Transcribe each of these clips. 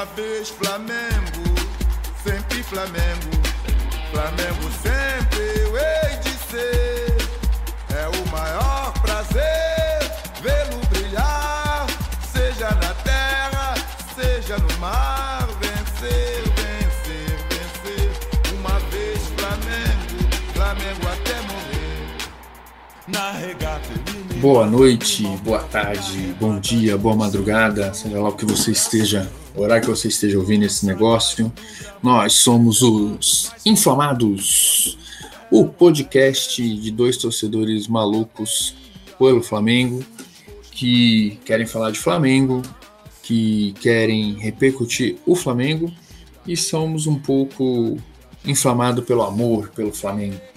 Uma vez Flamengo, sempre Flamengo. Flamengo sempre eu hei de ser. É o maior prazer vê-lo brilhar, seja na terra, seja no mar. Vencer, vencer, vencer. Uma vez Flamengo, Flamengo até morrer. Boa noite, boa tarde, bom dia, boa madrugada, seja lá o que você esteja, o horário que você esteja ouvindo esse negócio. Nós somos os Inflamados, o podcast de dois torcedores malucos pelo Flamengo, que querem falar de Flamengo, que querem repercutir o Flamengo e somos um pouco inflamados pelo amor pelo Flamengo.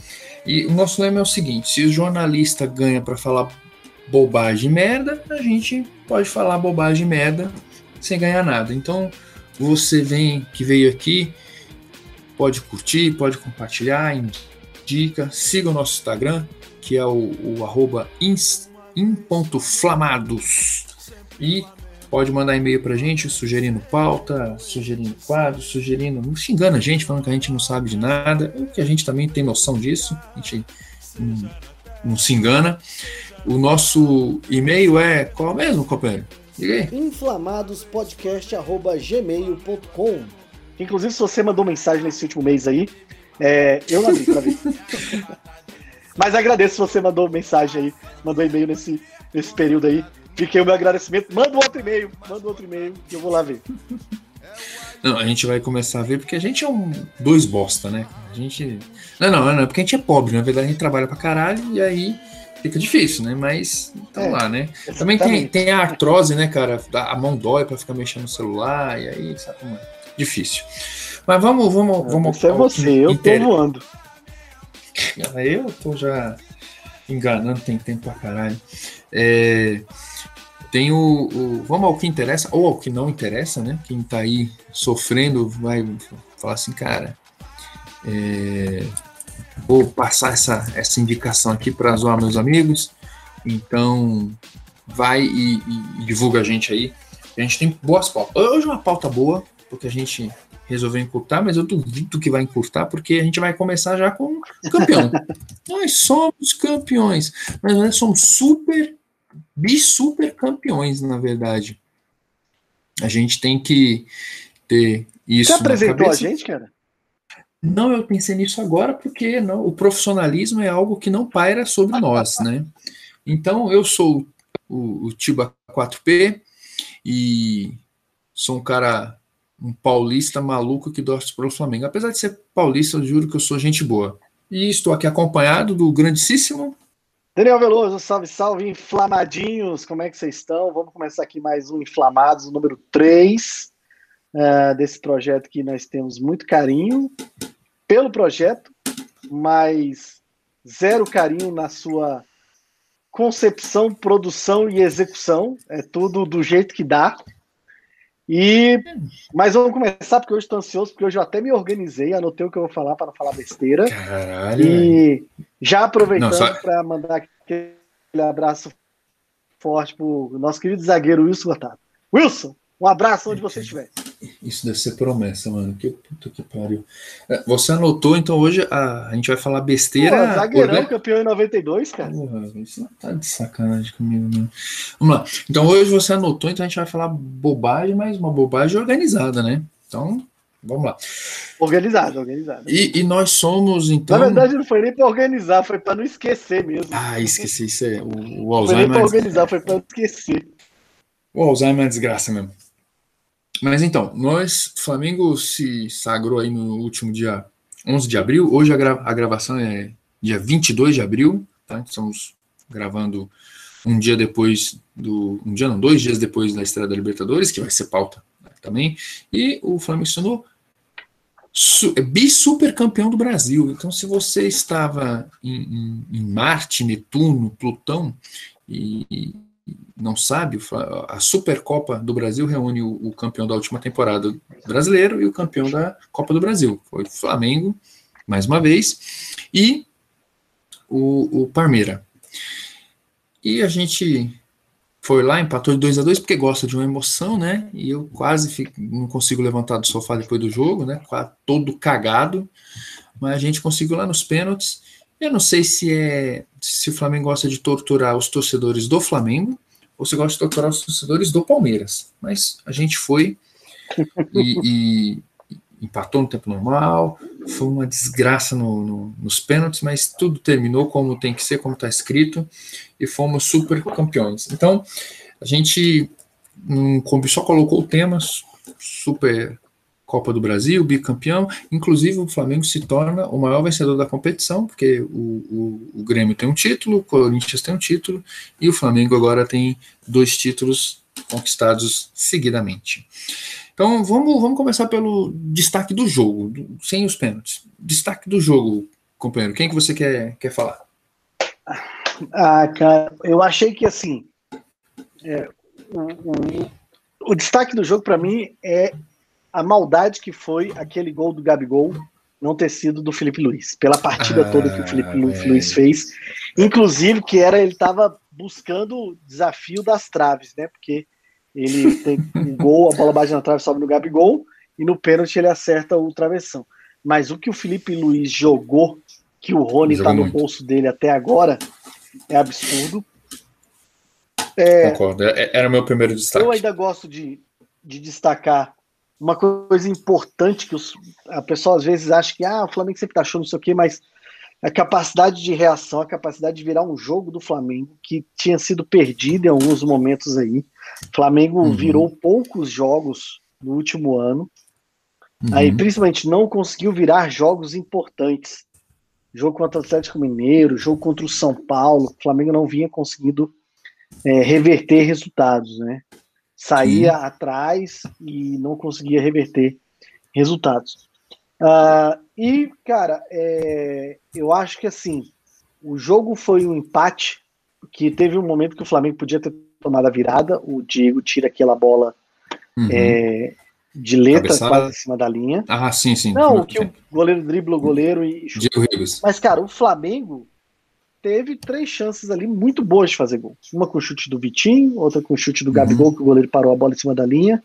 E o nosso lema é o seguinte: se o jornalista ganha para falar bobagem e merda, a gente pode falar bobagem e merda sem ganhar nada. Então, você vem que veio aqui, pode curtir, pode compartilhar, indica, siga o nosso Instagram, que é o, o arroba. E pode mandar e-mail pra gente, sugerindo pauta, sugerindo quadro, sugerindo. Não se engana a gente, falando que a gente não sabe de nada, que a gente também tem noção disso, a gente não, não se engana. O nosso e-mail é qual mesmo? Diga aí. inflamadospodcast.gmail.com Inclusive, se você mandou mensagem nesse último mês aí, é, eu não vi, pra ver. Mas agradeço se você mandou mensagem aí, mandou e-mail nesse, nesse período aí. Fiquei o meu agradecimento. Manda um outro e-mail, manda um outro e-mail que eu vou lá ver. Não, a gente vai começar a ver porque a gente é um dois bosta, né? A gente. Não, não, não, é porque a gente é pobre, na verdade a gente trabalha pra caralho e aí fica difícil, né? Mas tamo É, lá, né? Também tem, Exatamente. tem a artrose, né, cara? A mão dói pra ficar mexendo no celular e aí, sabe como é? Difícil. Mas vamos, vamos, vamos. Isso é você, eu tô interessa. voando. Eu tô já enganando, tem tempo pra caralho. É, tem o, o- Vamos ao que interessa, ou ao que não interessa, né? Quem tá aí sofrendo vai falar assim, cara. é, vou passar essa, essa indicação aqui para zoar meus amigos. Então, vai e, e- e divulga a gente aí. A gente tem boas pautas. Hoje é uma pauta boa, porque a gente resolveu encurtar, mas eu duvido que vai encurtar, porque a gente vai começar já com o campeão. nós somos campeões, mas nós somos super, bi-super campeões, na verdade. A gente tem que ter isso. Você apresentou a gente, cara? Não, eu pensei nisso agora porque não, o profissionalismo é algo que não paira sobre nós, né? Então, eu sou o, o Tiba 4P e sou um cara, um paulista maluco que torce pelo Flamengo. Apesar de ser paulista, eu juro que eu sou gente boa. E estou aqui acompanhado do grandíssimo. Daniel Veloso, salve, salve, inflamadinhos, como é que vocês estão? Vamos começar aqui mais um Inflamados, número 3 desse projeto que nós temos muito carinho pelo projeto, mas zero carinho na sua concepção, produção e execução, é tudo do jeito que dá. E mas vamos começar porque hoje estou ansioso, porque hoje eu até me organizei, anotei o que eu vou falar para não falar besteira. Caralho. E já aproveitando só- para mandar aquele abraço forte pro nosso querido zagueiro Wilson Gotardo. Wilson, um abraço onde você estiver. Isso deve ser promessa, mano. Que puta que pariu. É, Você anotou, então hoje a, a gente vai falar Pô, besteira. zagueirão, organ- campeão em 92, cara. Porra, isso não tá de sacanagem comigo, não. Vamos lá. Então hoje você anotou, então a gente vai falar bobagem, mas uma bobagem organizada, né? Então, vamos lá. Organizado, organizado. E, e nós somos, então. Na verdade, não foi nem para organizar, foi para não esquecer mesmo. Ah, esqueci, isso é. O, o Foi nem Alzheimer. para organizar, foi para não esquecer. O Alzheimer é desgraça mesmo. Mas então, nós, Flamengo se sagrou aí no último dia 11 de abril. Hoje a, gra- a gravação é dia 22 de abril, tá? Estamos gravando um dia depois do. Um dia não, dois dias depois da estreia da Libertadores, que vai ser pauta também. E o Flamengo se tornou su, é bi-super campeão do Brasil. Então, se você estava em, em- em Marte, Netuno, Plutão e não sabe, a Supercopa do Brasil reúne o, o campeão da última temporada brasileiro e o campeão da Copa do Brasil. Foi o Flamengo, mais uma vez, e o, o Parmeira. E a gente foi lá, empatou de 2 a 2 porque gosta de uma emoção, né? E eu quase fico, não consigo levantar do sofá depois do jogo, né? Todo cagado. Mas a gente conseguiu lá nos pênaltis. Eu não sei se é se o Flamengo gosta de torturar os torcedores do Flamengo ou se gosta de torturar os torcedores do Palmeiras. Mas a gente foi e, e empatou no tempo normal. Foi uma desgraça no, no, nos pênaltis, mas tudo terminou como tem que ser, como está escrito, e fomos super campeões. Então, a gente um, só colocou temas super Copa do Brasil, bicampeão. Inclusive, o Flamengo se torna o maior vencedor da competição, porque o, o, o, Grêmio tem um título, o Corinthians tem um título, e o Flamengo agora tem dois títulos conquistados seguidamente. Então vamos, vamos começar pelo destaque do jogo, do, sem os pênaltis. Destaque do jogo, companheiro. Quem que você quer, quer falar? Ah, cara, eu achei que assim. É, o, o, o, destaque do jogo para mim é a maldade que foi aquele gol do Gabigol não ter sido do Felipe Luiz, pela partida ah, toda que o Felipe é. Luiz fez. Inclusive, que era, ele estava buscando o desafio das traves, né? Porque ele tem um gol, a bola bate na trave, sobe no Gabigol, e no pênalti ele acerta o travessão. Mas o que o Felipe Luiz jogou, que o Rony está no bolso dele até agora, é absurdo. É, Concordo, é, era o meu primeiro destaque. Eu ainda gosto de, de destacar uma coisa importante que os, a pessoa às vezes acha que ah, o Flamengo sempre tá achando não sei o quê, mas a capacidade de reação, a capacidade de virar um jogo do Flamengo que tinha sido perdido em alguns momentos aí. O Flamengo uhum. virou poucos jogos no último ano. Uhum. Aí, principalmente, não conseguiu virar jogos importantes. Jogo contra o Atlético Mineiro, jogo contra o São Paulo. O Flamengo não vinha conseguindo é, reverter resultados, né? Saía Sim. atrás e não conseguia reverter resultados. Uh, e, cara, é, eu acho que assim, o jogo foi um empate, que teve um momento que o Flamengo podia ter tomado a virada, o Diego tira aquela bola uhum. é, de letra Cabeçada. quase em cima da linha. Ah, sim, sim. Não, que o goleiro dribla o goleiro e. Diego Ribas. Mas, cara, o Flamengo teve três chances ali muito boas de fazer gol. Uma com o chute do Vitinho, outra com o chute do Gabigol, uhum. que o goleiro parou a bola em cima da linha,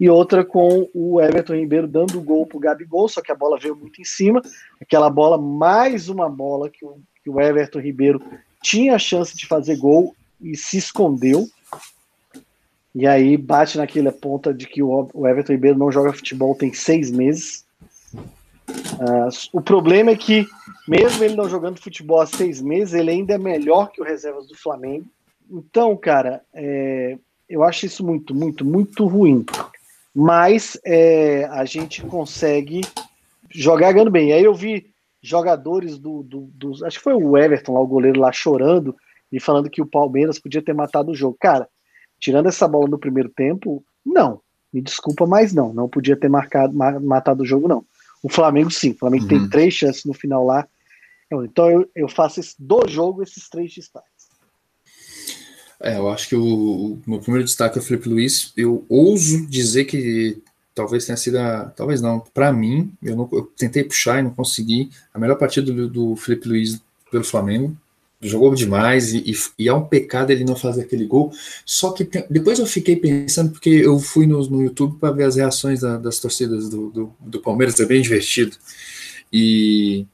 e outra com o Everton Ribeiro dando o gol pro Gabigol, só que a bola veio muito em cima. Aquela bola, mais uma bola que o, que o Everton Ribeiro tinha a chance de fazer gol e se escondeu. E aí bate naquela ponta de que o, o Everton Ribeiro não joga futebol tem seis meses. Uh, o problema é que, mesmo ele não jogando futebol há seis meses, ele ainda é melhor que o reservas do Flamengo. Então, cara, é, eu acho isso muito, muito, muito ruim mas é, a gente consegue jogar ganhando bem. Aí eu vi jogadores do, do, do, Acho que foi o Everton lá, o goleiro lá chorando e falando que o Palmeiras podia ter matado o jogo. Cara, tirando essa bola no primeiro tempo, não. Me desculpa, mas não. Não podia ter marcado, matado o jogo, não. O Flamengo sim. O Flamengo uhum. tem três chances no final lá. Então eu, eu faço esse, do jogo esses três destaques. É, eu acho que o, o meu primeiro destaque é o Felipe Luiz. Eu ouso dizer que talvez tenha sido, a, talvez não, para mim, eu, não, eu tentei puxar e não consegui. A melhor partida do, do Felipe Luiz pelo Flamengo. Jogou demais e, e, e, é um pecado ele não fazer aquele gol. Só que tem, depois eu fiquei pensando, porque eu fui no, no YouTube para ver as reações da, das torcidas do, do, do, Palmeiras, é bem divertido. E,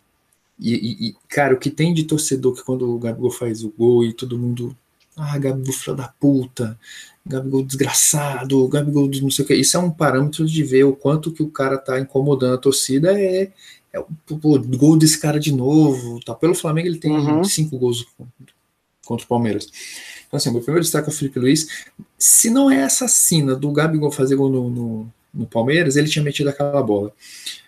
e, cara, o que tem de torcedor que quando o Gabigol faz o gol e todo mundo ah, Gabigol filho da puta, Gabigol desgraçado, Gabigol não sei o que. Isso é um parâmetro de ver o quanto que o cara tá incomodando a torcida. É, é o, o gol desse cara de novo. Tá. Pelo Flamengo ele tem uhum. cinco gols contra o Palmeiras. Então, assim, meu primeiro destaque é o Felipe Luiz. Se não é essa cena do Gabigol fazer gol no, no, no Palmeiras, ele tinha metido aquela bola.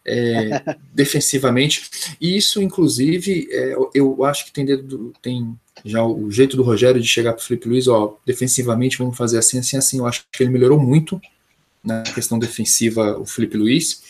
É, defensivamente. E isso, inclusive, é, eu acho que tem, dedo, tem já o jeito do Rogério de chegar para o Felipe Luiz, ó, defensivamente vamos fazer assim, assim, assim. Eu acho que ele melhorou muito na questão defensiva, o Felipe Luiz,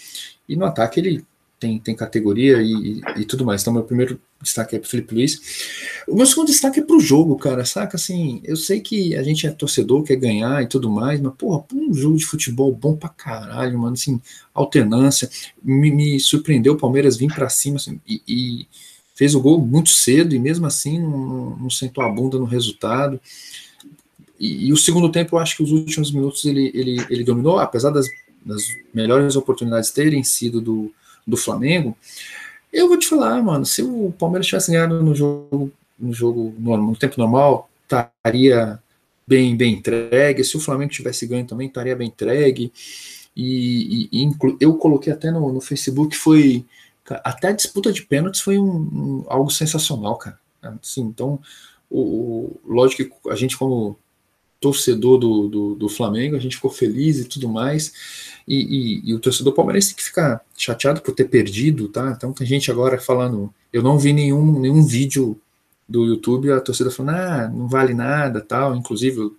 e no ataque ele tem, tem categoria e, e, e tudo mais. Então, meu primeiro destaque é para o Felipe Luiz. O meu segundo destaque é para o jogo, cara, saca? Assim, eu sei que a gente é torcedor, quer ganhar e tudo mais, mas, porra, um jogo de futebol bom pra caralho, mano, assim, alternância. Me, me surpreendeu o Palmeiras vir para cima, assim, e, e fez o gol muito cedo e mesmo assim não, não sentou a bunda no resultado. e, e, o segundo tempo, eu acho que os últimos minutos ele, ele, ele dominou, apesar das, das melhores oportunidades terem sido do, do Flamengo. Eu vou te falar, mano, se o Palmeiras tivesse ganhado no jogo, no jogo normal, no tempo normal, estaria bem, bem entregue. Se o Flamengo tivesse ganho também, estaria bem entregue. E, e, e eu coloquei até no, no Facebook, foi até a disputa de pênaltis foi um, um, algo sensacional, cara. Assim, então, o, o, lógico que a gente, como torcedor do, do, do, Flamengo, a gente ficou feliz e tudo mais. E, e, e, o torcedor palmeirense tem que ficar chateado por ter perdido, tá? Então tem gente agora falando. Eu não vi nenhum, nenhum vídeo do YouTube, a torcida falando, ah, não vale nada, tal. Inclusive, o,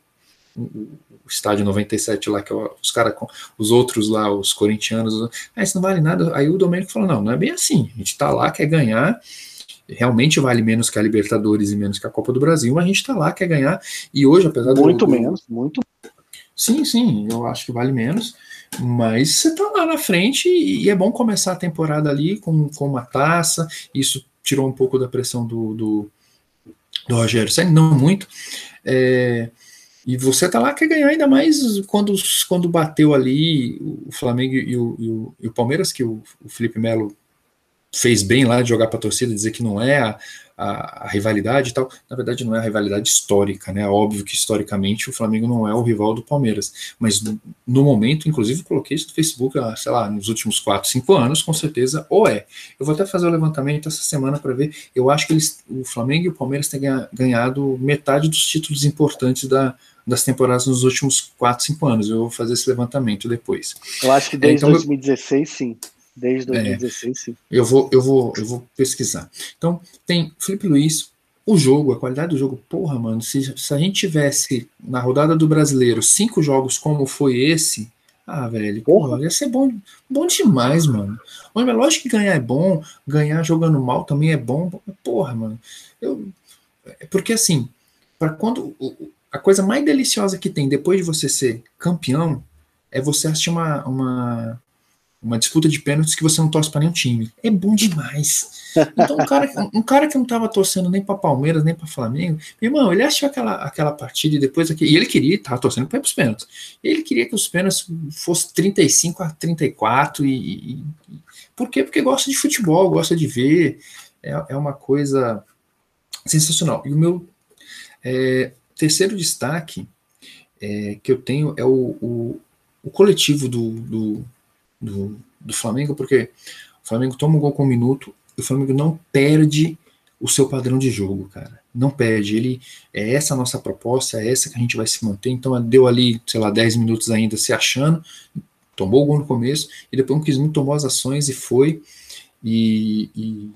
o estádio 97 lá, que é os caras, os outros lá, os corintianos, ah, isso não vale nada. Aí o Domênico falou, não, não é bem assim. A gente tá lá, quer ganhar, realmente vale menos que a Libertadores e menos que a Copa do Brasil, mas a gente tá lá, quer ganhar. E hoje, apesar do. Muito menos, muito. Sim, sim, eu acho que vale menos. Mas você tá lá na frente e é bom começar a temporada ali com, com uma taça. Isso tirou um pouco da pressão do, do, do Rogério Senna, não muito. É, e você tá lá quer ganhar ainda mais quando, quando bateu ali o Flamengo e o, e o, e o Palmeiras, que o, o Felipe Melo fez bem lá de jogar para a torcida, dizer que não é a, a, a, rivalidade e tal. Na verdade, não é a rivalidade histórica, né? Óbvio que historicamente o Flamengo não é o rival do Palmeiras, mas no, no momento, inclusive, coloquei isso no Facebook, sei lá, nos últimos 4, 5 anos, com certeza, ou é. Eu vou até fazer o levantamento essa semana para ver. Eu acho que eles, o Flamengo e o Palmeiras têm ganhado metade dos títulos importantes da, das temporadas nos últimos 4, 5 anos. Eu vou fazer esse levantamento depois. Eu acho que desde então, 2016, sim. Desde 2016, é, sim. Eu vou, eu, vou, eu vou pesquisar. Então, tem Felipe Luiz, o jogo, a qualidade do jogo, porra, mano, se, se a gente tivesse na rodada do brasileiro cinco jogos como foi esse, ah, velho, porra, ia ser bom, bom demais, mano. Mas lógico que ganhar é bom, ganhar jogando mal também é bom, porra, mano. Eu, é porque assim, para quando a coisa mais deliciosa que tem depois de você ser campeão é você assistir uma, uma uma disputa de pênaltis que você não torce para nenhum time. É bom demais. Então, um cara, um cara que não estava torcendo nem para Palmeiras, nem para Flamengo, meu irmão, ele assistiu aquela, aquela partida e depois aqui, e ele queria, estava torcendo para os pênaltis. Ele queria que os pênaltis fossem 35 a 34 e, e, e por quê? Porque gosta de futebol, gosta de ver. É, é uma coisa sensacional. E o meu é, terceiro destaque é, que eu tenho é o, o, o coletivo do, do do, do Flamengo, porque o Flamengo toma um gol com um minuto e o Flamengo não perde o seu padrão de jogo, cara. Não perde. Ele é essa a nossa proposta, é essa que a gente vai se manter. Então deu ali, sei lá, 10 minutos ainda se achando, tomou o gol no começo e depois um 15 minutos tomou as ações e foi. E, e,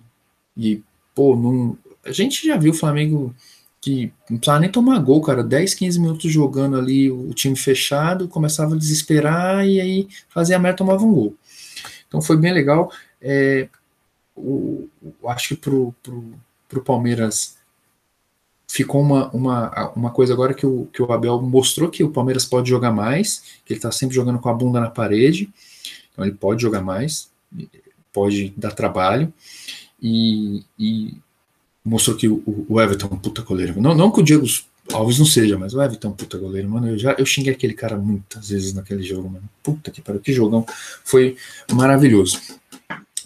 e pô, não, a gente já viu o Flamengo que não precisava nem tomar gol, cara. 10, 15 minutos jogando ali o time fechado, começava a desesperar e aí fazia a meta tomava um gol. Então foi bem legal. É, o, acho que pro, pro, pro Palmeiras ficou uma, uma, uma coisa agora que o, que o Abel mostrou que o Palmeiras pode jogar mais, que ele está sempre jogando com a bunda na parede, então ele pode jogar mais, pode dar trabalho, e, e mostrou que o, o Everton é um puta goleiro. Não, não que o Diego Alves não seja, mas o Everton é um puta goleiro, mano. Eu já eu xinguei aquele cara muitas vezes naquele jogo, mano. Puta que pariu, que jogão. Foi maravilhoso.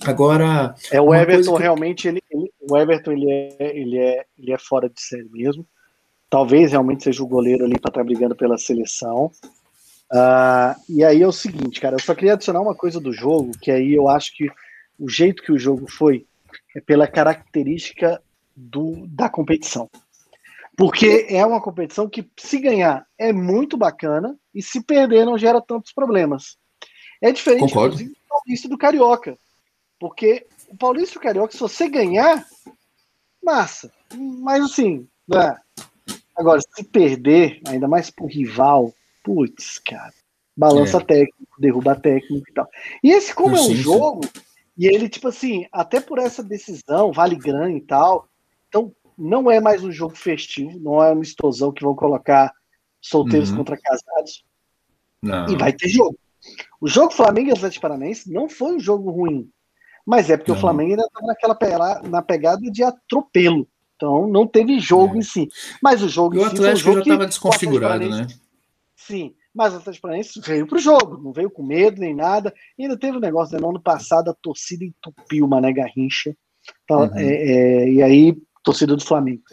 Agora. É, o Everton que... realmente, ele, ele, o Everton ele é, ele, é, ele é fora de série mesmo. Talvez realmente seja o goleiro ali para estar tá brigando pela seleção. Uh, e aí é o seguinte, cara, eu só queria adicionar uma coisa do jogo, que aí eu acho que o jeito que o jogo foi é pela característica do, da competição. Porque é uma competição que, se ganhar, é muito bacana e se perder, não gera tantos problemas. É diferente Concordo. do Paulista do Carioca. Porque o Paulista do Carioca, se você ganhar, massa. Mas assim, né? agora, se perder, ainda mais pro rival, putz, cara, balança é. técnico, derruba técnico e tal. E esse, como é um jogo, e ele, tipo assim, até por essa decisão, vale grana e tal, então, não é mais um jogo festivo, não é uma explosão que vão colocar solteiros uhum. contra casados. Não. E vai ter jogo. O jogo Flamengo e Atlético Paranaense não foi um jogo ruim, mas é porque não. o Flamengo ainda estava naquela na pegada de atropelo. Então não teve jogo é. em si. Mas o jogo e em o Atlético já estava desconfigurado, né? Sim, mas o Atlético Paranaense veio para o jogo, não veio com medo nem nada. E ainda teve um negócio, né? No ano passado a torcida entupiu o Mané Garrincha. Então, uhum. é, é, e aí, torcida do Flamengo.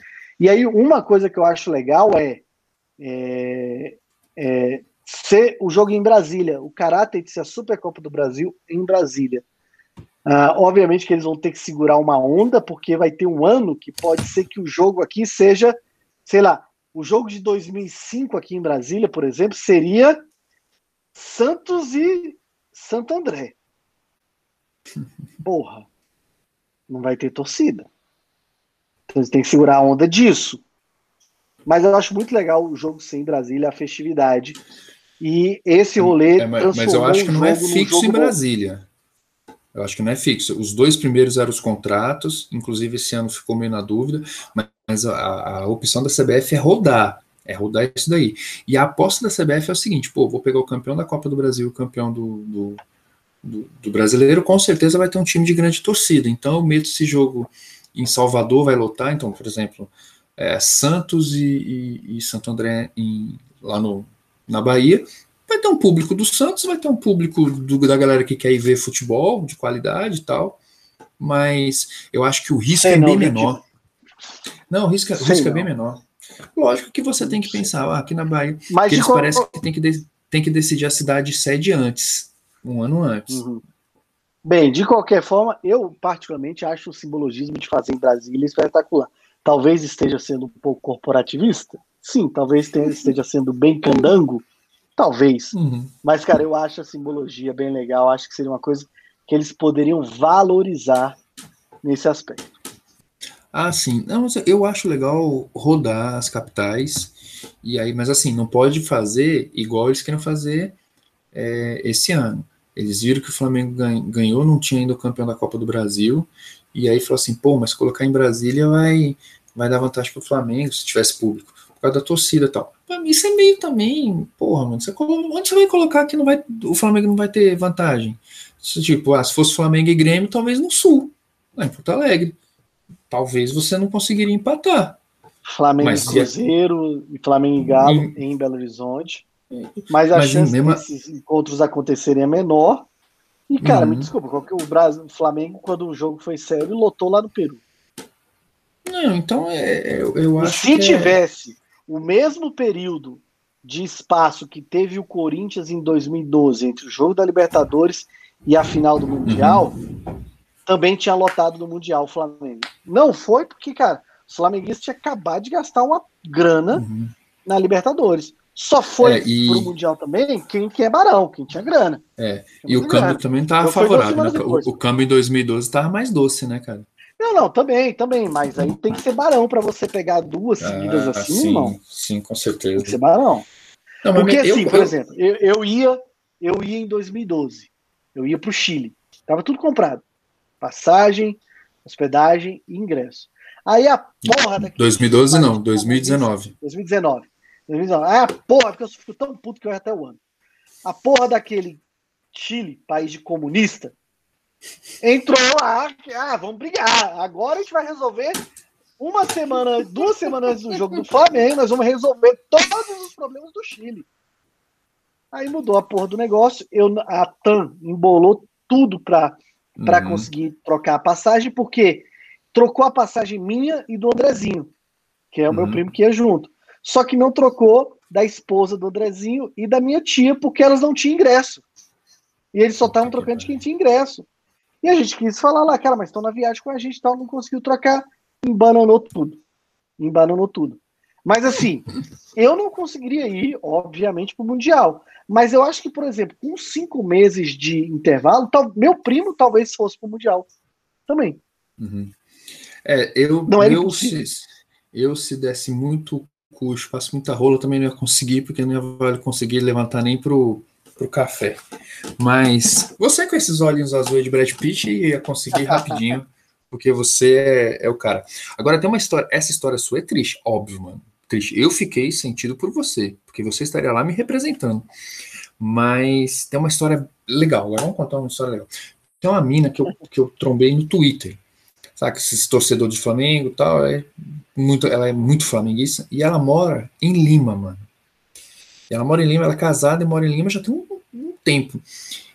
E aí, uma coisa que eu acho legal é, é, é ser o jogo em Brasília, o caráter de ser a Supercopa do Brasil em Brasília. Uh, obviamente que eles vão ter que segurar uma onda, porque vai ter um ano que pode ser que o jogo aqui seja, sei lá, o jogo de 2005 aqui em Brasília, por exemplo, seria Santos e Santo André. Porra, não vai ter torcida. Então eles têm que segurar a onda disso. Mas eu acho muito legal o jogo ser em Brasília, a festividade. E esse rolê. É, mas, mas eu acho que não é fixo em Brasília. Eu acho que não é fixo. Os dois primeiros eram os contratos, inclusive esse ano ficou meio na dúvida, mas a, a opção da CBF é rodar. É rodar isso daí. E a aposta da CBF é o seguinte: pô, vou pegar o campeão da Copa do Brasil, o campeão do, do, do, do brasileiro, com certeza vai ter um time de grande torcida. Então eu meto esse jogo em Salvador, vai lotar. Então, por exemplo, é, Santos e, e, e Santo André em, lá no, na Bahia, vai ter um público do Santos, vai ter um público do, da galera que quer ir ver futebol de qualidade e tal, mas eu acho que o risco Sei é não, bem menor. Não, o risco, o risco é bem menor. Lógico que você tem que pensar, ah, aqui na Bahia, mas eles qual... parece que tem que, de, tem que decidir a cidade sede antes, um ano antes. Uhum. Bem, de qualquer forma, eu particularmente acho o simbologismo de fazer em Brasília espetacular. Talvez esteja sendo um pouco corporativista, sim, talvez esteja sendo bem candango, Talvez. Uhum. Mas, cara, eu acho a simbologia bem legal. Acho que seria uma coisa que eles poderiam valorizar nesse aspecto. Ah, sim. Não, eu acho legal rodar as capitais. E aí, mas assim, não pode fazer igual eles querem fazer é, esse ano. Eles viram que o Flamengo ganhou, não tinha ainda o campeão da Copa do Brasil. E aí falou assim, pô, mas colocar em Brasília vai, vai dar vantagem para o Flamengo se tivesse público, por causa da torcida e tal isso é meio também, porra, mano, você, onde você vai colocar que não vai, o Flamengo não vai ter vantagem? Tipo, ah, se fosse Flamengo e Grêmio, talvez no Sul, lá em Porto Alegre. Talvez você não conseguiria empatar. Flamengo mas, e Cruzeiro e Flamengo e Galo em, em Belo Horizonte. Mas a mas chance mesma... desses encontros acontecerem é menor. E, cara, uhum. me desculpa, qual que o Brasil, o Flamengo, quando o jogo foi sério, lotou lá no Peru. Não, então é, eu, eu acho. Se que é tivesse o mesmo período de espaço que teve o Corinthians em 2012 entre o jogo da Libertadores e a final do Mundial, uhum. também tinha lotado no Mundial o Flamengo. Não foi porque, cara, os flamenguistas tinham acabado de gastar uma grana uhum. na Libertadores. Só foi é, e... pro Mundial também quem, quem é barão, quem tinha grana. É, e o câmbio também estava favorável. Né? O, o, câmbio em 2012 estava mais doce, né, cara? Não, não, também, também, mas aí tem que ser barão para você pegar duas ah, seguidas assim, sim, irmão. Sim, com certeza. Tem que ser barão. Não, Porque assim, eu, por eu... exemplo, eu, eu, ia, eu ia em 2012, eu ia para o Chile, tava tudo comprado, passagem, hospedagem e ingresso. Aí a porra daqui. 2012 não, 2019. 2019. 2019. Aí a porra, porque eu fico tão puto que eu até o ano. A porra daquele Chile, país de comunista, entrou lá, ah, vamos brigar. Agora a gente vai resolver uma semana, duas semanas antes do jogo do Flamengo, nós vamos resolver todos os problemas do Chile. Aí mudou a porra do negócio. Eu, a TAM embolou tudo para uhum. conseguir trocar a passagem, porque trocou a passagem minha e do Andrezinho, que é o uhum. meu primo que ia junto. Só que não trocou da esposa do Andrezinho e da minha tia, porque elas não tinham ingresso. E eles só estavam trocando de quem tinha ingresso. E a gente quis falar lá, cara, mas estão na viagem com a gente e tal, não conseguiu trocar, embananou tudo. Embananou tudo. Mas assim, eu não conseguiria ir, obviamente, para o Mundial. Mas eu acho que, por exemplo, com cinco meses de intervalo, tal, meu primo talvez fosse para o Mundial. Também. Uhum. É, eu, não eu, se, eu, se desse muito custo, passo muita rola, também não ia conseguir, porque não ia conseguir levantar nem pro pro café. Mas você com esses olhinhos azuis de Brad Pitt ia conseguir rapidinho, porque você é, é, o cara. Agora tem uma história, essa história sua é triste, óbvio, mano. Triste. Eu fiquei sentido por você, porque você estaria lá me representando. Mas tem uma história legal. Agora vamos contar uma história legal. Tem uma mina que eu, que eu trombei no Twitter. sabe, esses torcedor de Flamengo e tal, é muito, ela é muito flamenguista, e ela mora em Lima, mano. Ela mora em Lima, ela é casada e mora em Lima já tem um, um tempo.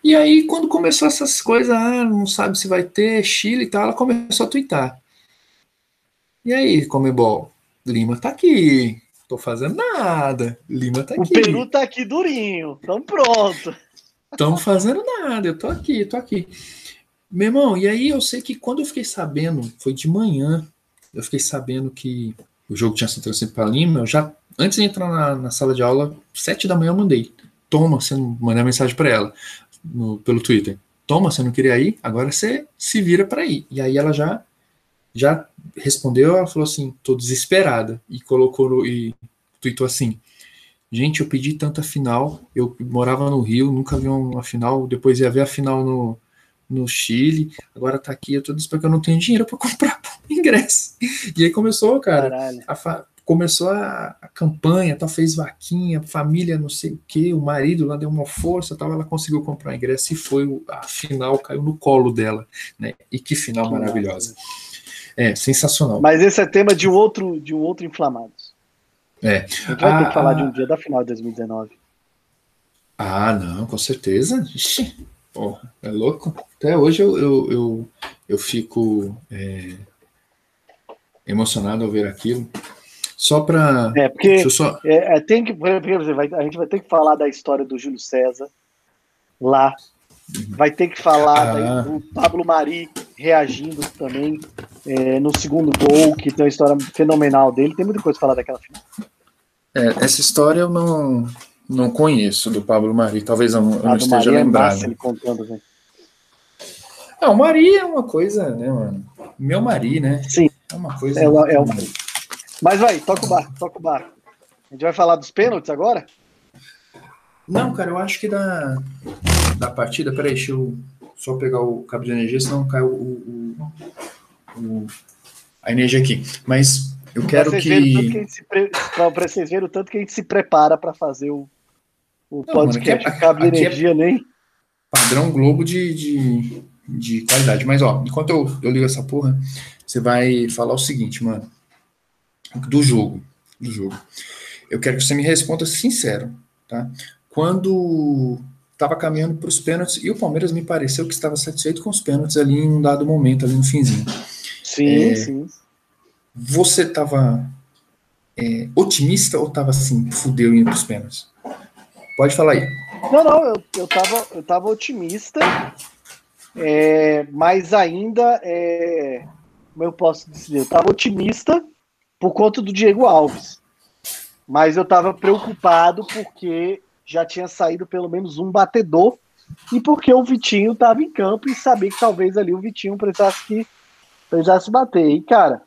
E aí, quando começou essas coisas, ah, não sabe se vai ter Chile e tal, ela começou a twittar. E aí, Comebol? Lima tá aqui. Tô fazendo nada. Lima tá aqui. O Peru tá aqui durinho. Tamo pronto. Tão fazendo nada. Eu tô aqui, tô aqui. Meu irmão, e aí eu sei que quando eu fiquei sabendo, foi de manhã, eu fiquei sabendo que o jogo tinha sido transferido para Lima, eu já, antes de entrar na, na, sala de aula, sete da manhã eu mandei. Toma, você não mensagem para ela no, pelo Twitter. Toma, você não queria ir, agora você se vira para ir. E aí ela já já respondeu, ela falou assim, tô desesperada e colocou e tweetou assim: "Gente, eu pedi tanta final, eu morava no Rio, nunca vi uma final, depois ia ver a final no no Chile, agora tá aqui, eu tô dizendo eu não tenho dinheiro para comprar ingresso. E aí começou, cara, a começou a, a, campanha, tal, fez vaquinha, família, não sei o que, o marido lá deu uma força, tal, ela conseguiu comprar ingresso e foi a final caiu no colo dela, né? E que final maravilhosa. É, sensacional. Mas esse é tema de um outro, de um outro Inflamados. É. A gente vai a, ter que falar a... de um dia da final de 2019. Ah, não, com certeza. Ixi, porra, é louco. Até hoje eu, eu, eu, eu fico é, emocionado ao ver aquilo. Só para. É, porque só... é, é, tem que, a gente vai ter que falar da história do Júlio César lá. Vai ter que falar ah. do Pablo Mari reagindo também é, no segundo gol, que tem uma história fenomenal dele. Tem muita coisa para falar daquela final. É, essa história eu não, não conheço do Pablo Mari, talvez eu, eu não esteja Maria é lembrado. É ele contando, né? Não, o Mari é uma coisa, né, mano? Meu Mari, né? Sim. É uma coisa. É, é uma... Mas vai, toca o barco, toca o barco. A gente vai falar dos pênaltis agora? Não, cara, eu acho que da, da partida. Peraí, deixa eu só pegar o cabo de energia, senão cai o, o, o a energia aqui. Mas eu quero pra que. que pre... Para vocês verem o tanto que a gente se prepara para fazer o, o Não, podcast. Mano, é, cabo de é energia é nem. Padrão Globo de, de, de qualidade. Mas, ó, enquanto eu, eu ligo essa porra, você vai falar o seguinte, mano. Do jogo. Do jogo. Eu quero que você me responda sincero, tá? Quando estava caminhando para os pênaltis e o Palmeiras me pareceu que estava satisfeito com os pênaltis ali em um dado momento, ali no finzinho. Sim, é, sim. Você estava é, otimista ou estava assim, fudeu indo para os pênaltis? Pode falar aí. Não, não, eu, eu, tava, eu tava otimista, é, mas ainda, é, como eu posso dizer, eu estava otimista por conta do Diego Alves. Mas eu estava preocupado porque já tinha saído pelo menos um batedor e porque o Vitinho estava em campo e sabia que talvez ali o Vitinho precisasse que precisasse bater. E cara,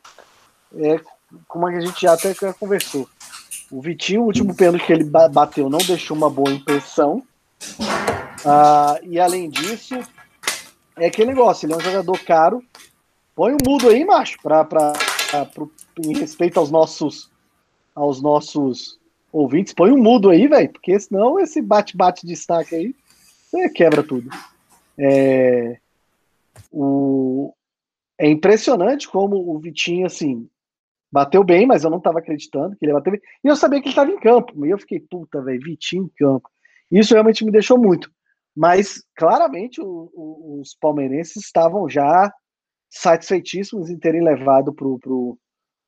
é como a gente já até conversou. O Vitinho, o último pênalti que ele bateu, não deixou uma boa impressão. Ah, e além disso, é aquele negócio, ele é um jogador caro. Põe o um mudo aí, macho, pro, em respeito aos nossos aos nossos ouvintes, põe um mudo aí, velho, porque senão esse bate-bate de destaque aí você quebra tudo. É, o, é impressionante como o Vitinho, assim, bateu bem, mas eu não estava acreditando que ele ia bater bem. E eu sabia que ele estava em campo. E eu fiquei, puta, velho, Vitinho em campo. Isso realmente me deixou muito. Mas, claramente, o, o, os palmeirenses estavam já satisfeitíssimos em terem levado pro, pro,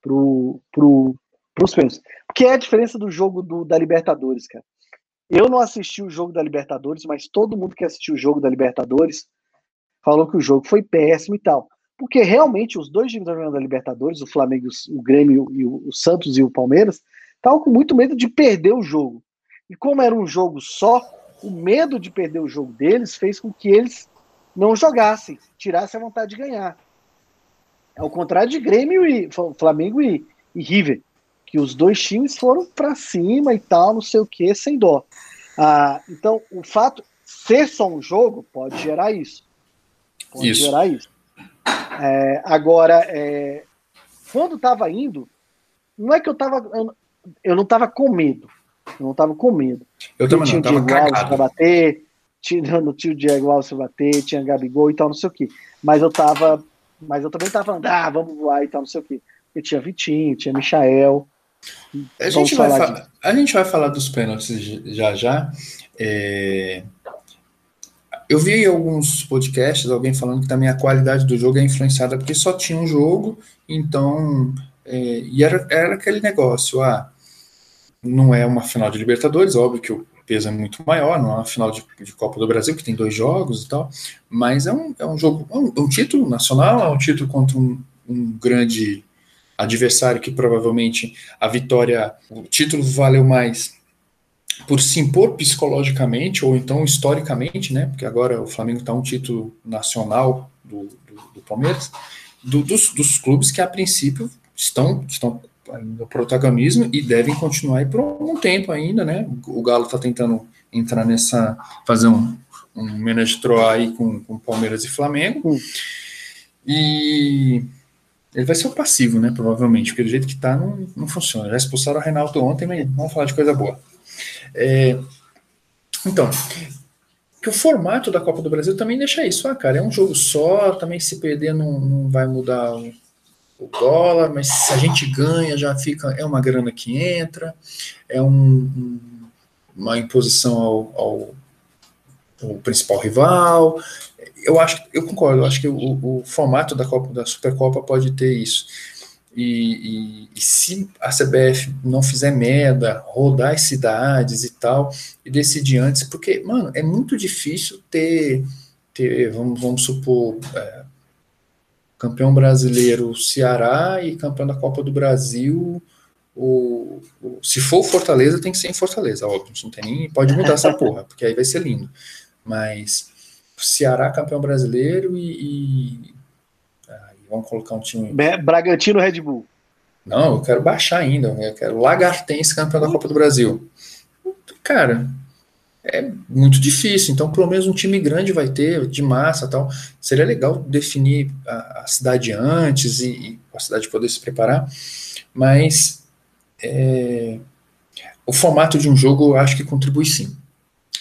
pro, pro, para os pênaltis. Que é a diferença do jogo do, da Libertadores, cara. Eu não assisti o jogo da Libertadores, mas todo mundo que assistiu o jogo da Libertadores falou que o jogo foi péssimo e tal. Porque realmente os dois times da Libertadores, o Flamengo, o Grêmio e o, o Santos e o Palmeiras, estavam com muito medo de perder o jogo. E como era um jogo só, o medo de perder o jogo deles fez com que eles não jogassem, tirassem a vontade de ganhar. Ao contrário de Grêmio e Flamengo e, e River, que os dois times foram para cima e tal, não sei o que, sem dó. Ah, então, o fato ser só um jogo pode gerar isso. Pode isso. gerar isso. É, agora, é, quando estava indo, não é que eu estava. Eu não estava com medo. Eu não estava com medo. Eu também tinha não, o Diego Alves para bater, tinha, no tio Diego Alves para bater, tinha Gabigol e tal, não sei o que. Mas eu estava Mas eu também tava falando, ah, vamos voar e tal, não sei o quê. E tinha Vitinho, tinha Michael. A gente, vai falar, a gente vai falar dos pênaltis já já. É... Eu vi alguns podcasts, alguém falando que também a qualidade do jogo é influenciada porque só tinha um jogo, então. É... e era, era aquele negócio, ah, não é uma final de Libertadores, óbvio que o peso é muito maior, não é uma final de, de Copa do Brasil, que tem dois jogos e tal, mas é um, é um jogo, é um, é um título nacional, é um título contra um, um grande adversário que provavelmente a vitória, o título valeu mais por se impor psicologicamente ou então historicamente, né? Porque agora o Flamengo está um título nacional do, do, do Palmeiras, do, dos, dos, clubes que a princípio estão, estão no protagonismo e devem continuar aí por um tempo ainda, né? O Galo está tentando entrar nessa, fazer um, um manage aí com, com Palmeiras e Flamengo. E ele vai ser o passivo, né? Provavelmente, porque do jeito que tá, não, não funciona. Já expulsaram o Reinaldo ontem, mas vamos falar de coisa boa. É, então, que o formato da Copa do Brasil também deixa isso. Ah, cara, é um jogo só, também se perder não, não vai mudar o, o dólar, mas se a gente ganha, já fica. É uma grana que entra, é um, um, uma imposição ao, ao, ao principal rival, eu acho, eu concordo, eu acho que o, o, formato da Copa, da Supercopa pode ter isso. E, e, e, se a CBF não fizer merda, rodar as cidades e tal, e decidir antes, porque, mano, é muito difícil ter, ter vamos, vamos supor, é, campeão brasileiro Ceará e campeão da Copa do Brasil. O, o, se for Fortaleza, tem que ser em Fortaleza, óbvio, não tem nem, pode mudar essa porra, porque aí vai ser lindo. Mas Ceará campeão brasileiro e, e... Ah, vamos colocar um time. Bragantino Red Bull. Não, eu quero baixar ainda. Eu quero Lagartense campeão da Copa do Brasil. Cara, é muito difícil. Então, pelo menos um time grande vai ter, de massa tal. Seria legal definir a, a cidade antes e, e, a cidade poder se preparar. Mas é, o formato de um jogo eu acho que contribui sim.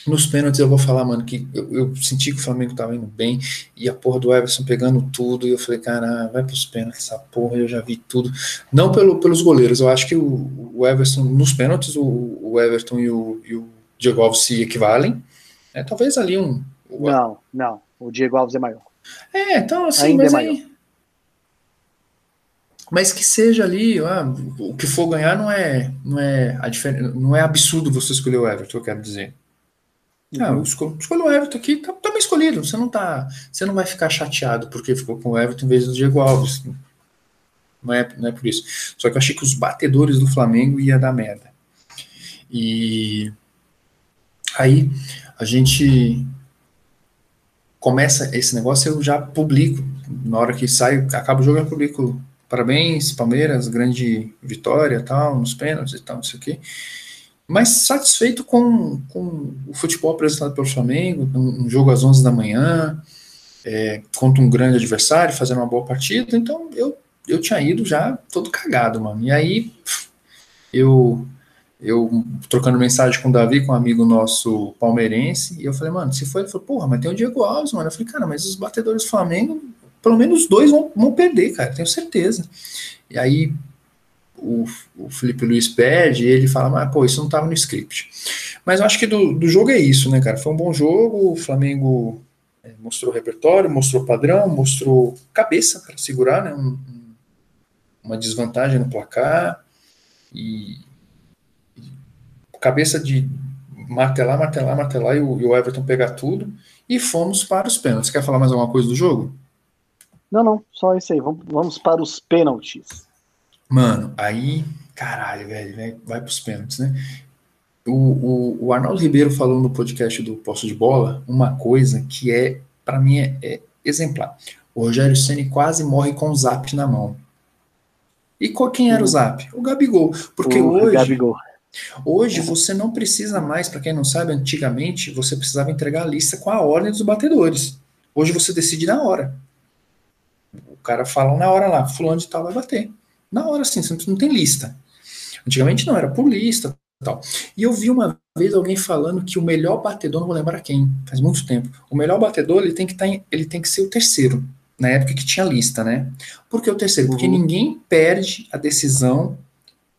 Nos pênaltis eu vou falar, mano, que eu, eu, senti que o Flamengo tava indo bem e a porra do Everson pegando tudo. E eu falei, cara, vai pros pênaltis, essa porra, eu já vi tudo. Não pelo, pelos goleiros, eu acho que o, o Everson, nos pênaltis, o, o Everton e o, e o Diego Alves se equivalem. É, talvez ali um. O... Não, não. O Diego Alves é maior. É, então assim, Ainda mas é aí. Mas que seja ali, ah, o que for ganhar não é, não é a diferença, não é absurdo você escolher o Everton, eu quero dizer. Ah, uhum. escolho, escolho o Everton aqui, tá, tá bem escolhido. Você não tá, você não vai ficar chateado porque ficou com o Everton em vez do Diego Alves. Não é, não é por isso. Só que eu achei que os batedores do Flamengo ia dar merda. E aí a gente começa esse negócio, eu já publico. Na hora que sai, acaba o jogo, eu publico. Parabéns, Palmeiras, grande vitória, tal, nos pênaltis e tal, não sei o quê mas satisfeito com, com o futebol apresentado pelo Flamengo, um, um jogo às 11 da manhã, é, contra um grande adversário, fazendo uma boa partida, então eu, eu tinha ido já todo cagado, mano. E aí eu eu trocando mensagem com o Davi, com um amigo nosso palmeirense, e eu falei, mano, se foi, ele falou, porra, mas tem o Diego Alves, mano. Eu falei, cara, mas os batedores do Flamengo, pelo menos dois vão, vão perder, cara, tenho certeza. E aí o, o Felipe Luiz pede, e ele fala, mas pô, isso não estava no script. Mas eu acho que do, do jogo é isso, né, cara? Foi um bom jogo, o Flamengo é, mostrou repertório, mostrou padrão, mostrou cabeça para segurar, né? Um, uma desvantagem no placar e, e, cabeça de martelar, martelar, martelar e o, e o Everton pegar tudo e fomos para os pênaltis. Quer falar mais alguma coisa do jogo? Não, não, só isso aí. Vamos, vamos para os pênaltis. Mano, aí, caralho, velho, vai, vai pros pênaltis, né? O, o, o, Arnaldo Ribeiro falou no podcast do Posto de Bola uma coisa que é, para mim, é, é, exemplar. O Rogério Ceni quase morre com o zap na mão. E qual, quem era o zap? O Gabigol. Porque o hoje. Gabigol. Hoje você não precisa mais, para quem não sabe, antigamente você precisava entregar a lista com a ordem dos batedores. Hoje você decide na hora. O cara fala na hora lá, fulano de tal vai bater. Na hora, sim, você não tem lista. Antigamente não, era por lista tal. E eu vi uma vez alguém falando que o melhor batedor, não vou lembrar quem, faz muito tempo, o melhor batedor ele tem que, tá em, ele tem que ser o terceiro. na época que tinha lista, né? Por que o terceiro? Porque Uhum. ninguém perde a decisão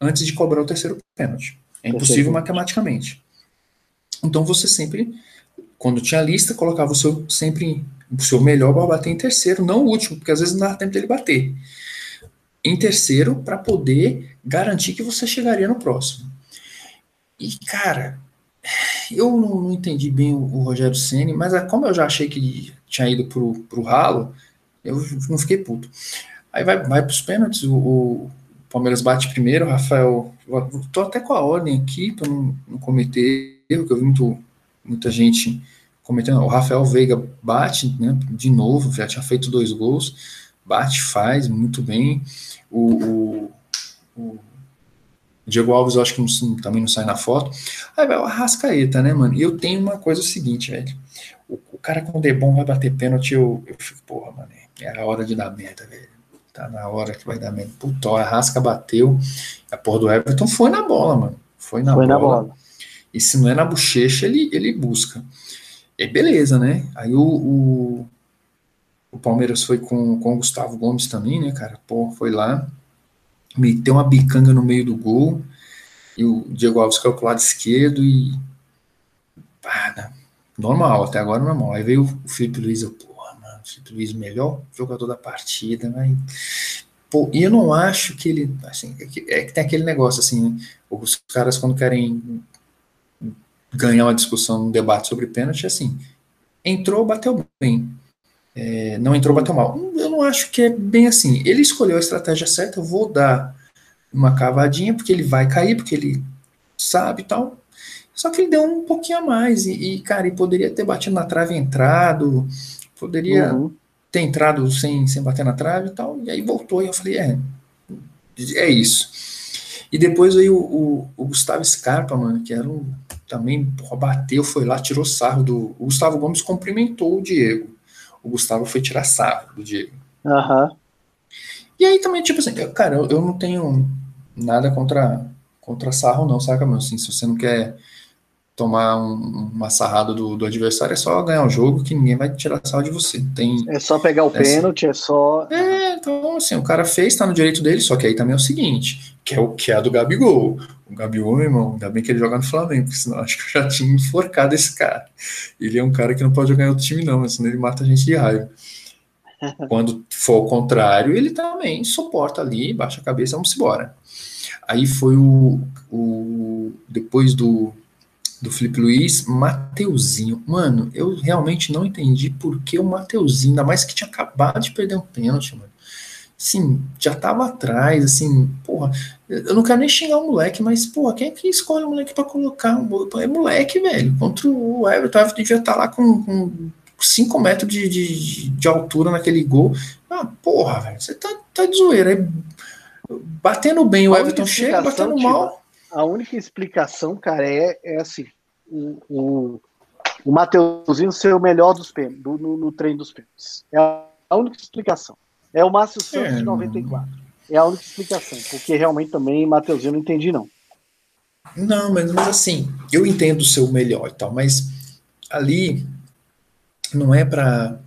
antes de cobrar o terceiro pênalti. É impossível matematicamente. Então você sempre, quando tinha lista, colocava o seu sempre o seu melhor para bater em terceiro, não o último, porque às vezes não dá tempo dele bater. Em terceiro, para poder garantir que você chegaria no próximo. E, cara, eu não, entendi bem o, o Rogério Ceni, mas ah, como eu já achei que tinha ido pro, pro ralo, eu não fiquei puto. Aí vai, vai pros pênaltis, o, o Palmeiras bate primeiro, o Rafael. Tô até com a ordem aqui para não, não cometer erro, que eu vi muito, muita gente cometendo. O Rafael Veiga bate, né? De novo, já tinha feito dois gols, bate, faz muito bem. O, o, o Diego Alves, eu acho que não- também não sai na foto. Aí vai o Arrascaeta, né, mano? E eu tenho uma coisa o seguinte, velho. O, o cara quando é bom vai bater pênalti, eu, eu fico, porra, mano, é a hora de dar merda, velho. Tá na hora que vai dar merda. Puta, o Arrasca bateu, a porra do Everton foi na bola, mano. Foi na, Foi bola. na bola. E se não é na bochecha, ele, ele busca. E beleza, né? Aí o, o, o Palmeiras foi com, com o Gustavo Gomes também, né, cara? Pô, foi lá, meteu uma bicanga no meio do gol, e o Diego Alves caiu pro lado esquerdo e. Pá, né? normal, até agora normal. Aí veio o Felipe Luiz, eu, porra, mano, o Felipe Luiz, melhor jogador da partida, né? Pô, e eu não acho que ele. Assim, é, que, é que tem aquele negócio assim? Os caras, quando querem ganhar uma discussão, um debate sobre pênalti, assim, entrou, bateu bem. É, não entrou, bateu mal. Eu não acho que é bem assim. Ele escolheu a estratégia certa, eu vou dar uma cavadinha, porque ele vai cair, porque ele sabe e tal. Só que ele deu um pouquinho a mais. E, e, cara, ele poderia ter batido na trave entrado, poderia Uhum. ter entrado sem, sem bater na trave e tal. E aí voltou, e eu falei, é, é isso. E depois veio o, o, o Gustavo Scarpa, mano, que era um. Também porra, bateu, foi lá, tirou sarro do. O Gustavo Gomes cumprimentou o Diego. O Gustavo foi tirar sarro do Diego. Aham. E aí também, tipo assim, eu- cara, eu, eu não tenho nada contra, contra sarro, não, saca, meu? Assim, se você não quer tomar um- uma sarrada do, do adversário, é só ganhar o jogo que ninguém vai tirar sarro de você. Tem, É só pegar o sim. pênalti, é só. é, então, assim, o cara fez, tá no direito dele, só que aí também é o seguinte, que é o que é do Gabigol. O Gabigol, meu irmão, ainda bem que ele joga no Flamengo, porque senão acho que eu já tinha enforcado esse cara. Ele é um cara que não pode jogar em outro time, não, mas senão ele mata a gente de raiva. Quando for o contrário, ele também suporta ali, baixa a cabeça, vamos embora. Aí foi o, o depois do, do Felipe Luiz, Mateuzinho. Mano, eu realmente não entendi por que o Mateuzinho, ainda mais que tinha acabado de perder um pênalti, mano. Assim, já tava atrás, assim, porra, eu não quero nem xingar o moleque, mas, porra, quem é que escolhe o moleque pra colocar? É moleque, velho. Contra o Everton, o Everton devia estar lá com, com 5 metros de, de, de altura naquele gol. Ah, porra, velho, você tá, tá de zoeira. Aí, batendo bem, o Everton chega, batendo Tiba, mal. A única explicação, cara, é, é assim: o, o, o Mateuzinho ser o melhor dos pênaltis, do, no, no treino dos pênaltis. É a, única explicação. É o Márcio Santos É, de 94. É a única explicação, porque realmente também Mateuzinho eu não entendi, não. Não, mas, mas assim, eu entendo o seu melhor e tal, mas ali não é pra.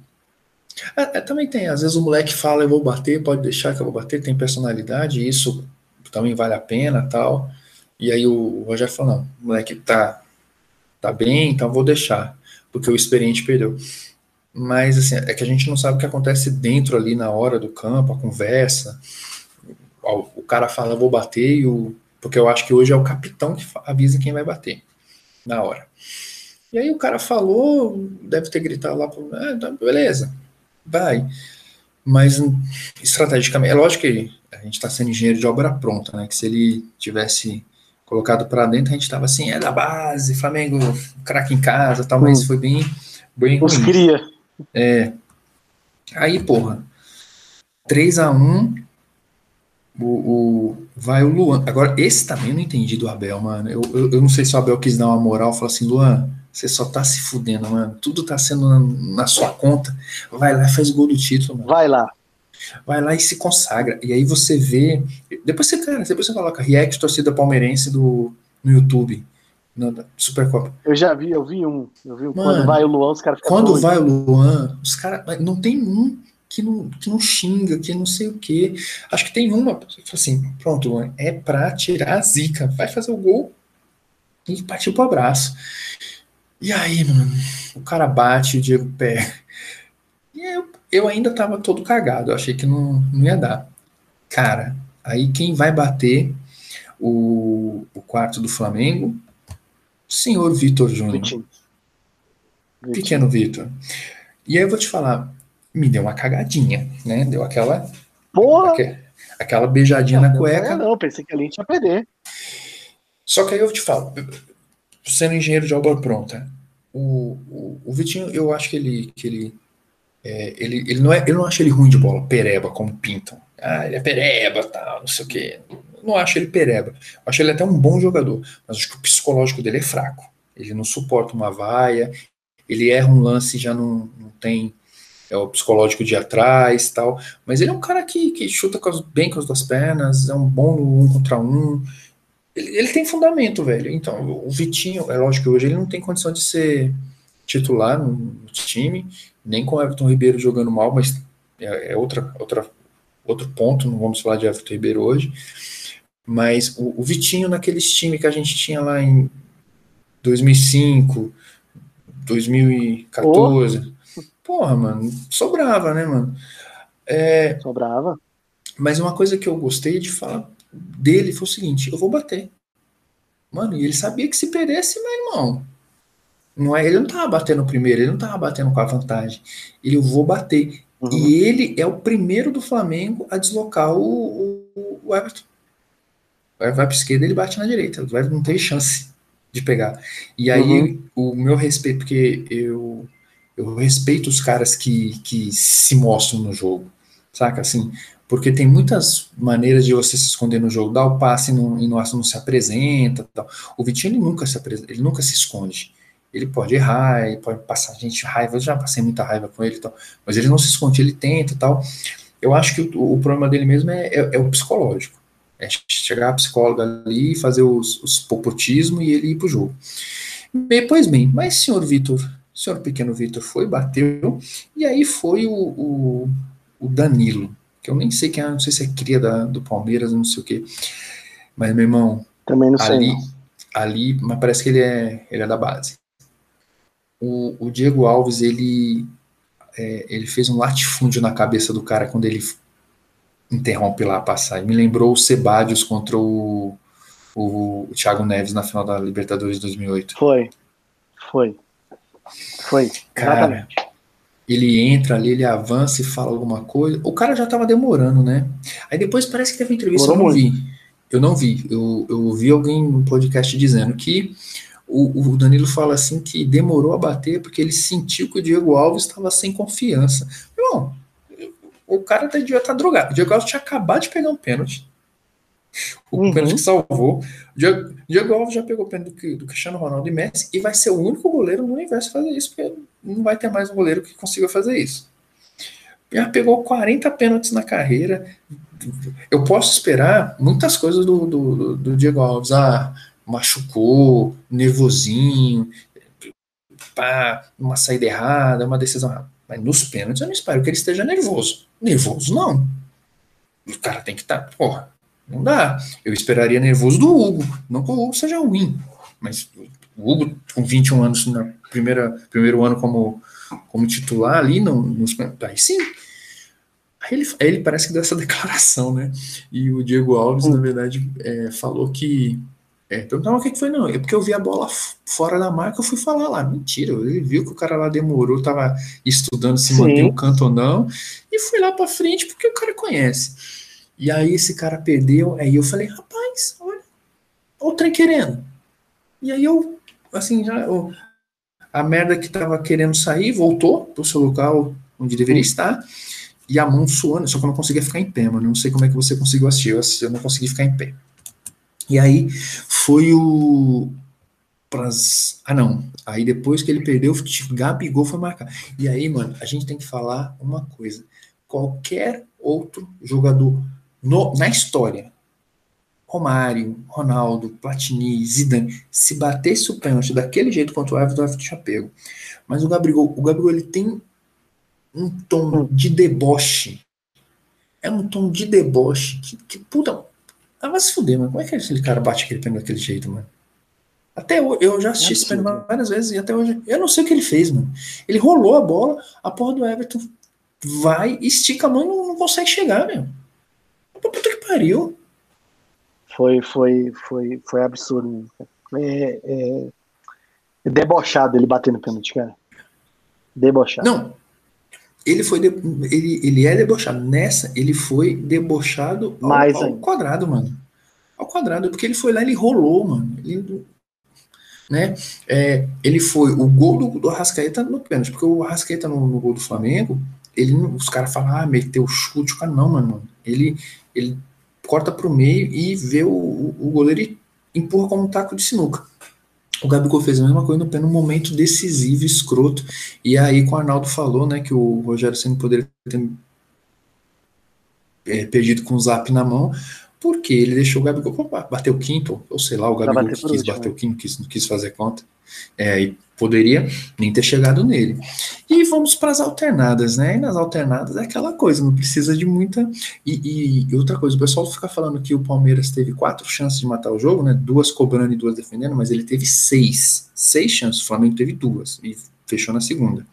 É, é, também tem, às vezes o moleque fala, eu vou bater, pode deixar que eu vou bater, tem personalidade, isso também vale a pena tal. E aí o, o Rogério falou, não, o moleque tá, tá bem, então vou deixar, porque o experiente perdeu. Mas assim, é que a gente não sabe o que acontece dentro ali na hora do campo, a conversa. O, cara fala, vou bater, e o, porque eu acho que hoje é o capitão que avisa quem vai bater na hora. E aí o cara falou, deve ter gritado lá, ah, tá, beleza, vai. Mas estrategicamente, é lógico que a gente está sendo engenheiro de obra pronta, né? Que se ele tivesse colocado para dentro, a gente estava assim, é da base, Flamengo, craque em casa, tal, mas foi bem, bem Os cria. É. Aí, porra, 3 a 1 o, o, vai o Luan. Agora, esse também eu não entendi do Abel, mano. Eu, eu, eu não sei se o Abel quis dar uma moral, falar assim, Luan, você só tá se fudendo, mano. Tudo tá sendo na, na sua conta. Vai lá e faz gol do título, mano. Vai lá. Vai lá e se consagra. E aí você vê. Depois você, cara, depois você coloca React Torcida Palmeirense do, no YouTube, na Supercopa. Eu já vi, eu vi um. Eu vi um. Mano, quando vai o Luan, os caras ficam Quando doidos. vai o Luan, os caras. Não tem um que não, que não xinga, que não sei o quê. Acho que tem uma, assim, pronto, é pra tirar a zica. Vai fazer o gol e partir pro abraço. E aí, mano, o cara bate, o Diego pé. E eu, eu ainda tava todo cagado, eu achei que não, não ia dar. Cara, aí quem vai bater o, o quarto do Flamengo? Senhor Vitor Júnior. Pequeno Vitor. E aí eu vou te falar, me deu uma cagadinha, né? Deu aquela. Porra! Aquela, aquela beijadinha não, na cueca. Não, pensei que a gente ia perder. Só que aí eu te falo, sendo engenheiro de obra pronta, o, o, o Vitinho, eu acho que ele. Que ele é, ele, ele não é, eu não acho ele ruim de bola, pereba, como pintam. Ah, ele é pereba, tal, não sei o quê. não acho ele pereba. Acho ele até um bom jogador, mas acho que o psicológico dele é fraco. Ele não suporta uma vaia, ele erra um lance e já não, não tem é o psicológico de atrás tal. Mas ele é um cara que, que chuta com as, bem com as duas pernas, é um bom um contra um. Ele, ele, tem fundamento, velho. Então, o Vitinho, é lógico que hoje ele não tem condição de ser titular no, no time, nem com o Everton Ribeiro jogando mal, mas é, é, outra, outra, outro ponto, não vamos falar de Everton Ribeiro hoje. Mas o, o Vitinho naqueles times que a gente tinha lá em 2005, 2014. Oh. Porra, mano, sobrava, né, mano? É, sobrava. Mas uma coisa que eu gostei de falar dele foi o seguinte: eu vou bater. Mano, e ele sabia que se perdesse, meu irmão. Não é, ele não tava batendo primeiro, ele não tava batendo com a vantagem. Ele, eu vou bater. Uhum. E ele é o primeiro do Flamengo a deslocar o, o, o Everton. Vai, vai para esquerda, ele bate na direita. O Everton não tem chance de pegar. E aí, uhum. o meu respeito, porque eu, eu respeito os caras que, que se mostram no jogo, saca? Assim, porque tem muitas maneiras de você se esconder no jogo, dar o passe e não, e não, não se apresenta. Tal. O Vitinho ele nunca se apresenta, ele nunca se esconde. Ele pode errar, ele pode passar gente raiva, eu já passei muita raiva com ele, tal, mas ele não se esconde, ele tenta tal. Eu acho que o, o problema dele mesmo é, é, é o psicológico. É chegar a psicóloga ali, fazer os, os popotismo e ele ir pro jogo. Bem, pois bem, mas senhor Vitor, senhor pequeno Vitor foi, bateu, e aí foi o, o, o, Danilo, que eu nem sei quem é, não sei se é cria da, do Palmeiras, não sei o que. Mas, meu irmão, também não ali, sei. Ali, mas parece que ele é, ele é da base. O, o Diego Alves, ele, é, ele fez um latifúndio na cabeça do cara quando ele interrompe lá a passagem. Me lembrou o Sebadios contra o, o, o Thiago Neves na final da Libertadores de 2008. Foi. Foi. Foi. Cara, Exatamente. ele entra ali, ele avança e fala alguma coisa. O cara já tava demorando, né? Aí depois parece que teve uma entrevista, Demorou eu não muito. vi. Eu não vi. Eu, eu vi alguém no podcast dizendo que o, o, Danilo fala assim que demorou a bater porque ele sentiu que o Diego Alves estava sem confiança. Irmão, o cara devia estar tá drogado. O Diego Alves tinha acabado de pegar um pênalti. O uhum. pênalti que salvou. O Diego, Diego Alves já pegou o pênalti do, do, Cristiano Ronaldo e Messi e vai ser o único goleiro no universo a fazer isso, porque não vai ter mais um goleiro que consiga fazer isso. Já pegou 40 pênaltis na carreira. Eu posso esperar muitas coisas do, do, do Diego Alves. Ah, machucou, nervosinho, pá, uma saída errada, uma decisão errada. Mas nos pênaltis eu não espero que ele esteja nervoso. Nervoso não. O cara tem que estar. Tá, porra, não dá. Eu esperaria nervoso do Hugo. Não que o Hugo seja ruim. Mas o Hugo, com 21 anos no primeira, primeiro ano como, como titular ali, não, nos, aí sim. Aí ele, aí ele parece que deu essa declaração, né? E o Diego Alves, na verdade, é, falou que é, perguntaram o que, que foi, não. É porque eu vi a bola fora da marca, eu fui falar lá. Mentira, ele viu que o cara lá demorou, tava estudando se manter o canto ou não, e fui lá pra frente porque o cara conhece. E aí esse cara perdeu, aí eu falei, rapaz, olha, olha o trem querendo. E aí eu, assim, já, eu, a merda que tava querendo sair voltou pro seu local onde deveria estar, e a mão suando, só que eu não conseguia ficar em pé, mano. Não sei como é que você conseguiu assistir, eu não consegui ficar em pé. E aí foi o. Pras... Ah, não. Aí depois que ele perdeu, o Gabigol foi marcar. E aí, mano, a gente tem que falar uma coisa. Qualquer outro jogador no, na história, Romário, Ronaldo, Platini, Zidane, se batesse o pênalti daquele jeito contra o Everton, o Everton tinha pego. Mas o Gabigol, o Gabigol ele tem um tom de deboche. É um tom de deboche que, que puta. Ah, vai se fuder, mano. Como é que aquele cara bate aquele pênalti daquele jeito, mano? Até hoje, eu já assisti é esse pênalti várias vezes e até hoje eu não sei o que ele fez, mano. Ele rolou a bola, a porra do Everton vai, estica a mão e não, não consegue chegar, meu. Puta que pariu. Foi, foi, foi, foi absurdo. É, é, é debochado ele batendo pênalti, cara. Debochado. Não. Ele foi de, ele, ele é debochado. Nessa, ele foi debochado ao, Mais ao quadrado, mano. Ao quadrado, porque ele foi lá, ele rolou, mano. Ele, né? É, ele foi o gol do, do Arrascaeta no pênalti, porque o Arrascaeta no, no gol do Flamengo, ele, os caras falam, ah, meteu o chute, o cara não, mano. Ele, ele corta para o meio e vê o, o goleiro e empurra como um taco de sinuca. O Gabigol fez a mesma coisa no pé momento decisivo, escroto. E aí, com o Arnaldo falou, né, que o Rogério Senna poderia ter é, perdido com o zap na mão, porque ele deixou o Gabigol bater o quinto, ou sei lá, o Gabigol que quis bater né? o quinto, quis, não quis fazer conta. É, e poderia nem ter chegado nele. E vamos para as alternadas, né? E nas alternadas é aquela coisa, não precisa de muita. E, e, outra coisa, o pessoal fica falando que o Palmeiras teve quatro chances de matar o jogo, né? Duas cobrando e duas defendendo, mas ele teve seis. Seis chances, o Flamengo teve duas e fechou na segunda.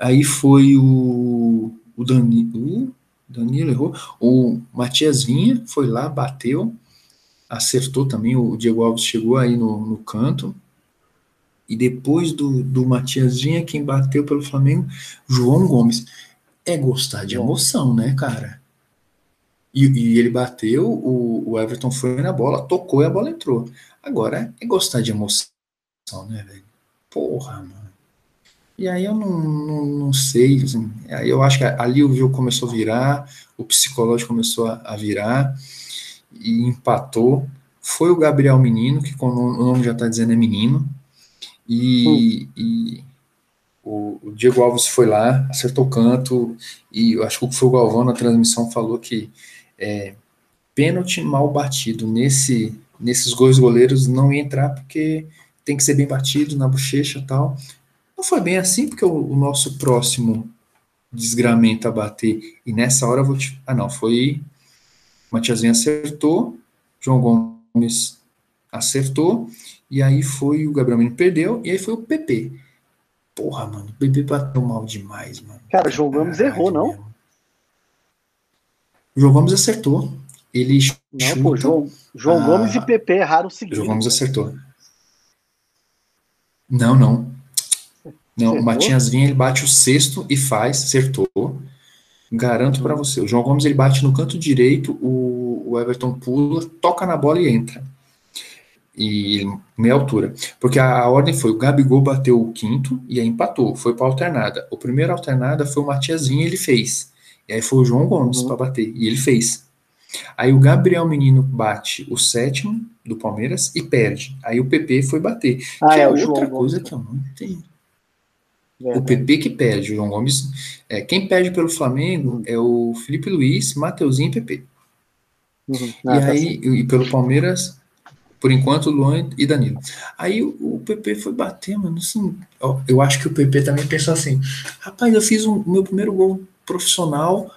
Aí foi o, o Danilo, Danilo errou, o Matias Vinha foi lá, bateu, acertou também, o Diego Alves chegou aí no, no canto, e depois do, do Matias Vinha, quem bateu pelo Flamengo, João Gomes. É gostar de emoção, né, cara? E, e ele bateu, o, o, Everton foi na bola, tocou e a bola entrou. Agora, é gostar de emoção, né, velho? Porra, mano. E aí eu não, não, não sei, assim, aí eu acho que ali o jogo começou a virar, o psicológico começou a, a virar, e empatou. Foi o Gabriel Menino, que o nome já tá dizendo é menino, e, hum. e o, o, Diego Alves foi lá, acertou o canto, e acho que foi o Galvão na transmissão falou que é, pênalti mal batido nesse, nesses dois goleiros não ia entrar porque tem que ser bem batido na bochecha e tal. Não foi bem assim, porque o, o nosso próximo desgramento a bater, e nessa hora eu vou te. Ah, não, foi. Matiazinho acertou, João Gomes acertou, e aí foi o Gabriel Menino perdeu, e aí foi o PP. Porra, mano, o PP bateu mal demais, mano. Cara, o João Gomes errou, não? Mesmo. O João Gomes acertou. Ele Não, chuta, pô, João, João Gomes e PP erraram o seguinte. João Gomes acertou. Não, não. Não, o Matias Vinha, ele bate o sexto e faz, acertou. Garanto para você. O João Gomes, ele bate no canto direito, o, o Everton pula, toca na bola e entra e meia altura. Porque a, a, ordem foi: o Gabigol bateu o quinto e aí empatou, foi para alternada. O primeiro alternada foi o Matiazinho, ele fez. E aí foi o João Gomes uhum. para bater, e ele fez. Aí o Gabriel Menino bate o sétimo do Palmeiras e perde. Aí o PP foi bater. Ah, que é, é outra coisa Gomes. que eu não entendo. É, o PP que perde, o João Gomes. É, quem perde pelo Flamengo uhum. é o Felipe Luiz, Mateuzinho e PP. Uhum. Ah, e tá aí, e pelo Palmeiras, por enquanto, Luan e Danilo. Aí o, PP foi bater, mano. Assim, eu acho que o PP também pensou assim: rapaz, eu fiz o um, meu primeiro gol profissional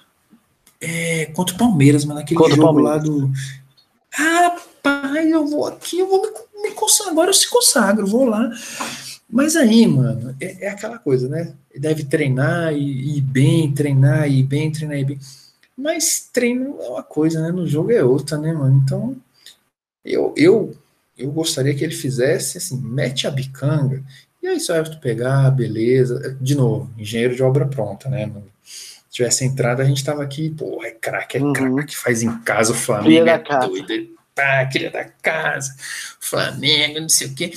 é, contra o Palmeiras, mano. Aquele contra jogo lá do. Rapaz, eu vou aqui, eu vou me, me consagrar. Agora eu se consagro, vou lá. Mas aí, mano, é, é aquela coisa, né? Deve treinar e ir bem, treinar e ir bem, treinar e ir bem. Mas treino é uma coisa, né? No jogo é outra, né, mano? Então eu, eu, eu gostaria que ele fizesse assim, mete a bicanga, e aí só é tu pegar, beleza. De novo, engenheiro de obra pronta, né? Se tivesse entrado, a gente tava aqui, pô, é craque, é uhum. craque, faz em casa o Flamengo, é doido, tá, queria da casa, Flamengo, não sei o quê.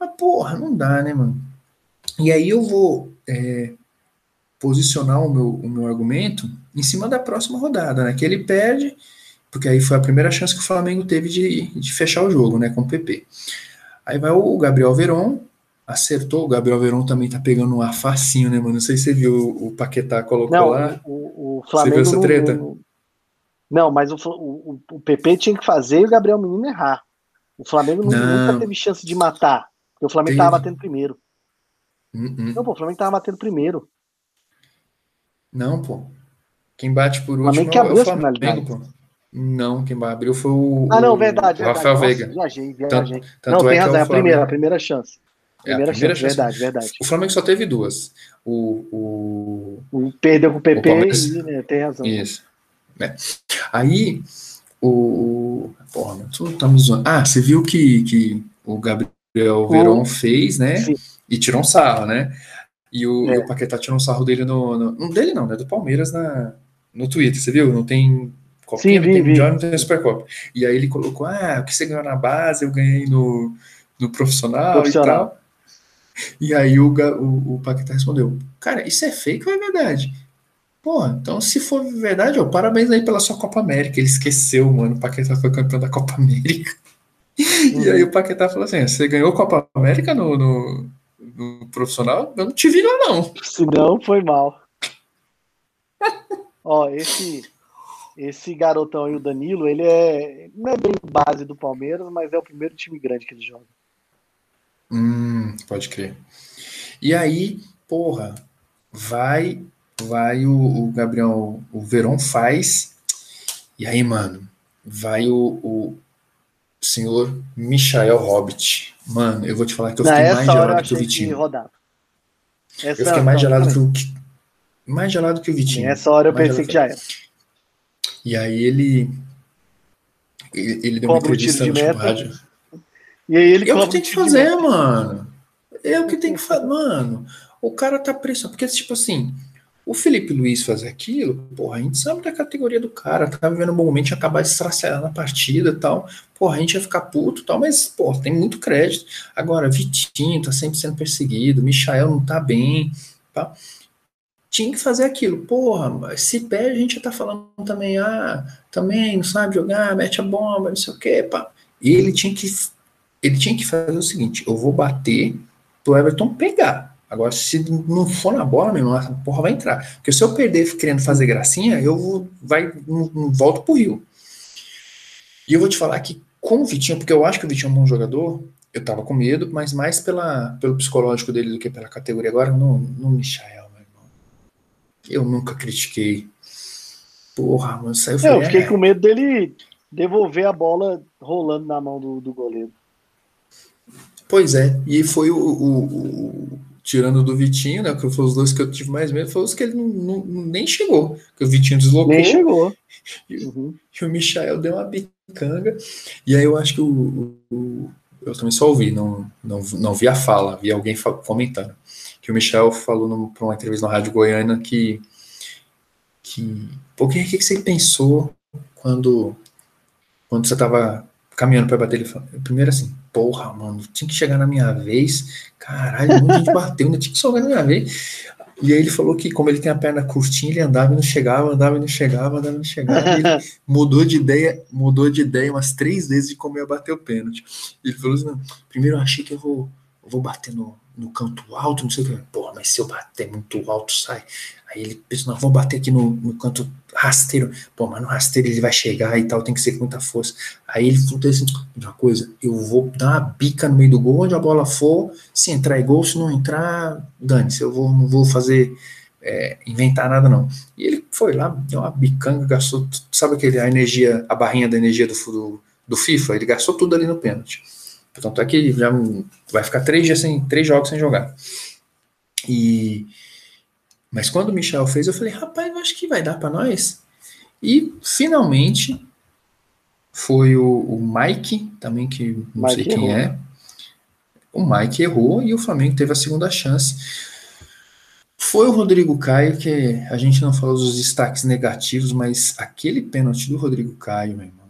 Mas, porra, não dá, né, mano? E aí eu vou é, posicionar o meu, o meu argumento em cima da próxima rodada, né? Que ele perde porque aí foi a primeira chance que o Flamengo teve de, de fechar o jogo, né, com o PP. Aí vai o Gabriel Veron, acertou, o Gabriel Veron também tá pegando um facinho, né, mano? Não sei se você viu o Paquetá colocou não, lá. O, o Flamengo. Você viu essa treta? Não, não mas o, o, o, PP tinha que fazer e o Gabriel Menino errar. O Flamengo não. nunca teve chance de matar, porque o Flamengo teve. tava batendo primeiro. Uh -uh. Não, pô, o Flamengo tava batendo primeiro. Não, pô. Quem bate por último que é o Flamengo, pô. Não, quem abriu foi o, Ah, não, o- verdade. o verdade. Rafael Nossa, Veiga. Viajei, Tanto, viajei. tanto não, é tem que razão, é é o a primeira, a primeira chance. É, Primeira, primeira chance, chance. verdade, verdade. O Flamengo só teve duas. O, o, O perdeu com o O PP Palmeiras- e né, tem razão. Isso. É. Aí, o. Porra, tu tá me zoando. Ah, você viu que, que o Gabriel Veron fez, né? Sim. E tirou um sarro, né? E o, É. o Paquetá tirou um sarro dele no, no. Não dele, não, né? Do Palmeiras na, no Twitter, você viu? Não tem. Copinha, Sim, não vi, tem vi. Mundial, não tem Supercopa. E aí ele colocou: ah, o que você ganhou na base, eu ganhei no, no profissional, Profissional. e tal. E aí o, o, o Paquetá respondeu: Cara, isso é fake ou é verdade? Pô, então se for verdade, ó, parabéns aí pela sua Copa América. Ele esqueceu, mano. O Paquetá foi campeão da Copa América. E aí o Paquetá falou assim: você ganhou Copa América no, no, no profissional? Eu não te vi lá, não. Se não, foi mal. Ó, esse, esse garotão aí, o Danilo, ele é. Não é bem base do Palmeiras, mas é o primeiro time grande que ele joga. Hum, pode crer. E aí, porra, vai, vai o, o Gabriel, o Verón faz. E aí, mano, vai o, o senhor Michael Hobbit. Mano, eu vou te falar que eu fiquei mais hora eu gelado que o que Vitinho. Essa, Eu fiquei mais gelado também. que o que- mais gelado que o Vitinho. Nessa hora eu Mais pensei que já era. E aí ele ele, ele deu uma o entrevista de no tipo, rádio. E aí ele que tenho o que tiro de fazer, mano. Eu que tenho que fazer, mano. O cara tá pressionado, porque tipo assim, o Felipe Luiz fazer aquilo, porra, a gente sabe da categoria do cara, tá vivendo um bom momento, ia acabar estraçalhando a partida e tal. Porra, a gente ia ficar puto e tal, mas, porra, tem muito crédito. Agora, Vitinho tá sempre sendo perseguido, Michael não tá bem, tá? Tinha que fazer aquilo, porra, se perde, a gente já tá falando também, ah, também não sabe jogar, mete a bomba, não sei o quê, pá. E ele tinha que ele tinha que fazer o seguinte: eu vou bater pro Everton pegar. Agora, se não for na bola, meu irmão, essa porra vai entrar. Porque se eu perder querendo fazer gracinha, eu vou, vai, volto pro Rio. E eu vou te falar que com o Vitinho, porque eu acho que o Vitinho é um bom jogador, eu tava com medo, mas mais pela, pelo psicológico dele do que pela categoria. Agora, no, no Michael. Eu nunca critiquei. Porra, mano, saiu Eu fiquei é, com medo dele devolver a bola rolando na mão do, do goleiro. Pois é, e foi o, o- o- tirando do Vitinho, né? Que foram os dois que eu tive mais medo, foi os que ele não, não- nem chegou. Que o Vitinho deslocou Nem chegou. E- Uhum. e o Michael deu uma bicanga. E aí eu acho que o, o- eu também só ouvi, não, não, não vi a fala, vi alguém comentando. Que o Michel falou para uma entrevista na Rádio Goiânia que. que Pô, o que, que você pensou quando, quando você estava caminhando para bater? Ele falou, primeiro assim, porra, mano, tinha que chegar na minha vez. Caralho, muita gente bateu, ainda tinha que chegar na minha vez. E aí ele falou que, como ele tem a perna curtinha, ele andava e não chegava, andava e não chegava, andava e não chegava. E ele mudou de ideia, mudou de ideia umas três vezes de como ia bater o pênalti. Ele falou assim: não, primeiro eu achei que eu vou, eu vou bater no, no canto alto, não sei o que. Porra, mas se eu bater muito alto, sai. Aí ele pensou, não, vou bater aqui no, no canto rasteiro. Pô, mas no rasteiro ele vai chegar e tal, tem que ser com muita força. Aí ele falou assim: uma coisa, eu vou dar uma bica no meio do gol, onde a bola for, se entrar é gol, se não entrar, dane-se, eu vou, não vou fazer, é, inventar nada não. E ele foi lá, deu uma bicanga, gastou, sabe aquele, a energia, a barrinha da energia do, do, do FIFA? Ele gastou tudo ali no pênalti. Tanto é que já vai ficar três dias sem, três jogos sem jogar. E mas quando o Michel fez, eu falei, rapaz, eu acho que vai dar para nós. E finalmente foi o, o, Mike, também que não Mike sei quem errou. é. O Mike errou e o Flamengo teve a segunda chance. Foi o Rodrigo Caio, que a gente não falou dos destaques negativos, mas aquele pênalti do Rodrigo Caio, meu irmão,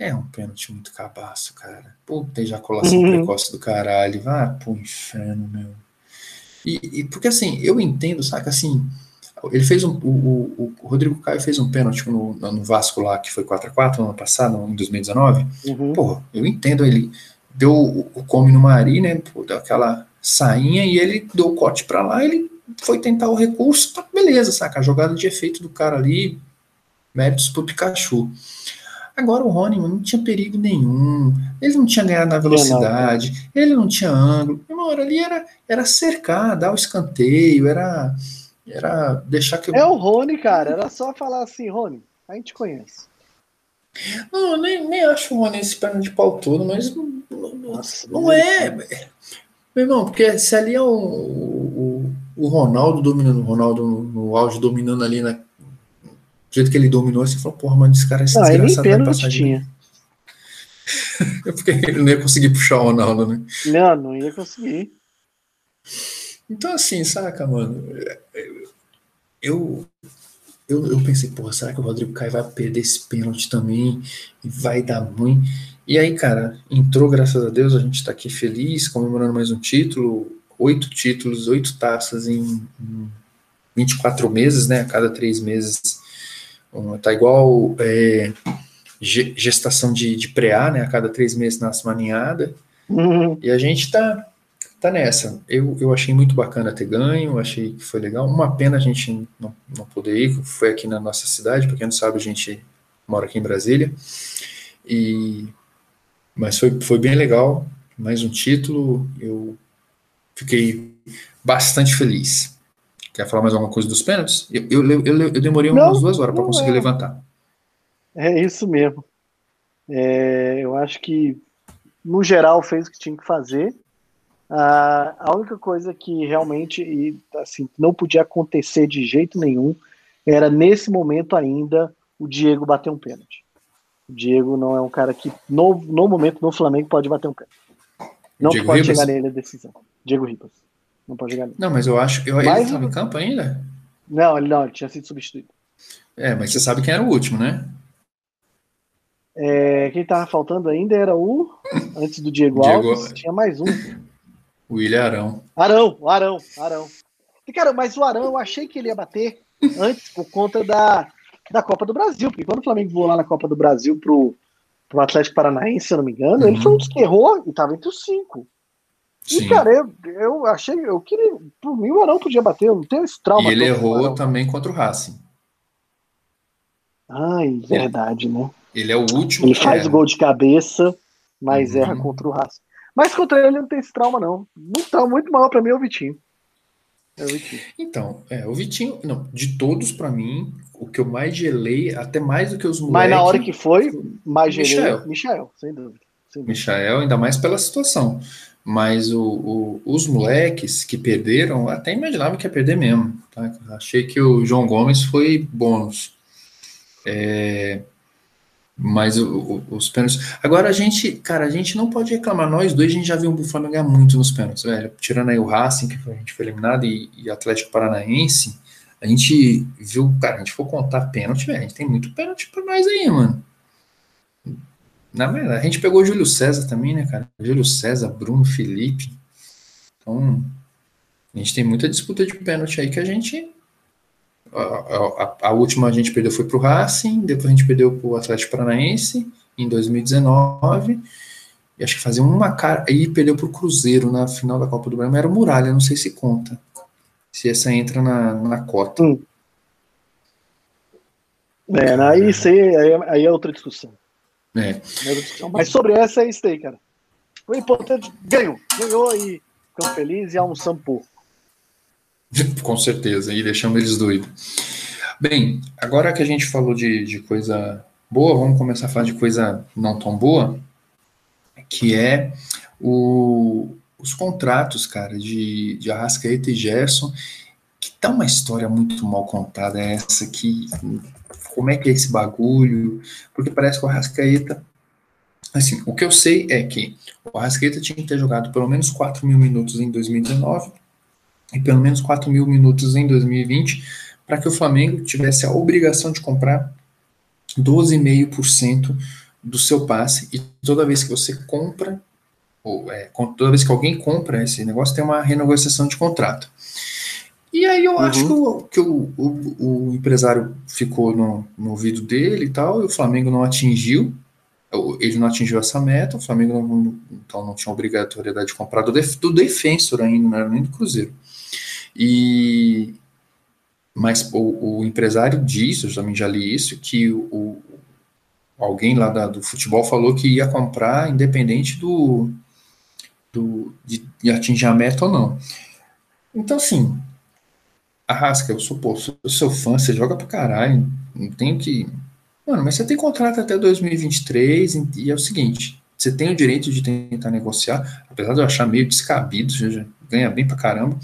é um pênalti muito cabaço, cara. Puta ejaculação Uhum. precoce do caralho. Vá pro inferno, meu. E, e porque assim, eu entendo, saca? Assim, ele fez um. O, o, Rodrigo Caio fez um pênalti no, no Vasco lá, que foi 4x4 no ano passado, em 2019. Uhum. Pô, eu entendo, ele deu o, o come no Mari, né? Pô, deu aquela sainha e ele deu o corte pra lá, ele foi tentar o recurso, tá beleza, saca? A jogada de efeito do cara ali, méritos pro Pikachu. Agora o Rony não tinha perigo nenhum, ele não tinha ganhado na velocidade, ele não tinha ângulo. Irmão, ali era, era cercar, dar o escanteio, era, Era deixar que eu... É o Rony, cara. Era só falar assim, Rony, a gente conhece. Não, eu nem, nem acho o Rony esse perna de pau todo, mas Nossa, não é. Meu irmão, porque se ali é o, o, o Ronaldo dominando, o Ronaldo no, no auge dominando ali na, do jeito que ele dominou, você falou, porra, mano, esse cara é esse não, desgraçado vai passar de Porque ele não ia conseguir puxar o Ronaldo, né? Não, não ia conseguir. Então, assim, saca, mano? Eu, eu, eu pensei, porra, será que o Rodrigo Caio vai perder esse pênalti também? E vai dar ruim? E aí, cara, entrou, graças a Deus, a gente tá aqui feliz, comemorando mais um título, oito títulos, oito taças em, em 24 meses, né? A cada três meses. Tá igual é, gestação de, de preá, né? A cada três meses nasce uma ninhada. Uhum. E a gente tá, tá nessa. Eu, eu achei muito bacana ter ganho, achei que foi legal. Uma pena a gente não, não poder ir, foi aqui na nossa cidade, para quem não sabe, a gente mora aqui em Brasília. E, mas foi, foi bem legal, mais um título, eu fiquei bastante feliz. Quer falar mais alguma coisa dos pênaltis? Eu, eu, eu, eu demorei não, umas duas horas para conseguir é. levantar. É isso mesmo. É, eu acho que, no geral, fez o que tinha que fazer. Ah, a única coisa que realmente e, assim, não podia acontecer de jeito nenhum era, nesse momento ainda, o Diego bater um pênalti. O Diego não é um cara que, no, no momento, no Flamengo, pode bater um pênalti. Não pode Ribas? chegar nele a decisão. Diego Ribas. Não pode nele. Não, mas eu acho. Eu, ele estava em campo ainda? Não, ele não, ele tinha sido substituído. É, mas você sabe quem era o último, né? É, quem tava faltando ainda era o. Antes do Diego, Diego Alves, tinha mais um. O William Arão. Arão, Arão, Arão. E, cara, mas o Arão eu achei que ele ia bater antes por conta da, da Copa do Brasil. Porque quando o Flamengo voou lá na Copa do Brasil pro, pro Atlético Paranaense, se eu não me engano, uhum. ele foi um dos que errou e tava entre os cinco. Sim. E, cara, eu, eu achei, eu queria. Por mim, o Arão podia bater, eu não tenho esse trauma. E ele errou também contra o Racing. Ai, verdade, né? Ele é o último. Ele faz o gol de cabeça, mas uhum. erra contra o Racing. Mas contra ele não tem esse trauma, não. Um trauma muito maior para mim é o Vitinho. É o Vitinho. Então, é, o Vitinho, não, de todos, para mim, o que eu mais gelei, até mais do que os moleques. Mas na hora que foi, mais gelei, Michael, Michael sem dúvida. Sem dúvida. Michael, ainda mais pela situação. Mas o, o, os moleques que perderam, até imaginava que ia perder mesmo. Tá? Achei que o João Gomes foi bônus. É, mas o, os pênaltis. Agora a gente, cara, a gente não pode reclamar. Nós dois, a gente já viu o Flamengo ganhar muito nos pênaltis, velho. Tirando aí o Racing, que a gente foi eliminado, e, e Atlético Paranaense, a gente viu, cara, a gente for contar pênalti, velho. A gente tem muito pênalti pra nós aí, mano. Na verdade, a gente pegou o Júlio César também, né, cara? Júlio César, Bruno, Felipe. Então, a gente tem muita disputa de pênalti aí que a gente a, a, a, última a gente perdeu foi para o Racing, depois a gente perdeu para o Atlético Paranaense em 2019. E acho que fazia uma cara. Aí perdeu para o Cruzeiro na final da Copa do Brasil, era o Muralha, não sei se conta. Se essa entra na, na cota. Hum. É, aí, aí, aí, aí é outra discussão. É. é. Mas sobre essa é isso aí, cara. O importante, ganhou. Ganhou e ficamos felizes e almoçamos pouco. Com certeza, e deixamos eles doidos. Bem, agora que a gente falou de, de coisa boa, vamos começar a falar de coisa não tão boa, que é o, os contratos, cara, de, de Arrascaeta e Gerson, que tá uma história muito mal contada essa, que como é que é esse bagulho, porque parece que o Arrascaeta, assim, o que eu sei é que o Arrascaeta tinha que ter jogado pelo menos 4 mil minutos em 2019, e pelo menos 4 mil minutos em 2020, para que o Flamengo tivesse a obrigação de comprar 12,5% do seu passe. E toda vez que você compra, ou é, toda vez que alguém compra esse negócio, tem uma renegociação de contrato. E aí eu uhum. acho que, o, que o, o, o, empresário ficou no, no ouvido dele e tal, e o Flamengo não atingiu, ele não atingiu essa meta, o Flamengo não, então não tinha obrigatoriedade de comprar do, def, do defensor ainda, não era nem do Cruzeiro. E mas o, o, empresário diz, eu também já li isso, que o, alguém lá da, do futebol falou que ia comprar independente do, do de, de, atingir a meta ou não. Então, assim, Arrasca, eu sou, pô, sou seu fã, você joga pra caralho. Não tenho que. Mano, mas você tem contrato até 2023 e é o seguinte: você tem o direito de tentar negociar, apesar de eu achar meio descabido, já ganha bem pra caramba.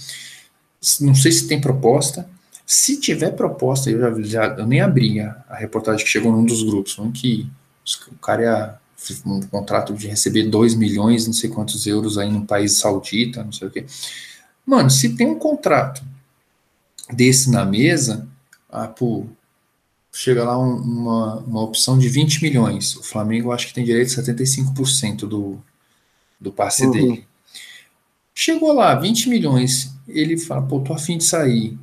Não sei se tem proposta. Se tiver proposta, eu já, já eu nem abri a, a reportagem que chegou num dos grupos, em que o cara ia um contrato de receber 2 milhões, não sei quantos euros aí num país saudita, não sei o quê. Mano, se tem um contrato desse na mesa, ah, pô, chega lá um, uma, uma opção de 20 milhões. O Flamengo acho que tem direito a 75% do, do passe uhum. dele. Chegou lá, 20 milhões, ele fala, pô, tô afim de sair.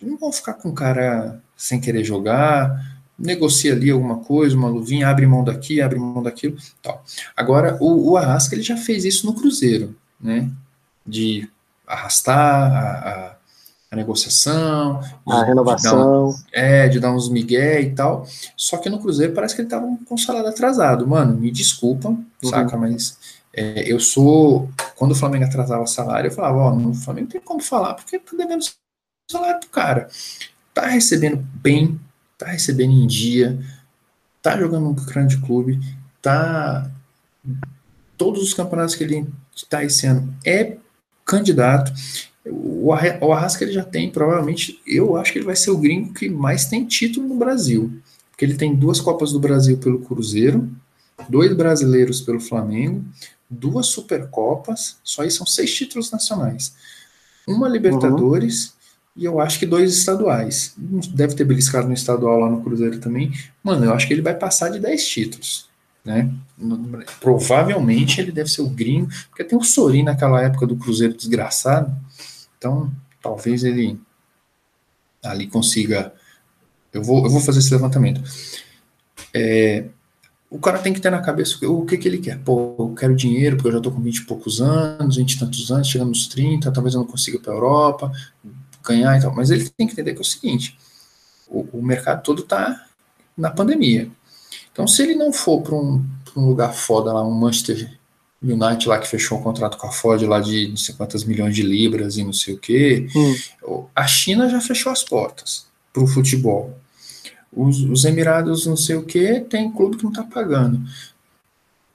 Não vão ficar com o cara sem querer jogar, negocia ali alguma coisa, uma luvinha, abre mão daqui, abre mão daquilo, tal. Agora, o, o Arrasca, ele já fez isso no Cruzeiro, né, de arrastar a, a, a negociação, a renovação, de um, é, de dar uns migué e tal, só que no Cruzeiro parece que ele tava com o salário atrasado, mano, me desculpa, uhum. saca, mas é, eu sou, quando o Flamengo atrasava salário, eu falava, ó, no Flamengo não tem como falar, porque tá devendo salário pro cara, tá recebendo bem, tá recebendo em dia, tá jogando um grande clube, tá todos os campeonatos que ele está esse ano é candidato. O, Arrasca ele já tem, provavelmente, eu acho que ele vai ser o gringo que mais tem título no Brasil. Porque ele tem duas Copas do Brasil pelo Cruzeiro, dois brasileiros pelo Flamengo, duas Supercopas, só aí são seis títulos nacionais. Uma Libertadores uhum e eu acho que dois estaduais. Deve ter beliscado no estadual lá no Cruzeiro também. Mano, eu acho que ele vai passar de 10 títulos. Né? Provavelmente ele deve ser o gringo, porque tem o Sorin naquela época do Cruzeiro desgraçado. Então, talvez ele ali consiga. Eu vou, eu vou fazer esse levantamento. É, o cara tem que ter na cabeça o que, que ele quer. Pô, eu quero dinheiro, porque eu já tô com 20 e poucos anos, 20 e tantos anos, chegando nos 30, talvez eu não consiga ir pra Europa, ganhar e tal. Mas ele tem que entender que é o seguinte: o, o mercado todo está na pandemia. Então, se ele não for para um, um, lugar foda lá, um Manchester United lá que fechou um contrato com a Ford lá de não sei quantas milhões de libras e não sei o quê, hum. a China já fechou as portas para o futebol. Os, os, Emirados não sei o que, tem clube que não está pagando.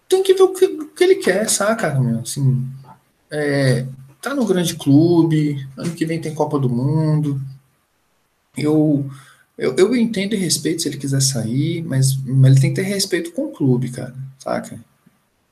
Tem que ver o que, o que ele quer, saca, meu? Assim, é, tá no grande clube, ano que vem tem Copa do Mundo. Eu, eu, eu entendo e respeito se ele quiser sair, mas, mas ele tem que ter respeito com o clube, cara, saca?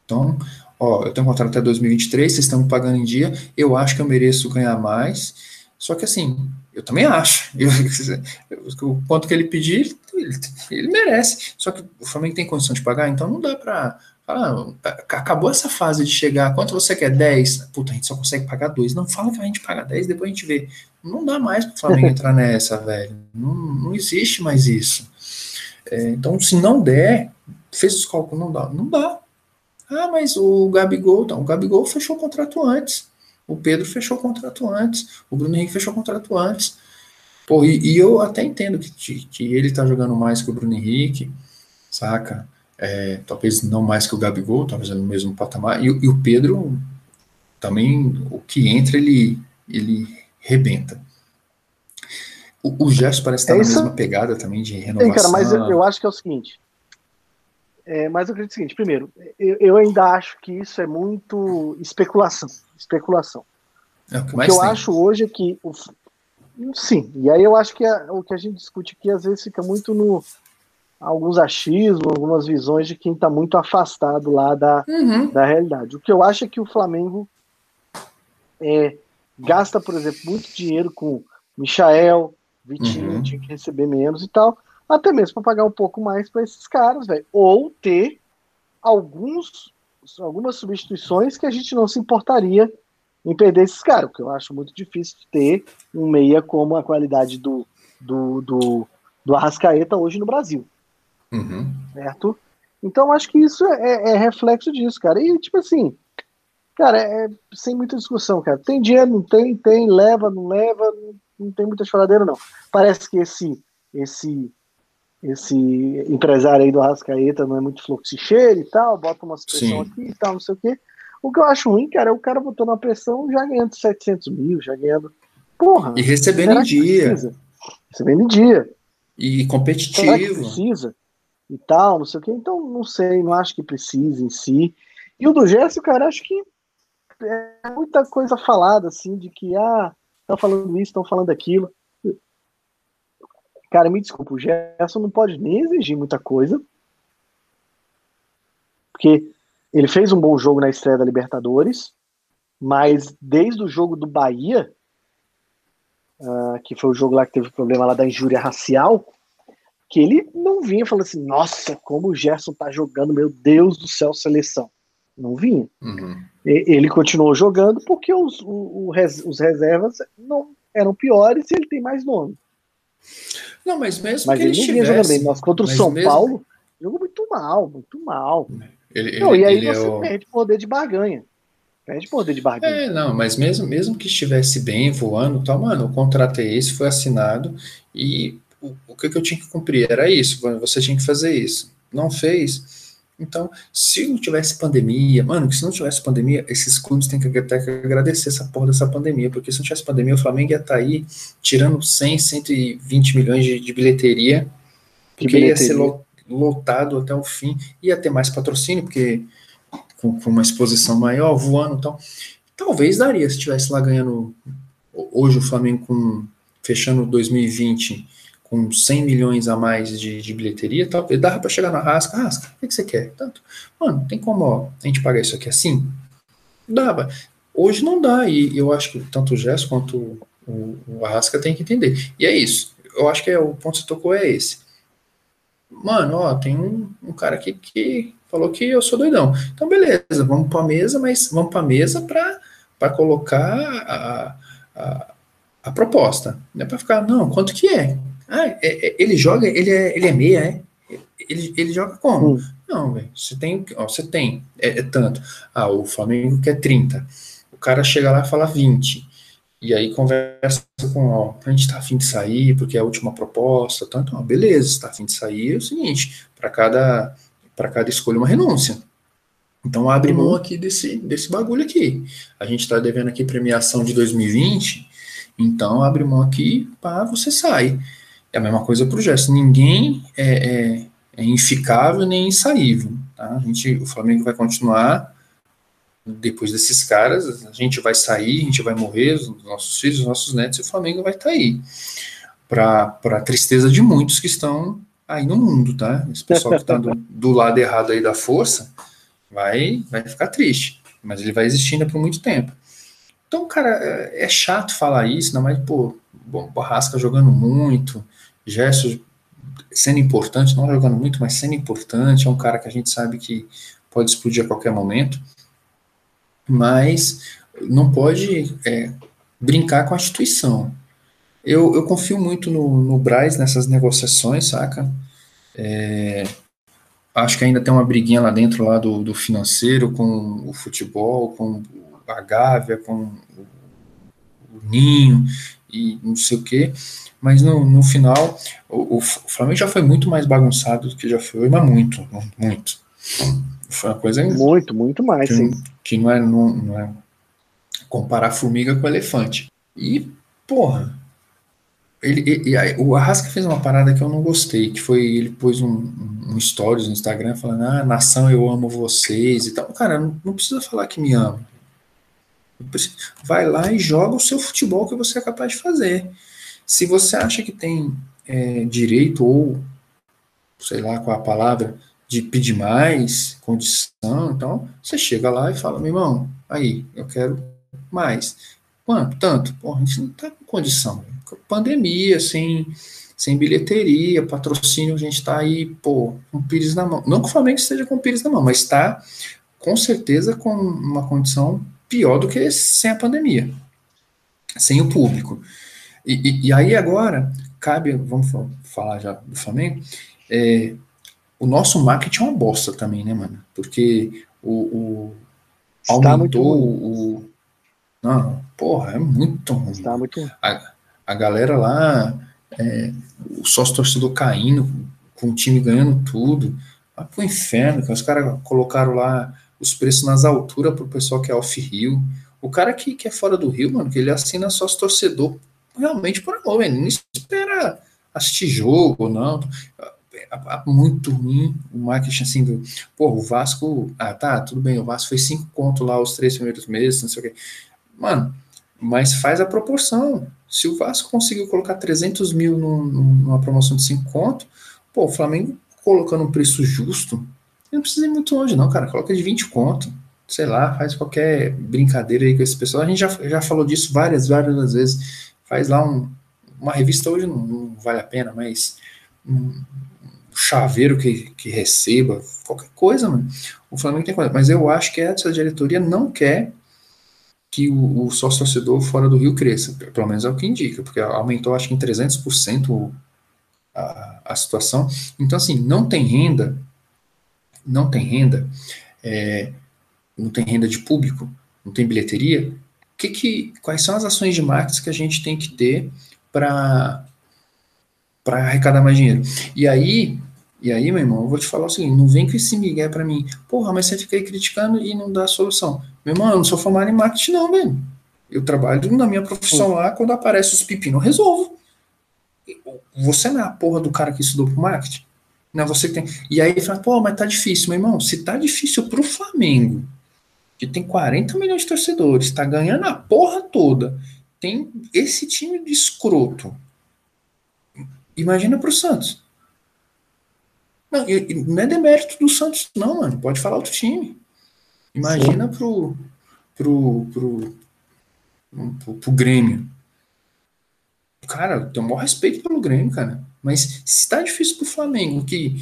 Então, ó, eu tenho um contrato até 2023, vocês estão me pagando em dia, eu acho que eu mereço ganhar mais, só que assim, eu também acho. Eu, o quanto que ele pedir, ele, ele, merece. Só que o Flamengo tem condição de pagar, então não dá para ah, acabou essa fase de chegar, quanto você quer? 10? Puta, a gente só consegue pagar 2. Não fala que a gente paga 10, depois a gente vê. Não dá mais para o Flamengo entrar nessa, velho. Não, não existe mais isso. É, então, se não der, fez os cálculos, não dá. Não dá. Ah, mas o Gabigol, então, o Gabigol fechou o contrato antes. O Pedro fechou o contrato antes. O Bruno Henrique fechou o contrato antes. Pô, e, e eu até entendo que, que ele tá jogando mais que o Bruno Henrique, saca? é, talvez não mais que o Gabigol, talvez no mesmo patamar, e, e, o Pedro também, o que entra, ele, ele rebenta. O, o Gerson parece estar é na mesma pegada também de renovação. Sim, cara, mas eu, eu, acho que é o seguinte, é, mas eu acredito o seguinte, primeiro, eu, eu, ainda acho que isso é muito especulação, especulação. É, o que, o que eu tem. acho hoje é que, o, sim, e aí eu acho que a, o que a gente discute aqui às vezes fica muito no alguns achismos, algumas visões de quem está muito afastado lá da, uhum. da realidade. O que eu acho é que o Flamengo é, gasta, por exemplo, muito dinheiro com Michael, Vitinho, uhum. tinha que receber menos e tal, até mesmo para pagar um pouco mais para esses caras, velho. Ou ter alguns, algumas substituições que a gente não se importaria em perder esses caras, porque eu acho muito difícil ter um meia como a qualidade do, do, do, do Arrascaeta hoje no Brasil. Uhum. Certo? Então acho que isso é, é, reflexo disso, cara. E tipo assim, cara, é, sem muita discussão, cara. Tem dinheiro, não tem, tem, leva, não leva, não, não tem muita choradeira, não. Parece que esse esse esse empresário aí do Arrascaeta não é muito fluxicheiro e tal, bota uma pressão aqui e tal, não sei o quê. O que eu acho ruim, cara, é o cara botando uma pressão já ganhando 700 mil, já ganhando Porra. E recebendo em dia. Precisa? Recebendo em dia. E competitivo. Precisa? E tal, não sei o quê. Então, não sei, não acho que precisa em si. E o do Gerson, cara, acho que é muita coisa falada, assim, de que, ah, estão falando isso, estão falando aquilo. Cara, me desculpa, o Gerson não pode nem exigir muita coisa. Porque ele fez um bom jogo na estreia da Libertadores, mas desde o jogo do Bahia, uh, que foi o jogo lá que teve o problema lá da injúria racial, que ele não vinha falando assim, nossa, como o Gerson tá jogando, meu Deus do céu, seleção. Não vinha. Uhum. Ele continuou jogando porque os, o, o, os reservas não eram piores e ele tem mais nome. Não, mas mesmo mas que ele, ele estivesse... bem. Nossa, contra o São mesmo... Paulo, jogou muito mal, muito mal. Ele, não, ele, e aí ele você é o... perde poder de barganha. Perde poder de barganha. É, não, mas mesmo, mesmo que estivesse bem, voando tal, mano, o contrato é esse, foi assinado, e o, o que, que eu tinha que cumprir? Era isso, você tinha que fazer isso. Não fez, então, se não tivesse pandemia, mano, que se não tivesse pandemia, esses clubes têm que, até que agradecer essa porra dessa pandemia, porque se não tivesse pandemia, o Flamengo ia estar tá aí tirando 100, 120 milhões de, de bilheteria, porque bilheteria. ia ser lotado até o fim, ia ter mais patrocínio, porque com, com uma exposição maior, voando e tal. Talvez daria se tivesse lá ganhando hoje o Flamengo com fechando 2020 com 100 milhões a mais de, de bilheteria, talvez dava para chegar na Rasca, Rasca, o que, que, você quer? Tanto, mano, tem como ó, a gente pagar isso aqui assim? Dava. Hoje não dá, e eu acho que tanto o Gerson quanto o, o Arrasca tem que entender. E é isso. Eu acho que é, o ponto que você tocou é esse. Mano, ó, tem um, um cara aqui que falou que eu sou doidão. Então, beleza, vamos para a mesa, mas vamos para a mesa para colocar a, a, a proposta. Não é para ficar, não, quanto que é? Ah, é, é, ele joga, ele é, ele é meia, é? Ele, ele joga como? Hum. Não, velho. Você tem, ó, você tem, é, é, tanto. Ah, o Flamengo quer 30. O cara chega lá e fala 20. E aí conversa com, ó, a gente tá afim de sair, porque é a última proposta, tanto, ó, beleza, está afim de sair, é o seguinte, para cada, para cada escolha uma renúncia. Então abre mão uhum. aqui desse, desse bagulho aqui. A gente está devendo aqui premiação de 2020, então abre mão aqui para você sair. É a mesma coisa para o gesto. Ninguém é, é, é, inficável nem insaível. Tá? A gente, o Flamengo vai continuar depois desses caras. A gente vai sair, a gente vai morrer, os nossos filhos, os nossos netos, e o Flamengo vai estar tá aí. Para a tristeza de muitos que estão aí no mundo, tá? Esse pessoal que está do, do, lado errado aí da força vai, vai ficar triste. Mas ele vai existir ainda por muito tempo. Então, cara, é, é chato falar isso, não, mas, pô, bom, Barrasca jogando muito, Gerson sendo importante, não jogando muito, mas sendo importante, é um cara que a gente sabe que pode explodir a qualquer momento, mas não pode é, brincar com a instituição. Eu, eu confio muito no, no Braz nessas negociações, saca? É, acho que ainda tem uma briguinha lá dentro lá do, do financeiro com o futebol, com a Gávea, com o, o Ninho e não sei o que mas no, no final o, o, Flamengo já foi muito mais bagunçado do que já foi, mas muito, muito. Foi uma coisa muito, muito mais, que, sim. Que não é, não, não é comparar formiga com elefante. E porra, ele, e, e, o Arrasca fez uma parada que eu não gostei, que foi ele pôs um, um, um stories no Instagram falando, ah, nação, eu amo vocês e tal. Cara, não, não precisa falar que me ama. Vai lá e joga o seu futebol que você é capaz de fazer. Se você acha que tem é, direito ou, sei lá qual a palavra, de pedir mais condição, então você chega lá e fala, meu irmão, aí, eu quero mais. Quanto? Tanto? Porra, a gente não está com condição. Pandemia, sem, sem bilheteria, patrocínio, a gente está aí, pô, com Pires na mão. Não que o Flamengo esteja com Pires na mão, mas está com certeza com uma condição pior do que sem a pandemia, sem o público. E, e, e aí agora, cabe, vamos falar já do Flamengo, é, o nosso marketing é uma bosta também, né, mano? Porque o, o aumentou o, Não, porra, é muito ruim. Está muito a, a galera lá, é, o sócio torcedor caindo, com o time ganhando tudo. Vai pro inferno, que os caras colocaram lá os preços nas alturas pro pessoal que é off-rio. O cara que, que é fora do Rio, mano, que ele assina sócio torcedor realmente por amor, ele não espera assistir jogo, não. É, é muito ruim o marketing assim do. Pô, o Vasco. Ah, tá, tudo bem, o Vasco foi cinco conto lá os três primeiros meses, não sei o quê. Mano, mas faz a proporção. Se o Vasco conseguiu colocar 300 mil numa promoção de 5 conto, pô, o Flamengo colocando um preço justo, não precisa ir muito longe, não, cara. Coloca de 20 conto. Sei lá, faz qualquer brincadeira aí com esse pessoal. A gente já, já falou disso várias, várias vezes. Faz lá um, uma revista hoje não, não vale a pena, mas um chaveiro que, que receba, qualquer coisa, mano. O Flamengo tem coisa. Mas eu acho que essa diretoria não quer que o, o sócio torcedor fora do Rio cresça. Pelo menos é o que indica, porque aumentou acho que em 300% a, a situação. Então, assim, não tem renda, não tem renda, é, não tem renda de público, não tem bilheteria. Que que, quais são as ações de marketing que a gente tem que ter para arrecadar mais dinheiro? E aí, e aí, meu irmão, eu vou te falar o seguinte: não vem com esse migué para mim, porra, mas você fica aí criticando e não dá solução. Meu irmão, eu não sou formado em marketing, não, velho. Eu trabalho na minha profissão lá, quando aparece os pepinos, eu resolvo. Você não é a porra do cara que estudou pro marketing? Não é você tem. E aí fala, pô, mas tá difícil, meu irmão. Se tá difícil pro Flamengo, que tem 40 milhões de torcedores, tá ganhando a porra toda, tem esse time de escroto. Imagina pro Santos. Não, não é demérito do Santos, não, mano. Pode falar outro time. Imagina pro, pro, pro, pro, pro Grêmio. Cara, tenho o maior respeito pelo Grêmio, cara. Mas se tá difícil pro Flamengo, que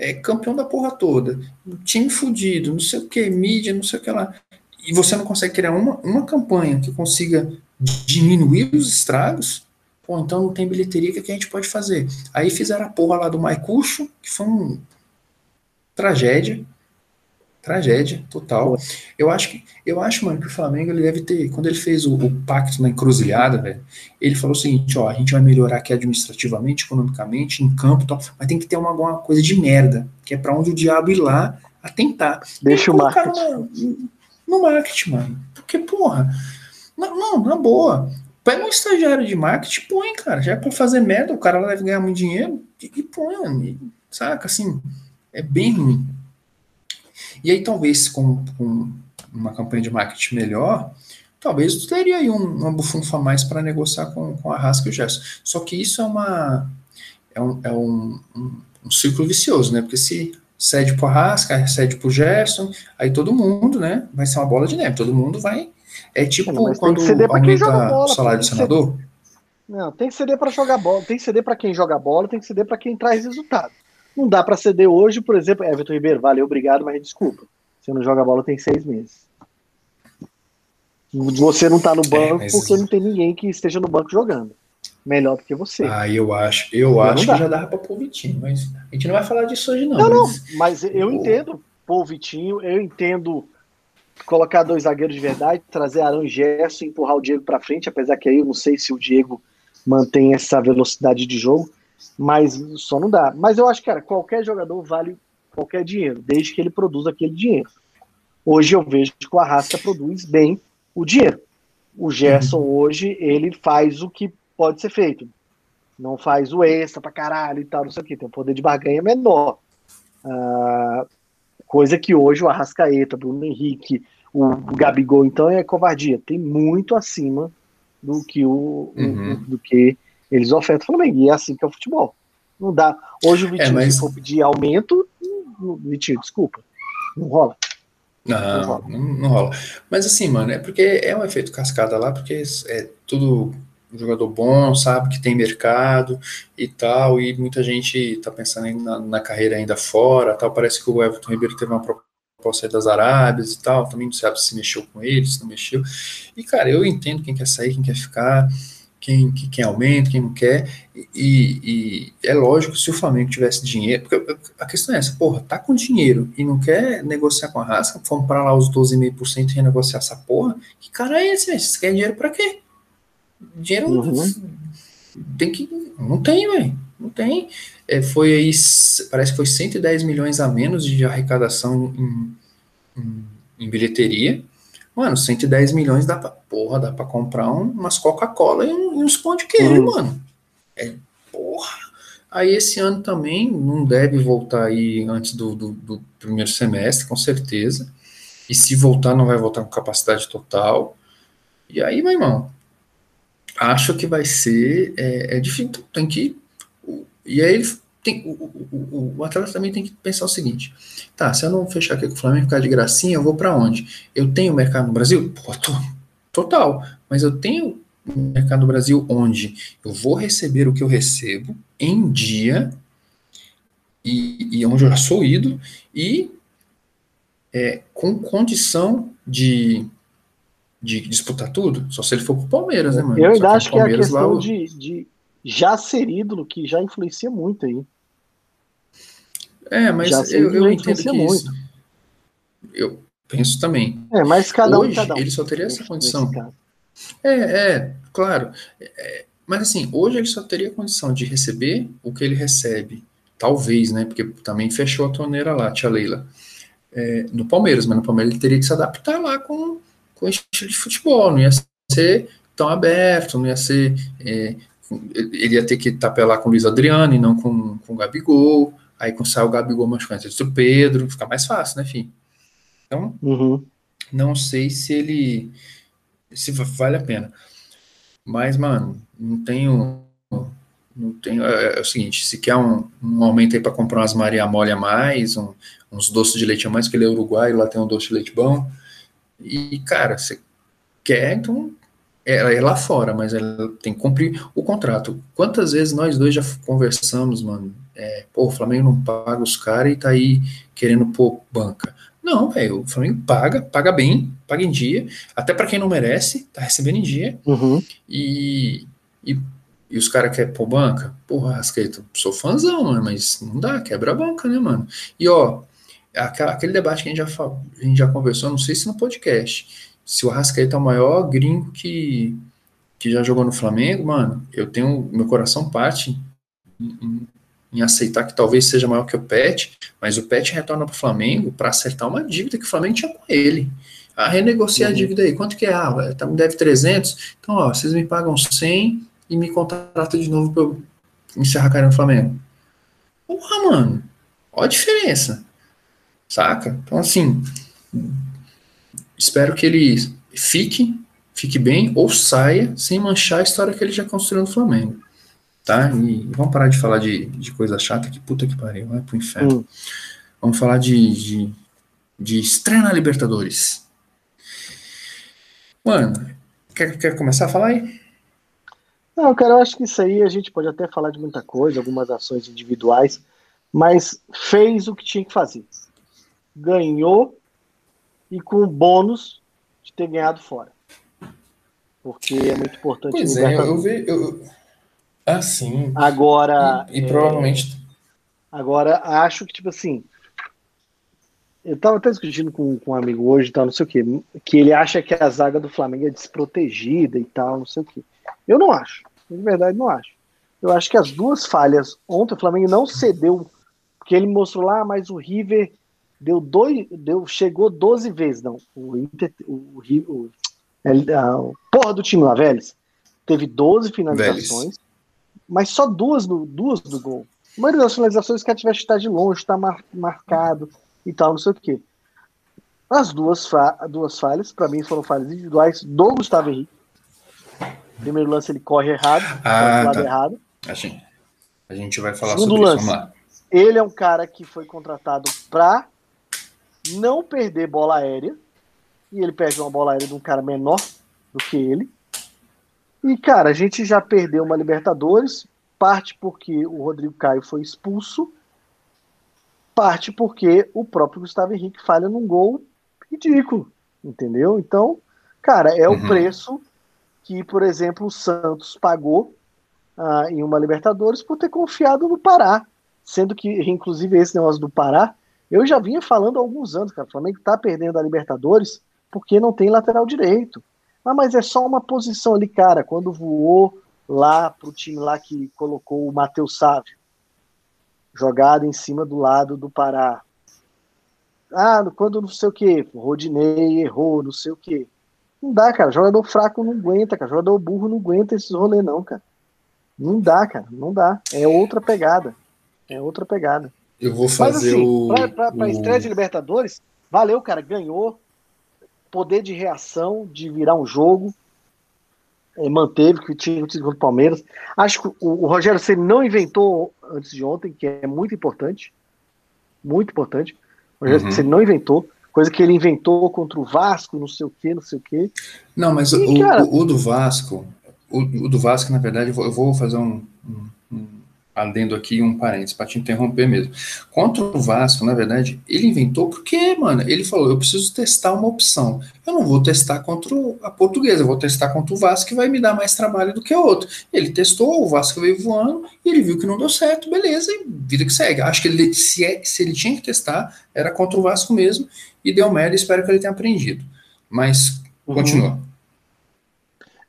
é campeão da porra toda, time fudido, não sei o que, mídia, não sei o que lá, e você não consegue criar uma, uma campanha que consiga diminuir os estragos, pô, então não tem bilheteria, o que, que a gente pode fazer? Aí fizeram a porra lá do Maicucho, que foi um tragédia, Tragédia, total. Eu acho que, eu acho, mano, que o Flamengo ele deve ter, quando ele fez o, o pacto na encruzilhada, velho, ele falou o seguinte, ó, a gente vai melhorar aqui administrativamente, economicamente, em campo, tal, mas tem que ter uma, alguma coisa de merda, que é para onde o diabo ir lá a tentar. Deixa o marketing. No, no marketing, mano. Porque, porra, não, não, na boa. Pega um estagiário de marketing, põe, cara, já é pra fazer merda, o cara deve ganhar muito dinheiro, e, e põe, saca, assim, é bem ruim. E aí, talvez, com, com uma campanha de marketing melhor, talvez tu teria aí um, uma bufunfa a mais para negociar com, com a Rasca e o Gerson. Só que isso é uma é um, é um, um, um ciclo vicioso, né? Porque se cede para o Rasca, cede para o Gerson, aí todo mundo, né? Vai ser uma bola de neve, todo mundo vai. É tipo quando aumenta bola, o salário do senador. Não, tem que ceder para jogar bola, tem que ceder para quem joga bola, tem que ceder para quem traz resultado. Não dá para ceder hoje, por exemplo, Everton Ribeiro, valeu, obrigado, mas desculpa. Você não joga bola tem seis meses. Você não tá no é, banco é, mas... porque não tem ninguém que esteja no banco jogando. Melhor do que você. Ah, eu acho, eu acho que já dava para pôr o Vitinho, mas a gente não vai falar disso hoje, não. Não, mas... não, mas eu entendo pôr o Vitinho, eu entendo colocar dois zagueiros de verdade, trazer Arão e Gerson, empurrar o Diego para frente, apesar que aí eu não sei se o Diego mantém essa velocidade de jogo mas só não dá. Mas eu acho, cara, qualquer jogador vale qualquer dinheiro, desde que ele produza aquele dinheiro. Hoje eu vejo que o Arrasca produz bem o dinheiro. O Gerson uhum. hoje, ele faz o que pode ser feito. Não faz o extra pra caralho e tal, não sei o que. Tem um poder de barganha menor. Uh, coisa que hoje o Arrascaeta, Bruno Henrique, o, Gabigol, então, é covardia. Tem muito acima do que o, uhum. o do que eles ofertam o Flamengo. E é assim que é o futebol. Não dá. Hoje o é, Vitinho, é, mas... se for pedir aumento, Vitinho, desculpa. Não rola. Não, não rola. Não, não rola. Mas assim, mano, é porque é um efeito cascada lá, porque é tudo um jogador bom, sabe que tem mercado e tal, e muita gente tá pensando na, na, carreira ainda fora, tal. Parece que o Everton Ribeiro teve uma proposta das Arábias e tal, também não sabe se mexeu com ele, se não mexeu. E cara, eu entendo quem quer sair, quem quer ficar quem, quem aumenta, quem não quer. E, e, é lógico, se o Flamengo tivesse dinheiro, porque a questão é essa, porra, tá com dinheiro e não quer negociar com a raça, vamos para lá os 12,5% e renegociar essa porra, que cara é esse, velho? Você quer dinheiro para quê? Dinheiro uhum. tem que. Não tem, velho. Não tem. É, foi aí, parece que foi 110 milhões a menos de arrecadação em, em, em bilheteria. Mano, 110 milhões dá pra, porra, dá pra comprar um, umas Coca-Cola e, um, e uns pão de queijo, uhum. mano. É, porra. Aí esse ano também não deve voltar aí antes do, do, do, primeiro semestre, com certeza. E se voltar, não vai voltar com capacidade total. E aí, meu irmão, acho que vai ser. É, é difícil, tem que. E aí ele tem, o, o, o, atleta também tem que pensar o seguinte: tá, se eu não fechar aqui com o Flamengo ficar de gracinha, eu vou para onde? Eu tenho mercado no Brasil? Pô, tô, total. Mas eu tenho mercado no Brasil onde eu vou receber o que eu recebo em dia e, e onde eu já sou ídolo e é, com condição de, de disputar tudo, só se ele for pro Palmeiras, né, mano? Eu ainda acho que é a questão lá, de, de já ser ídolo que já influencia muito aí. É, mas eu, eu entendo que muito. Isso, eu penso também. É, mas cada Hoje, um, cada um. ele só teria essa condição. É, é, claro. É, mas assim, hoje ele só teria condição de receber o que ele recebe. Talvez, né? Porque também fechou a torneira lá, tia Leila. É, no Palmeiras, mas no Palmeiras ele teria que se adaptar lá com, com o estilo de futebol. Não ia ser tão aberto, não ia ser é, ele ia ter que tapelar com o Luiz Adriano e não com, com o Gabigol. Aí com sai o Gabigol machucando o Pedro, fica mais fácil, né, enfim. Então, uhum. não sei se ele se vale a pena. Mas, mano, não tenho. Não tenho. É, é o seguinte, se quer um, um aumento aí para comprar umas Maria Mole a mais, um, uns doces de leite a mais, que ele é uruguaio, lá tem um doce de leite bom. E, cara, você quer, então ela é lá fora, mas ela tem que cumprir o contrato. Quantas vezes nós dois já conversamos, mano? É, pô, o Flamengo não paga os caras e tá aí querendo pôr banca. Não, velho, o Flamengo paga, paga bem, paga em dia, até para quem não merece, tá recebendo em dia. Uhum. E, e, e, os caras querem pôr banca? Porra, Rascaeta, sou fãzão, mano, mas não dá, quebra a banca, né, mano? E ó, aquele debate que a gente já, a gente já conversou, não sei se no podcast se o Arrascaeta é o maior gringo que, que já jogou no Flamengo, mano, eu tenho. Meu coração parte em, em, em aceitar que talvez seja maior que o Pet, mas o Pet retorna para o Flamengo para acertar uma dívida que o Flamengo tinha com ele. A renegociar uhum. a dívida aí. Quanto que é? Ah, tá, me deve 300. Então, ó, vocês me pagam 100 e me contratam de novo para eu encerrar a carreira no Flamengo. Porra, mano. Olha a diferença. Saca? Então, assim, Espero que ele fique, fique bem ou saia sem manchar a história que ele já construiu no Flamengo. Tá? E vamos parar de falar de, de coisa chata, que puta que pariu, vai pro inferno. Hum. Vamos falar de, de, de estreia na Libertadores. Mano, quer, quer começar a falar aí? Não, cara, eu acho que isso aí a gente pode até falar de muita coisa, algumas ações individuais, mas fez o que tinha que fazer. Ganhou e com o bônus de ter ganhado fora. Porque é muito importante. Pois é, eu, vi. Eu... Ah, sim. Agora. E, e é... provavelmente. Agora, acho que, tipo assim. Eu tava até discutindo com, com um amigo hoje e tal, não sei o quê, que ele acha que a zaga do Flamengo é desprotegida e tal, não sei o quê. Eu não acho. De verdade, não acho. Eu acho que as duas falhas. Ontem o Flamengo não cedeu, porque ele mostrou lá, mas o River deu dois, deu, chegou 12 vezes, não. O Inter, o, o, o, a, o porra do time lá, Vélez, teve 12 finalizações, Vélez. Mas só duas do, duas do gol. A maioria das finalizações que tivesse estar de longe, está mar, marcado e tal, não sei o quê. As duas, fa duas falhas, para mim, foram falhas individuais do Gustavo Henrique. Primeiro lance ele corre errado, ah, lado tá. errado. A gente, a gente vai falar Segundo sobre lance, isso. Lá. Ele é um cara que foi contratado para não perder bola aérea. E ele perde uma bola aérea de um cara menor do que ele. E, cara, a gente já perdeu uma Libertadores, parte porque o Rodrigo Caio foi expulso, parte porque o próprio Gustavo Henrique falha num gol ridículo, entendeu? Então, cara, é uhum. o preço que, por exemplo, o Santos pagou ah, em uma Libertadores por ter confiado no Pará, sendo que, inclusive, esse negócio do Pará eu já vinha falando há alguns anos, cara, o Flamengo está perdendo a Libertadores porque não tem lateral direito. Ah, mas é só uma posição ali, cara, quando voou lá pro time lá que colocou o Matheus Sávio, jogado em cima do lado do Pará. ah, quando não sei o que, Rodinei errou, não sei o que. Não dá, cara. Jogador fraco não aguenta, cara. Jogador burro não aguenta esses rolês, não, cara. Não dá, cara. Não dá. É outra pegada. É outra pegada. Eu vou fazer Mas, assim, o. Pra, pra, pra o... estreia de Libertadores, valeu, cara. Ganhou. Poder de reação, de virar um jogo. É, manteve que tinha contra o Palmeiras. Acho que o, o Rogério você não inventou antes de ontem, que é muito importante. Muito importante. O Rogério uhum. você não inventou. Coisa que ele inventou contra o Vasco, não sei o que, não sei o que. Não, mas e, o, cara... o, o, do Vasco, o, o, do Vasco, na verdade, eu vou, eu vou fazer um, um, um adendo aqui um parênteses, para te interromper mesmo. Contra o Vasco, na verdade, ele inventou porque, mano, ele falou: eu preciso testar uma opção. Eu não vou testar contra a portuguesa, eu vou testar contra o Vasco, que vai me dar mais trabalho do que o outro. Ele testou, o Vasco veio voando, e ele viu que não deu certo, beleza, e vida que segue. Acho que ele, se, é, se ele tinha que testar, era contra o Vasco mesmo, e deu merda, espero que ele tenha aprendido. Mas, uhum. continua.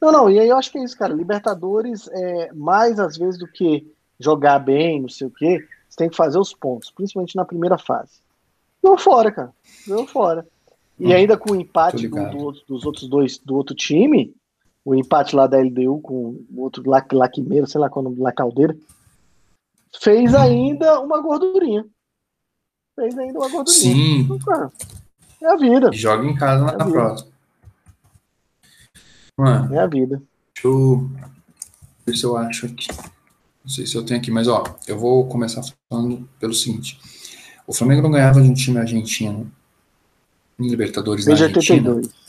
Não, não, e aí eu acho que é isso, cara. Libertadores é mais às vezes do que jogar bem, não sei o quê, você tem que fazer os pontos, principalmente na primeira fase. Deu fora, cara. Deu fora. E hum, ainda com o empate do, do, dos outros dois do outro time, o empate lá da LDU com o outro Laquimeiro, sei lá qual é o nome La Caldeira, fez ainda uma gordurinha. Fez ainda uma gordurinha. Sim. Então, cara, é a vida. Joga em casa na, é próxima. Mano, é a vida. Deixa eu ver se eu acho aqui. Não sei se eu tenho aqui, mas ó, eu vou começar falando pelo seguinte. O Flamengo não ganhava de um time argentino em Libertadores Desde na Argentina. 82.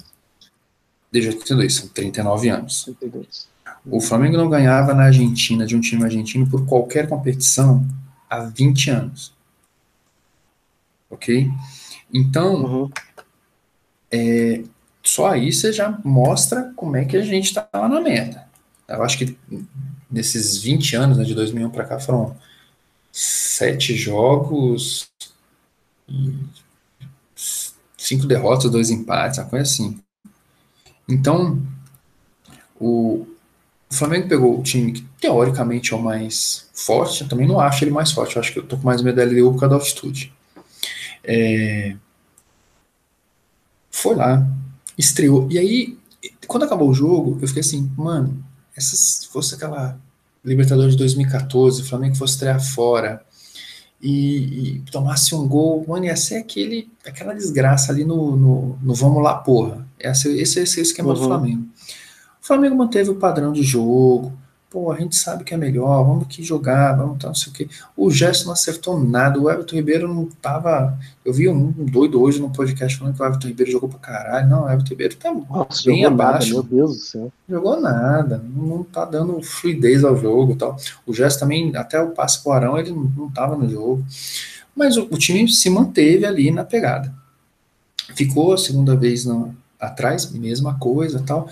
Desde 82, são 39 anos. 82. O Flamengo não ganhava na Argentina de um time argentino por qualquer competição há 20 anos. Ok? Então, uhum. é, só aí você já mostra como é que a gente está lá na meta. Eu acho que nesses 20 anos, né, de 2001 para cá, foram sete jogos, cinco derrotas, dois empates, uma coisa assim. Então, o, Flamengo pegou o time que teoricamente é o mais forte, eu também não acho ele mais forte, eu acho que eu tô com mais medo da LDU por causa da altitude. É, foi lá, estreou, e aí, quando acabou o jogo, eu fiquei assim, mano, essa, se fosse aquela Libertadores de 2014, o Flamengo fosse estrear fora e, e, tomasse um gol, mano, ia ser aquele, aquela desgraça ali no, no, no vamos lá, porra. Esse, esse, esse é o esquema uhum. do Flamengo. O Flamengo manteve o padrão de jogo, pô, a gente sabe que é melhor, vamos que jogar, vamos tal, não sei o quê. O Gerson não acertou nada, o Everton Ribeiro não tava. Eu vi um doido hoje no podcast falando que o Everton Ribeiro jogou pra caralho. Não, o Everton Ribeiro tá Nossa, bem abaixo. Nada, meu Deus do céu. Jogou nada, não tá dando fluidez ao jogo tal. O Gerson também, até o passe pro Arão, ele não tava no jogo. Mas o, o time se manteve ali na pegada. Ficou a segunda vez no, atrás, mesma coisa tal.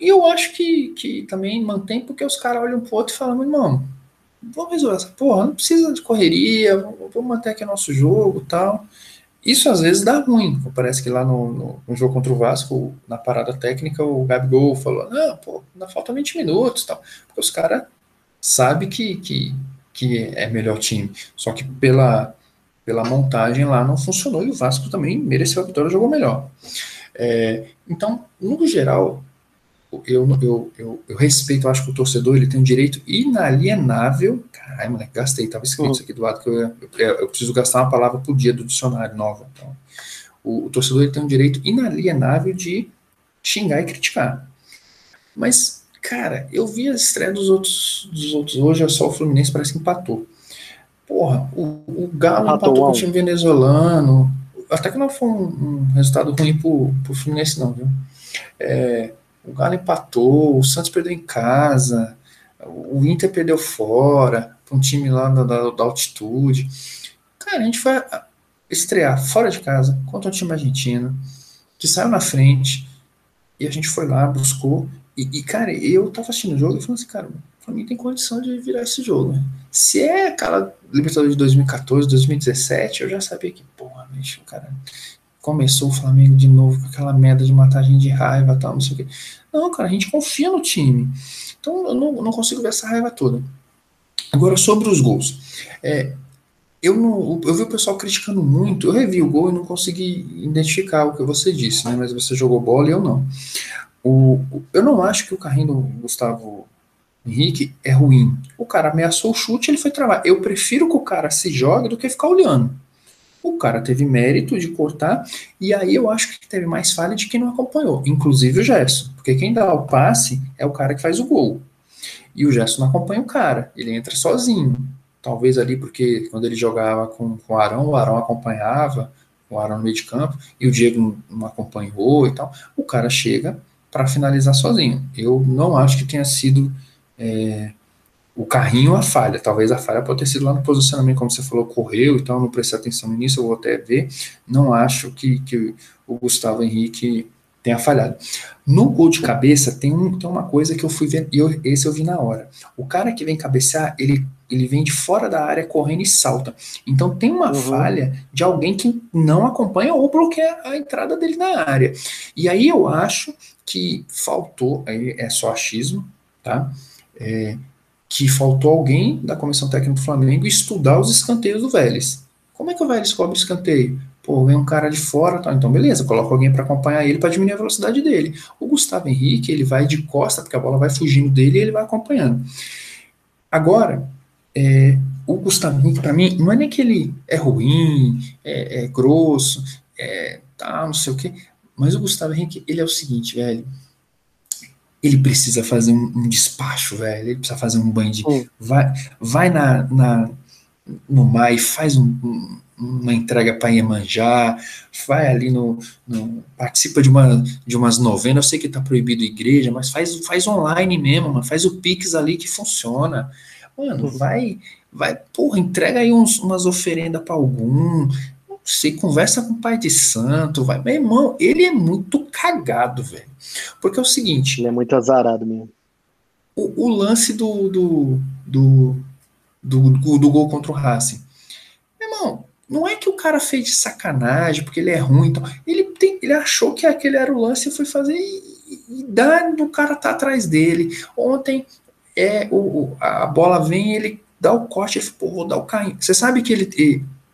E eu acho que, que também mantém porque os caras olham pro outro e falam, irmão, vamos resolver essa porra, não precisa de correria, vamos manter aqui nosso jogo tal. Isso às vezes dá ruim. Parece que lá no, no, no, jogo contra o Vasco, na parada técnica, o Gabigol falou: não, pô, ainda falta 20 minutos tal. Porque os caras sabem que, que, que é melhor time. Só que pela, pela montagem lá não funcionou e o Vasco também mereceu a vitória, jogou melhor. É, então, no geral, eu, eu, eu, eu, respeito, eu acho que o torcedor ele tem um direito inalienável. Caralho, moleque, gastei, estava escrito isso aqui do lado que eu, eu, eu, preciso gastar uma palavra por dia do dicionário nova. Então, o, o, torcedor ele tem um direito inalienável de xingar e criticar. Mas, cara, eu vi a estreia dos outros, dos outros hoje, é só o Fluminense parece que empatou. Porra, o, o Galo empatou, empatou com o time venezuelano. Até que não foi um, um resultado ruim pro, pro Fluminense, não, viu? É, o Galo empatou, o Santos perdeu em casa, o Inter perdeu fora, para um time lá da, da, da, altitude. Cara, a gente foi estrear fora de casa contra um time argentino, que saiu na frente, e a gente foi lá, buscou. E, e cara, eu tava assistindo o jogo e falei assim, cara, pra mim tem condição de virar esse jogo. Né? Se é aquela Libertadores de 2014, 2017, eu já sabia que, porra, bicho, cara, começou o Flamengo de novo com aquela merda de gente de raiva tal, não sei o quê. Não, cara, a gente confia no time. Então eu não, não consigo ver essa raiva toda. Agora, sobre os gols. É, eu não, eu vi o pessoal criticando muito. Eu revi o gol e não consegui identificar o que você disse, né? Mas você jogou bola e eu não. O, eu não acho que o carrinho do Gustavo Henrique é ruim. O cara ameaçou o chute, ele foi travar. Eu prefiro que o cara se jogue do que ficar olhando. O cara teve mérito de cortar, e aí eu acho que teve mais falha de quem não acompanhou, inclusive o Gerson, porque quem dá o passe é o cara que faz o gol. E o Gerson não acompanha o cara, ele entra sozinho. Talvez ali porque quando ele jogava com, com o Arão, o Arão acompanhava, o Arão no meio de campo, e o Diego não, acompanhou e tal. O cara chega para finalizar sozinho. Eu não acho que tenha sido é, o carrinho a falha. Talvez a falha pode ter sido lá no posicionamento, como você falou, correu e tal, não prestei atenção nisso, eu vou até ver. Não acho que, que o Gustavo Henrique tenha falhado. No gol de cabeça tem, um, tem uma coisa que eu fui ver, e eu, esse eu vi na hora. O cara que vem cabecear, ele, ele vem de fora da área correndo e salta. Então tem uma uhum. falha de alguém que não acompanha ou bloqueia a entrada dele na área. E aí eu acho que faltou, aí é só achismo, tá? É, que faltou alguém da comissão técnica do Flamengo estudar os escanteios do Vélez. Como é que o Vélez cobre escanteio? Pô, vem um cara de fora, tá? então beleza, coloca alguém para acompanhar ele para diminuir a velocidade dele. O Gustavo Henrique, ele vai de costa, porque a bola vai fugindo dele e ele vai acompanhando. Agora, é, o Gustavo Henrique, para mim, não é nem que ele é ruim, é, é grosso, é, tá, não sei o quê, mas o Gustavo Henrique, ele é o seguinte, velho, ele precisa fazer um, um, despacho, velho. Ele precisa fazer um banho de. Vai, vai na, na, no mar e faz um, um, uma entrega para Iemanjá, vai ali no, no, participa de, uma, de umas novenas. Eu sei que tá proibido igreja, mas faz, faz online mesmo, mano, faz o Pix ali que funciona. Mano, vai, vai, porra, entrega aí uns, umas oferendas para algum, você conversa com o pai de santo, vai. Meu irmão, ele é muito cagado, velho. Porque é o seguinte. Ele é muito azarado mesmo. O, o lance do do, do, do, do, do gol contra o Racing. Meu irmão, não é que o cara fez de sacanagem, porque ele é ruim. Então, ele, tem, ele achou que aquele era o lance e foi fazer e, e dá o cara tá atrás dele. Ontem é o, a bola vem ele dá o corte, ele pô, vou dar o carrinho. Você sabe que ele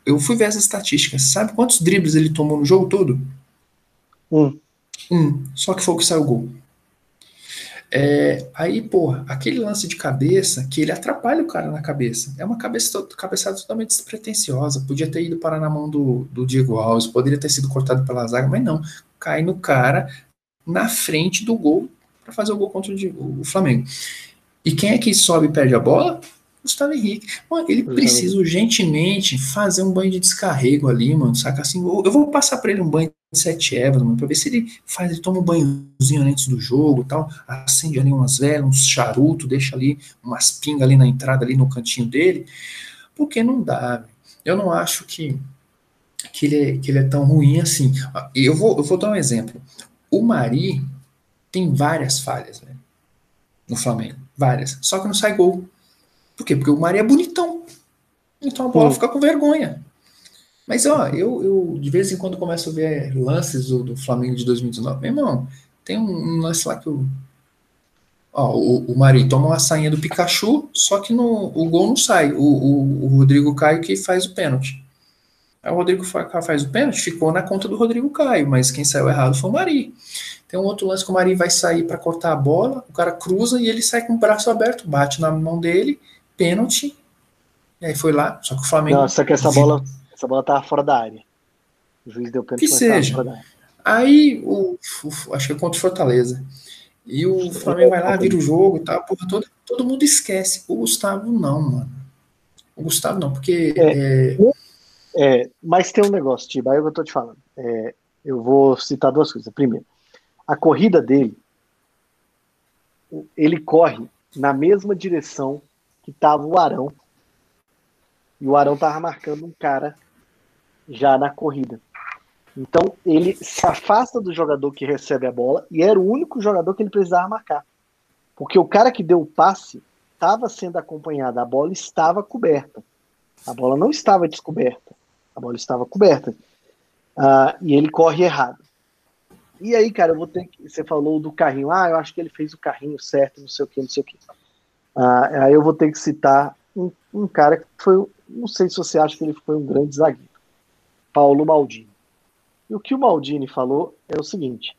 eu fui ver as estatísticas. Sabe quantos dribles ele tomou no jogo todo? Um. Um. Só que foi o que saiu gol. É, aí, porra, aquele lance de cabeça que ele atrapalha o cara na cabeça. É uma cabeça, cabeçada totalmente despretensiosa. Podia ter ido parar na mão do, do Diego Alves, poderia ter sido cortado pela zaga, mas não. Cai no cara na frente do gol para fazer o gol contra o, o Flamengo. E quem é que sobe e perde a bola? Gustavo Henrique. Mano, ele precisa urgentemente fazer um banho de descarrego ali, mano. Saca assim? Eu vou passar para ele um banho de sete ervas, mano, pra ver se ele faz, ele toma um banhozinho antes do jogo tal. Acende ali umas velas, uns charutos, deixa ali umas pingas ali na entrada, ali no cantinho dele. Porque não dá, véio. Eu não acho que, que, ele é, que ele é tão ruim assim. Eu vou, eu vou dar um exemplo. O Mari tem várias falhas, velho, no Flamengo. Várias. Só que não sai gol. Por quê? Porque o Maria é bonitão. Então a bola fica com vergonha. Mas, ó, eu, eu de vez em quando começo a ver lances do, do Flamengo de 2019. Meu irmão, tem um, um lance lá que o. Ó, o, o Mari toma uma sainha do Pikachu, só que no, o gol não sai. O, o, o Rodrigo Caio que faz o pênalti. Aí o Rodrigo faz o pênalti, ficou na conta do Rodrigo Caio, mas quem saiu errado foi o Mari. Tem um outro lance que o Mari vai sair para cortar a bola, o cara cruza e ele sai com o braço aberto, bate na mão dele pênalti, e aí foi lá, só que o Flamengo. Não, só que essa bola, essa bola tava fora da área. O juiz deu pênalti. Que seja. Aí, o, o, acho que é contra o Fortaleza. E o Flamengo vai lá, vira o jogo e tal, porra, todo, todo mundo esquece. O Gustavo não, mano. O Gustavo não, porque. É, é... é mas tem um negócio, Tiba, aí é eu tô te falando. É, eu vou citar duas coisas. Primeiro, a corrida dele, ele corre na mesma direção que tava o Arão. E o Arão tava marcando um cara já na corrida. Então ele se afasta do jogador que recebe a bola e era o único jogador que ele precisava marcar. Porque o cara que deu o passe estava sendo acompanhado, a bola estava coberta. A bola não estava descoberta, a bola estava coberta. Uh, e ele corre errado. E aí, cara, eu vou ter que. Você falou do carrinho. Ah, eu acho que ele fez o carrinho certo, não sei o que, não sei o que. Ah, aí eu vou ter que citar um, um cara que foi não sei se você acha que ele foi um grande zagueiro. Paulo Maldini. E o que o Maldini falou é o seguinte: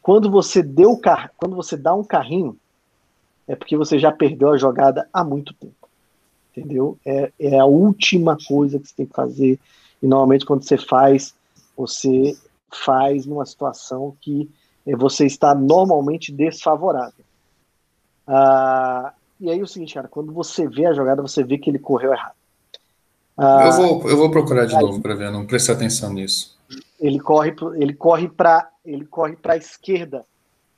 quando você deu quando você dá um carrinho, é porque você já perdeu a jogada há muito tempo. Entendeu? É, é a última coisa que você tem que fazer. E normalmente quando você faz, você faz numa situação que é, você está normalmente desfavorável. Ah, e aí o seguinte, cara, quando você vê a jogada, você vê que ele correu errado. Ah, eu, vou, eu vou procurar de aí, novo para ver, não preste atenção nisso. Ele corre, ele corre para ele corre para a esquerda,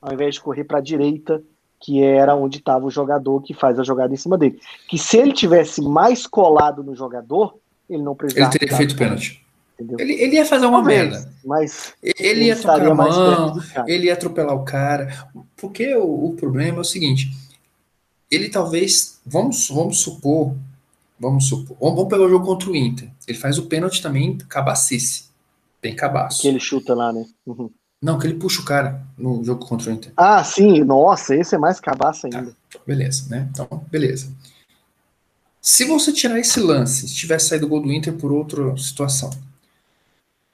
ao invés de correr para a direita, que era onde estava o jogador que faz a jogada em cima dele. Que se ele tivesse mais colado no jogador, ele não precisava. Ele teria feito pênalti. Ele, ele, ia fazer uma Talvez, merda. Mas ele ia tocar a mão, ele ia atropelar o cara. Porque o, o, problema é o seguinte: ele talvez, vamos, vamos supor, vamos supor, vamos, pegar o jogo contra o Inter. Ele faz o pênalti também, cabacice. Bem cabaço. Que ele chuta lá, né? Uhum. Não, que ele puxa o cara no jogo contra o Inter. Ah, sim, nossa, esse é mais cabaço tá, ainda. Tá, beleza, né? Então, beleza. Se você tirar esse lance, se tivesse saído o gol do Inter por outra situação,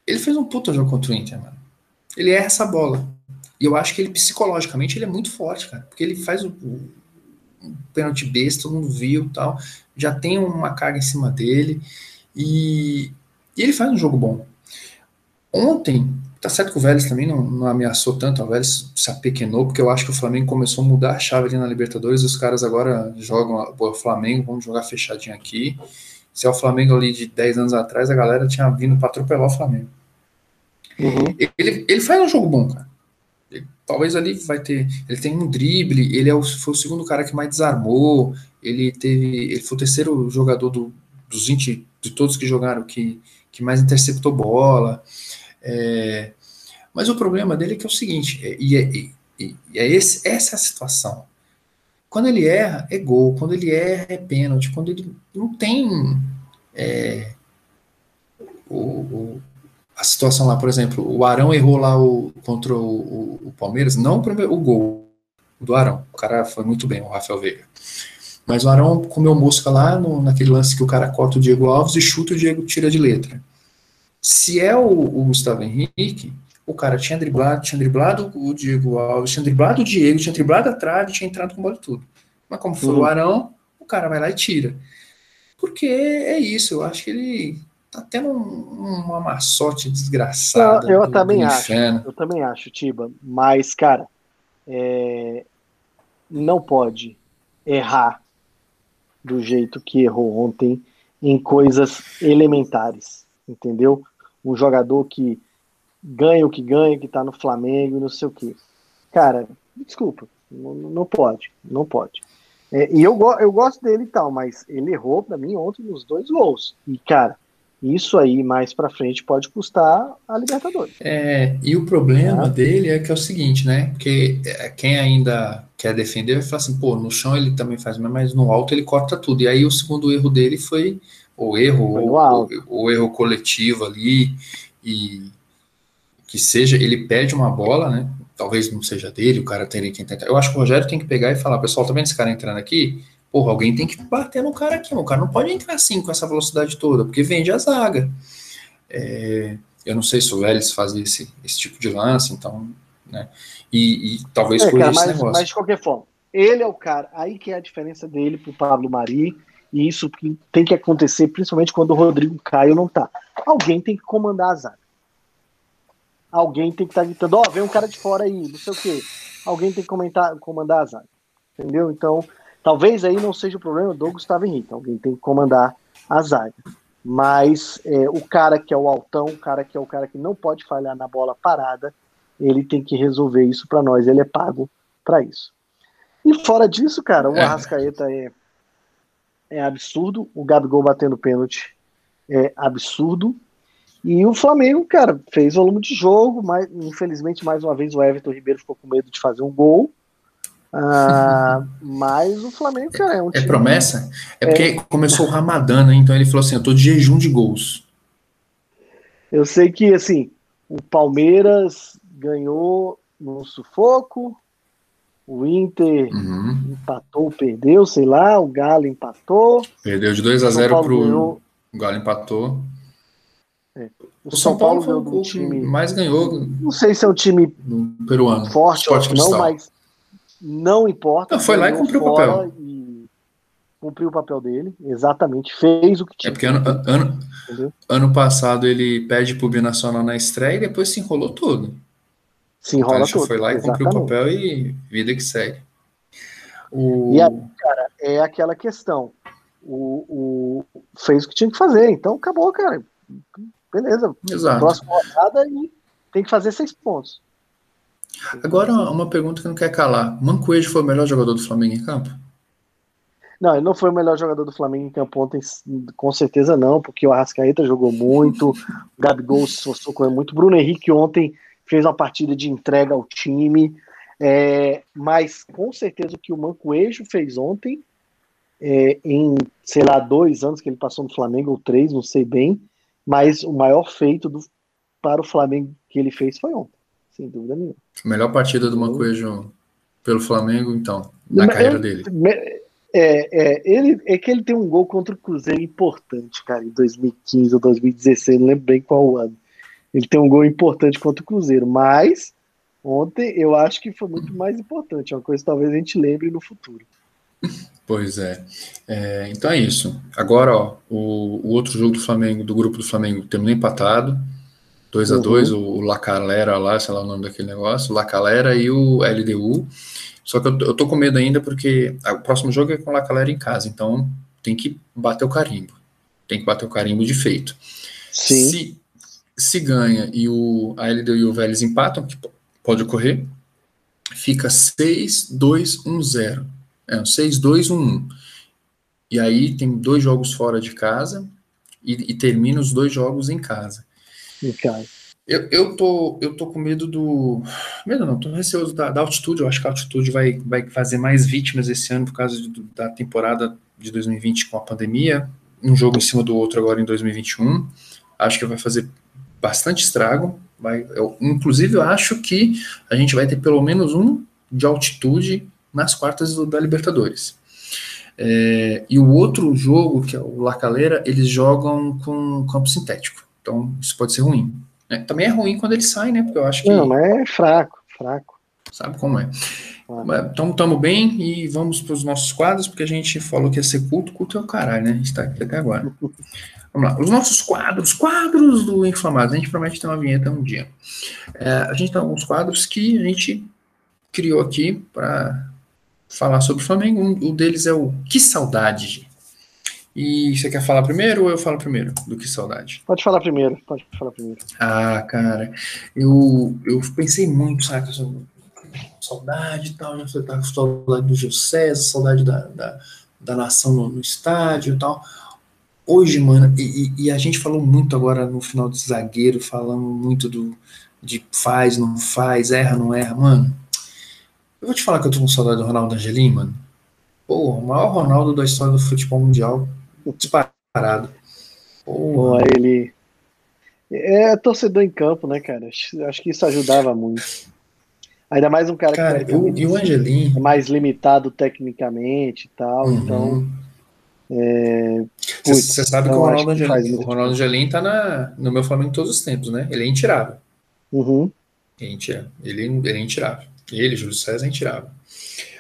ele fez um puta jogo contra o Inter, mano. Ele erra essa bola. E eu acho que ele, psicologicamente, ele é muito forte, cara. Porque ele faz o, o, o pênalti besta, todo mundo viu tal. Já tem uma carga em cima dele. E, e ele faz um jogo bom. Ontem, tá certo que o Vélez também não, não ameaçou tanto, o Vélez se apequenou, porque eu acho que o Flamengo começou a mudar a chave ali na Libertadores, os caras agora jogam, o Flamengo, vamos jogar fechadinho aqui. Se é o Flamengo ali de 10 anos atrás, a galera tinha vindo para atropelar o Flamengo. Uhum. Ele, ele faz um jogo bom, cara. Ele, talvez ali vai ter. Ele tem um drible, ele é o, foi o segundo cara que mais desarmou. Ele teve. Ele foi o terceiro jogador do, dos 20, de todos que jogaram, que, que mais interceptou bola. É, mas o problema dele é que é o seguinte, é, e é, e, e é esse, essa é a situação. Quando ele erra, é gol. Quando ele erra, é pênalti. Quando ele não tem é, o, a situação lá, por exemplo, o Arão errou lá o, contra o, o Palmeiras, não o, o gol do Arão. O cara foi muito bem, o Rafael Veiga. Mas o Arão comeu mosca lá no, naquele lance que o cara corta o Diego Alves e chuta o Diego tira de letra. Se é o, o Gustavo Henrique, o cara tinha driblado, tinha driblado o Diego Alves, tinha driblado o Diego, tinha driblado a trave, tinha entrado com bola tudo. Mas como foi uhum. o Arão, o cara vai lá e tira. Porque é isso, eu acho que ele tá tendo um, uma massote desgraçada. Eu, eu do, também do acho, eu também acho, Tiba. Mas, cara, é, não pode errar do jeito que errou ontem em coisas elementares, entendeu? Um jogador que ganha o que ganha, que tá no Flamengo e não sei o quê. Cara, desculpa, não, não pode, não pode. É, e eu, eu gosto dele e tal, mas ele errou para mim ontem nos dois gols. E, cara, isso aí mais para frente pode custar a Libertadores. É, e o problema é. dele é que é o seguinte, né? Porque é, quem ainda quer defender vai falar assim, pô, no chão ele também faz, mas no alto ele corta tudo. E aí o segundo erro dele foi o erro, o, o, o erro coletivo ali, e que seja, ele perde uma bola, né? Talvez não seja dele, o cara teria que tentar. Eu acho que o Rogério tem que pegar e falar, pessoal, tá vendo esse cara entrando aqui? Porra, alguém tem que bater no cara aqui, o cara não pode entrar assim com essa velocidade toda, porque vende a zaga. É, eu não sei se o Vélez fazia esse, esse tipo de lance, então, né? E, e talvez é, por cara, esse mas, negócio. Mas de qualquer forma, ele é o cara, aí que é a diferença dele pro Pablo Mari, e isso tem que acontecer principalmente quando o Rodrigo Caio não tá. Alguém tem que comandar a zaga alguém tem que estar tá gritando, ó, oh, vem um cara de fora aí, não sei o quê. Alguém tem que comentar, comandar a zaga. Entendeu? Então, talvez aí não seja o problema do Gustavo Henrique. Alguém tem que comandar a zaga. Mas é, o cara que é o altão, o cara que é o cara que não pode falhar na bola parada, ele tem que resolver isso para nós. Ele é pago para isso. E fora disso, cara, o é. Arrascaeta é, é absurdo. O Gabigol batendo pênalti é absurdo. E o Flamengo, cara, fez volume de jogo, mas infelizmente, mais uma vez, o Everton Ribeiro ficou com medo de fazer um gol. Ah, mas o Flamengo, cara, é um é time. É promessa? É porque é... começou o Ramadã, né? Então ele falou assim: eu tô de jejum de gols. Eu sei que, assim, o Palmeiras ganhou no sufoco, o Inter uhum. empatou, perdeu, sei lá, o Galo empatou. Perdeu de 2 a 0 pro, ganhou O Galo empatou. É. O, o, São, São Paulo, Paulo foi o time mais ganhou. Não sei se é um time peruano forte ou não, mas não importa. Não, foi lá e cumpriu o papel. E cumpriu o papel dele, exatamente. Fez o que tinha. É porque ano, ano, ano passado ele pede pro Binacional na estreia e depois se enrolou todo. Se enrola então, todo. foi lá e cumpriu o papel e vida que segue. O... E aí, cara, é aquela questão. O, o, fez o que tinha que fazer, então acabou, cara. Beleza. Exato. Próxima rodada e tem que fazer seis pontos. Agora, uma pergunta que não quer calar. Mancoejo foi o melhor jogador do Flamengo em campo? Não, ele não foi o melhor jogador do Flamengo em campo ontem, com certeza não, porque o Arrascaeta jogou muito, o Gabigol se esforçou com muito, Bruno Henrique ontem fez uma partida de entrega ao time, é, mas com certeza o que o Mancoejo fez ontem, é, em, sei lá, dois anos que ele passou no Flamengo, ou três, não sei bem, mas o maior feito do, para o Flamengo que ele fez foi ontem, sem dúvida nenhuma. Melhor partida do Mancoejo pelo Flamengo, então, na carreira dele. É, é, ele, é que ele tem um gol contra o Cruzeiro importante, cara, em 2015 ou 2016, não lembro bem qual ano. Ele tem um gol importante contra o Cruzeiro, mas ontem eu acho que foi muito mais importante, é uma coisa que talvez a gente lembre no futuro. Pois é. é então é isso. Agora, ó, o, o, outro jogo do Flamengo, do grupo do Flamengo, terminou empatado. 2 a 2 uhum. o, Lacalera lá, sei lá o nome daquele negócio, o Lacalera e o LDU. Só que eu, eu tô com medo ainda porque o próximo jogo é com o Lacalera em casa, então tem que bater o carimbo. Tem que bater o carimbo de feito. Sim. Se, se ganha e o, a LDU e o Vélez empatam, que pode ocorrer, fica 6, 2, 1, 0. É um 6, 2, 1, 1. E aí tem dois jogos fora de casa e, e termina os dois jogos em casa. Casa. Eu, eu, tô, eu tô com medo do. Medo não, tô receoso da, da, altitude. Eu acho que a altitude vai, vai fazer mais vítimas esse ano por causa de, da temporada de 2020 com a pandemia. Um jogo em cima do outro agora em 2021. Acho que vai fazer bastante estrago. Vai, eu, inclusive, eu acho que a gente vai ter pelo menos um de altitude nas quartas do, da Libertadores. É, e o outro jogo, que é o Lacaleira, eles jogam com campo sintético. Então, isso pode ser ruim. É, também é ruim quando ele sai, né? Porque eu acho que. Não, mas é fraco, fraco. Sabe como é? Ah. Então, estamos bem e vamos para os nossos quadros, porque a gente falou que ia ser culto, culto é o caralho, né? A gente está aqui até agora. Vamos lá, os nossos quadros, quadros do Inflamado. A gente promete ter uma vinheta um dia. É, a gente tem alguns quadros que a gente criou aqui para falar sobre o Flamengo. Um, um deles é o Que Saudade. E você quer falar primeiro ou eu falo primeiro do que saudade? Pode falar primeiro, pode falar primeiro. Ah, cara, eu, eu pensei muito, sabe, saudade e tal, né? Você tá com saudade do José, saudade da, da, da nação no, no, estádio e tal. Hoje, mano, e, e, a gente falou muito agora no final do zagueiro, falando muito do de faz, não faz, erra, não erra, mano. Eu vou te falar que eu tô com saudade do Ronaldo Angelim, mano. Pô, o maior Ronaldo da história do futebol mundial disparado. Pô, ele. É torcedor em campo, né, cara? Acho que isso ajudava muito. Ainda mais um cara, cara que eu, e o Angelim. é mais limitado tecnicamente e tal, uhum. então. Você é, sabe que o Ronaldo Angelim, o Ronaldo Angelim tá na, no meu Flamengo todos os tempos, né? Ele é intirável. Uhum. Ele, ele, ele é intirável. Ele, Júlio César, é intirável.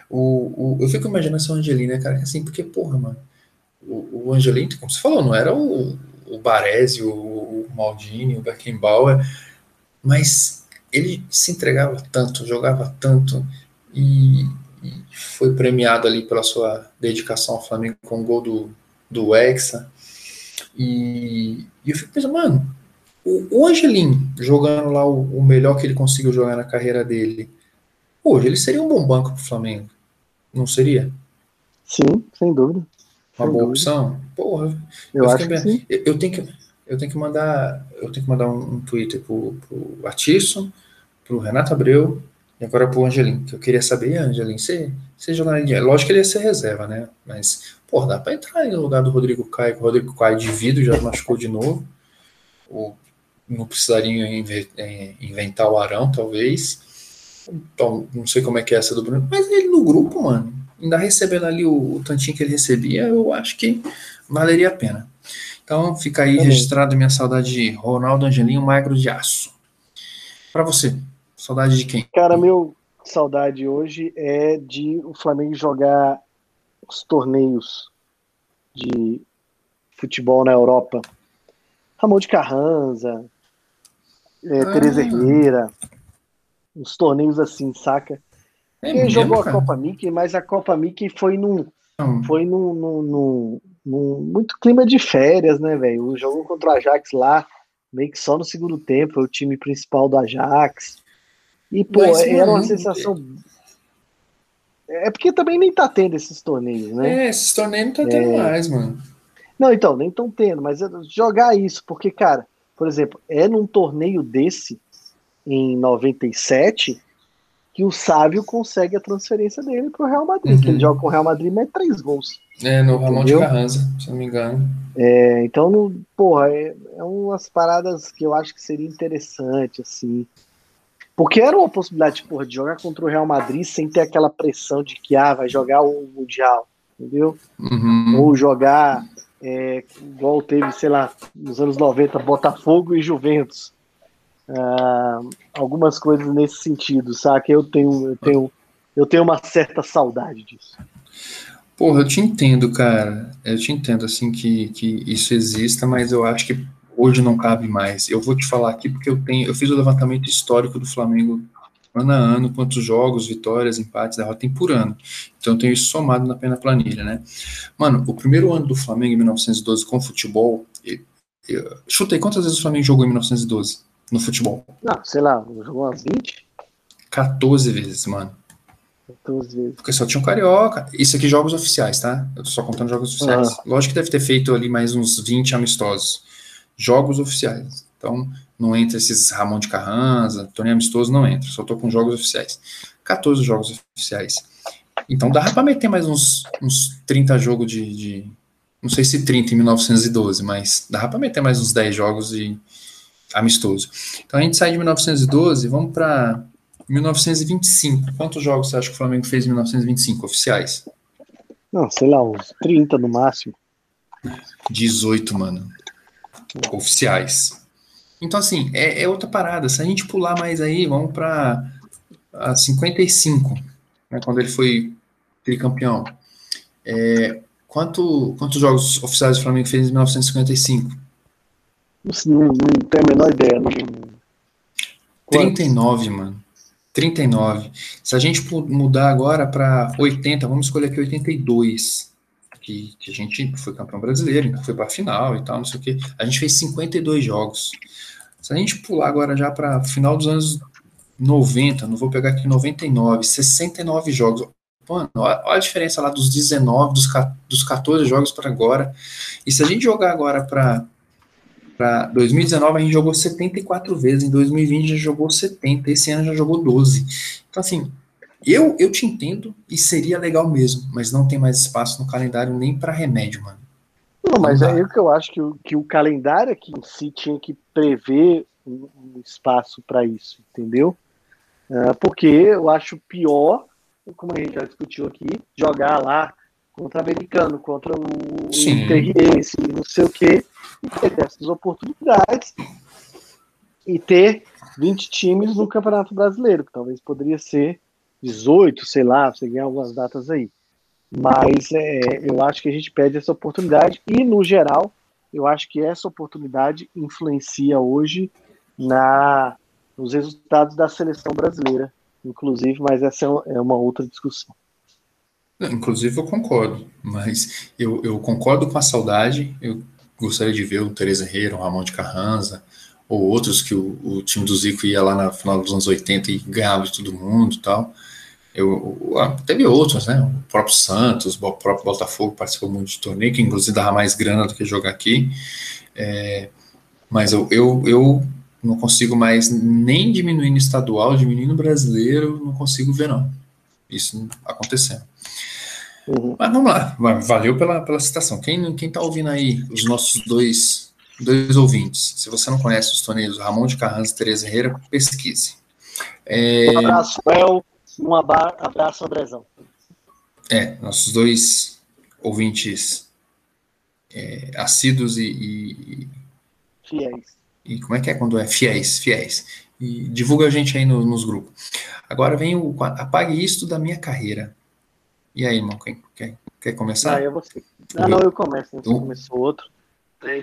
O, o, eu fico imaginando essa Angelina, cara, assim, porque, porra, mano, o, o Angelino, como você falou, não era o, o Baresi, o, o Maldini, o Beckenbauer, mas ele se entregava tanto, jogava tanto e, e, foi premiado ali pela sua dedicação ao Flamengo com o gol do, do Hexa. E, e eu fico pensando, mano, o, o Angelim jogando lá o, o, melhor que ele conseguiu jogar na carreira dele, hoje ele seria um bom banco pro Flamengo, não seria? Sim, sem dúvida. Uma boa opção? Porra, eu, eu acho que sim. Eu, tenho que eu tenho que mandar eu tenho que mandar um, um Twitter pro, pro Artisson, pro Renato Abreu e agora pro Angelim, que eu queria saber, Angelim, você, você jogaria, lógico que ele ia ser reserva, né? Mas, pô, dá para entrar no lugar do Rodrigo Caio, o Rodrigo Caio de vidro já machucou de novo. Ou não precisaria é, inventar o Arão, talvez. Então, não sei como é que é essa do Bruno, mas ele no grupo, mano, ainda recebendo ali o, o tantinho que ele recebia, eu acho que valeria a pena. Então fica aí registrado minha saudade de Ronaldo Angelinho Magro de Aço. Para você, saudade de quem? Cara, meu saudade hoje é de o Flamengo jogar os torneios de futebol na Europa. Ramon de Carranza, é, ah. Tereza Herrera, uns torneios assim, saca? É Ele jogou a Copa Mickey, mas a Copa Mickey foi num. Foi num, num, num, muito clima de férias, né, velho? O jogo contra o Ajax lá, meio que só no segundo tempo, foi o time principal do Ajax. E, pô, mas, era uma sensação. É porque também nem tá tendo esses torneios, né? É, esses torneios não tá tendo é... mais, mano. Não, então, nem estão tendo, mas jogar isso, porque, cara, por exemplo, é num torneio desse, em 97, que o Sábio consegue a transferência dele pro Real Madrid, uhum. que ele uhum. joga com o Real Madrid e mete três gols. É, no Ramon de Carranza, se não me engano. É, então, no, porra, é, é umas paradas que eu acho que seria interessante, assim. Porque era uma possibilidade porra, de jogar contra o Real Madrid sem ter aquela pressão de que ah, vai jogar o Mundial, entendeu? Uhum. Ou jogar é, igual teve, sei lá, nos anos 90, Botafogo e Juventus. Ah, algumas coisas nesse sentido, sabe? Eu tenho, eu tenho, eu tenho uma certa saudade disso. Porra, eu te entendo, cara. Eu te entendo, assim, que, que isso exista, mas eu acho que hoje não cabe mais. Eu vou te falar aqui porque eu tenho, eu fiz o levantamento histórico do Flamengo ano a ano, quantos jogos, vitórias, empates, derrotas tem por ano. Então eu tenho isso somado na pena planilha, né? Mano, o primeiro ano do Flamengo em 1912 com futebol, eu, eu, chutei quantas vezes o Flamengo jogou em 1912 no futebol? Não, sei lá, jogou umas 20? 14 vezes, mano. 14 vezes. Porque só tinha um carioca. Isso aqui jogos oficiais, tá? Eu tô só contando jogos oficiais. Uhum. Lógico que deve ter feito ali mais uns 20 amistosos. Jogos oficiais. Então, não entra esses Ramon de Carranza, torneio amistoso, não entra, só tô com jogos oficiais. 14 jogos oficiais. Então dá para meter mais uns, uns 30 jogos de, de, Não sei se 30 em 1912, mas dá para meter mais uns 10 jogos de amistoso. Então a gente sai de 1912 vamos para 1925. Quantos jogos você acha que o Flamengo fez em 1925 oficiais? Não, sei lá, uns 30 no máximo. 18, mano. Oficiais. Então, assim, é, é, outra parada. Se a gente pular mais aí, vamos para 55, né, quando ele foi tricampeão. É, quanto, quantos jogos oficiais o Flamengo fez em 1955? Não, não tenho a menor ideia. Não. 39, mano. 39. Se a gente mudar agora para 80, vamos escolher aqui 82. Que, que a gente foi campeão brasileiro, então foi para final e tal, não sei o que. A gente fez 52 jogos. Se a gente pular agora já para final dos anos 90, não vou pegar aqui 99, 69 jogos. Mano, olha a diferença lá dos 19, dos, dos 14 jogos para agora. E se a gente jogar agora para para 2019 a gente jogou 74 vezes, em 2020 já jogou 70, esse ano já jogou 12. Então assim, eu eu te entendo e seria legal mesmo, mas não tem mais espaço no calendário nem para remédio, mano. Não, mas é aí que eu acho que o, que o calendário aqui em si tinha que prever um, um espaço para isso, entendeu? Uh, porque eu acho pior, como a gente já discutiu aqui, jogar lá contra o americano, contra o interriense, não sei o quê, e ter essas oportunidades e ter 20 times no Campeonato Brasileiro, que talvez poderia ser 18, sei lá, você ganhar algumas datas aí. Mas é, eu acho que a gente perde essa oportunidade e, no geral, eu acho que essa oportunidade influencia hoje na nos resultados da seleção brasileira, inclusive, mas essa é uma outra discussão. Inclusive eu concordo, mas eu, eu concordo com a saudade. Eu gostaria de ver o Teresa Herrera, o Ramon de Carranza, ou outros que o, o time do Zico ia lá na final dos anos 80 e ganhava de todo mundo e tal. Eu, teve outros, né? O próprio Santos, o próprio Botafogo participou muito de torneio, que inclusive dava mais grana do que jogar aqui. É, mas eu, eu, eu não consigo mais nem diminuir no estadual, diminuir no brasileiro, não consigo ver, não. Isso acontecendo. Uhum. Mas vamos lá, valeu pela, pela citação. Quem, quem tá ouvindo aí, os nossos dois, dois ouvintes, se você não conhece os torneios Ramon de Carranza e Tereza Herrera, pesquise. É... Um abraço, El. Um abraço, Andrezão. É, nossos dois ouvintes é, assíduos e, e, Fiéis. E como é que é quando é fiéis? Fiéis. E divulga a gente aí no, nos grupos. Agora vem o apague isto da minha carreira. E aí, irmão, quem, quer, quer começar? Ah, eu vou Ah, não, eu começo. Você então, começou outro.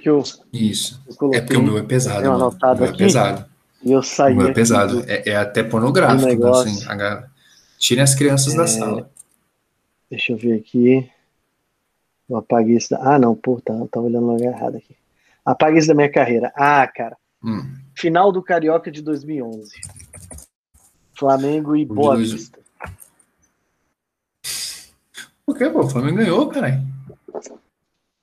que eu, Isso. Eu é porque o meu é pesado. Mano. O meu é pesado. E eu saí. O meu é pesado. É, é, até pornográfico. Assim, a, tirem as crianças é... da sala. Deixa eu ver aqui. Eu apaguei isso. Da... Ah, não, pô, tá, tava olhando no lugar errado aqui. Apague isso da minha carreira. Ah, cara. Hum. Final do Carioca de 2011. Flamengo e Boa. Vista. Por que, pô? O Flamengo ganhou, caralho.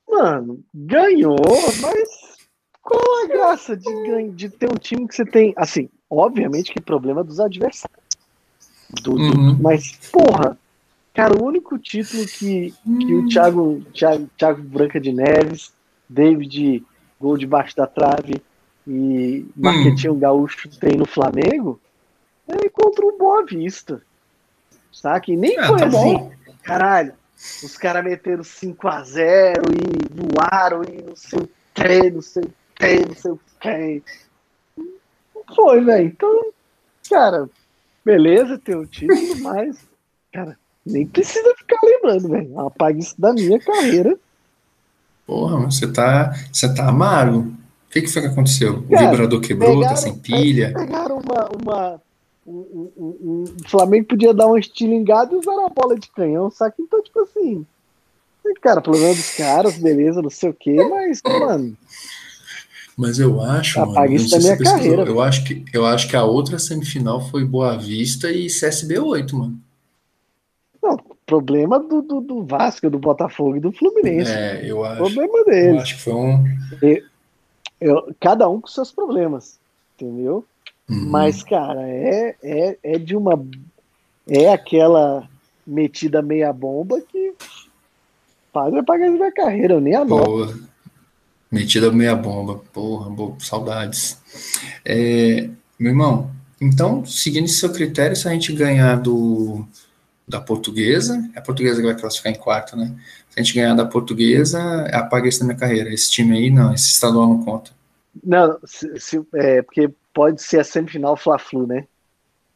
Mano, ganhou, mas qual a graça de, de ter um time que você tem. Assim, obviamente que problema dos adversários. Do, uhum. mas, porra, cara, o único título que, que o Thiago, Thiago, Thiago Branca de Neves, David gol debaixo da trave e Marquetinho hum. Gaúcho tem no Flamengo, é contra o Boa Vista. Saca? E nem é, foi tá assim. Bom. Caralho, os caras meteram 5x0 e voaram e não sei o que, não sei o que, não sei o que. Foi, velho. Então, cara, beleza ter o um título, mas, cara, nem precisa ficar lembrando, velho. Apaga isso da minha carreira Porra, você tá, você tá amargo. O que, que foi que aconteceu? O Cara, vibrador quebrou, pegaram, tá sem pilha? Pegaram uma. uma um, um, o Flamengo podia dar um estilingado e usar a bola de canhão, saca? Então, tipo assim. Cara, problema dos caras, beleza, não sei o quê, mas, mano. Mas eu acho, mano, isso da minha carreira. Eu acho, que, eu acho que a outra semifinal foi Boa Vista e CSB 8, mano. Não, Problema do, do, do, Vasco, do Botafogo e do Fluminense. É, eu acho. Problema deles. Eu acho que foi um. Eu, eu, cada um com seus problemas, entendeu? Uhum. Mas, cara, é, é, é de uma. É aquela metida meia bomba que faz apagar minha carreira, eu nem anoto. Boa. Metida meia bomba, porra, boa, saudades. É, meu irmão, então, seguindo esse seu critério, se a gente ganhar do da portuguesa, é a portuguesa que vai classificar em quarto, né? Se a gente ganhar da portuguesa, apaga isso na minha carreira. Esse time aí, não, esse estadual não conta. Não, se, se, é, porque pode ser a semifinal Fla-Flu, né?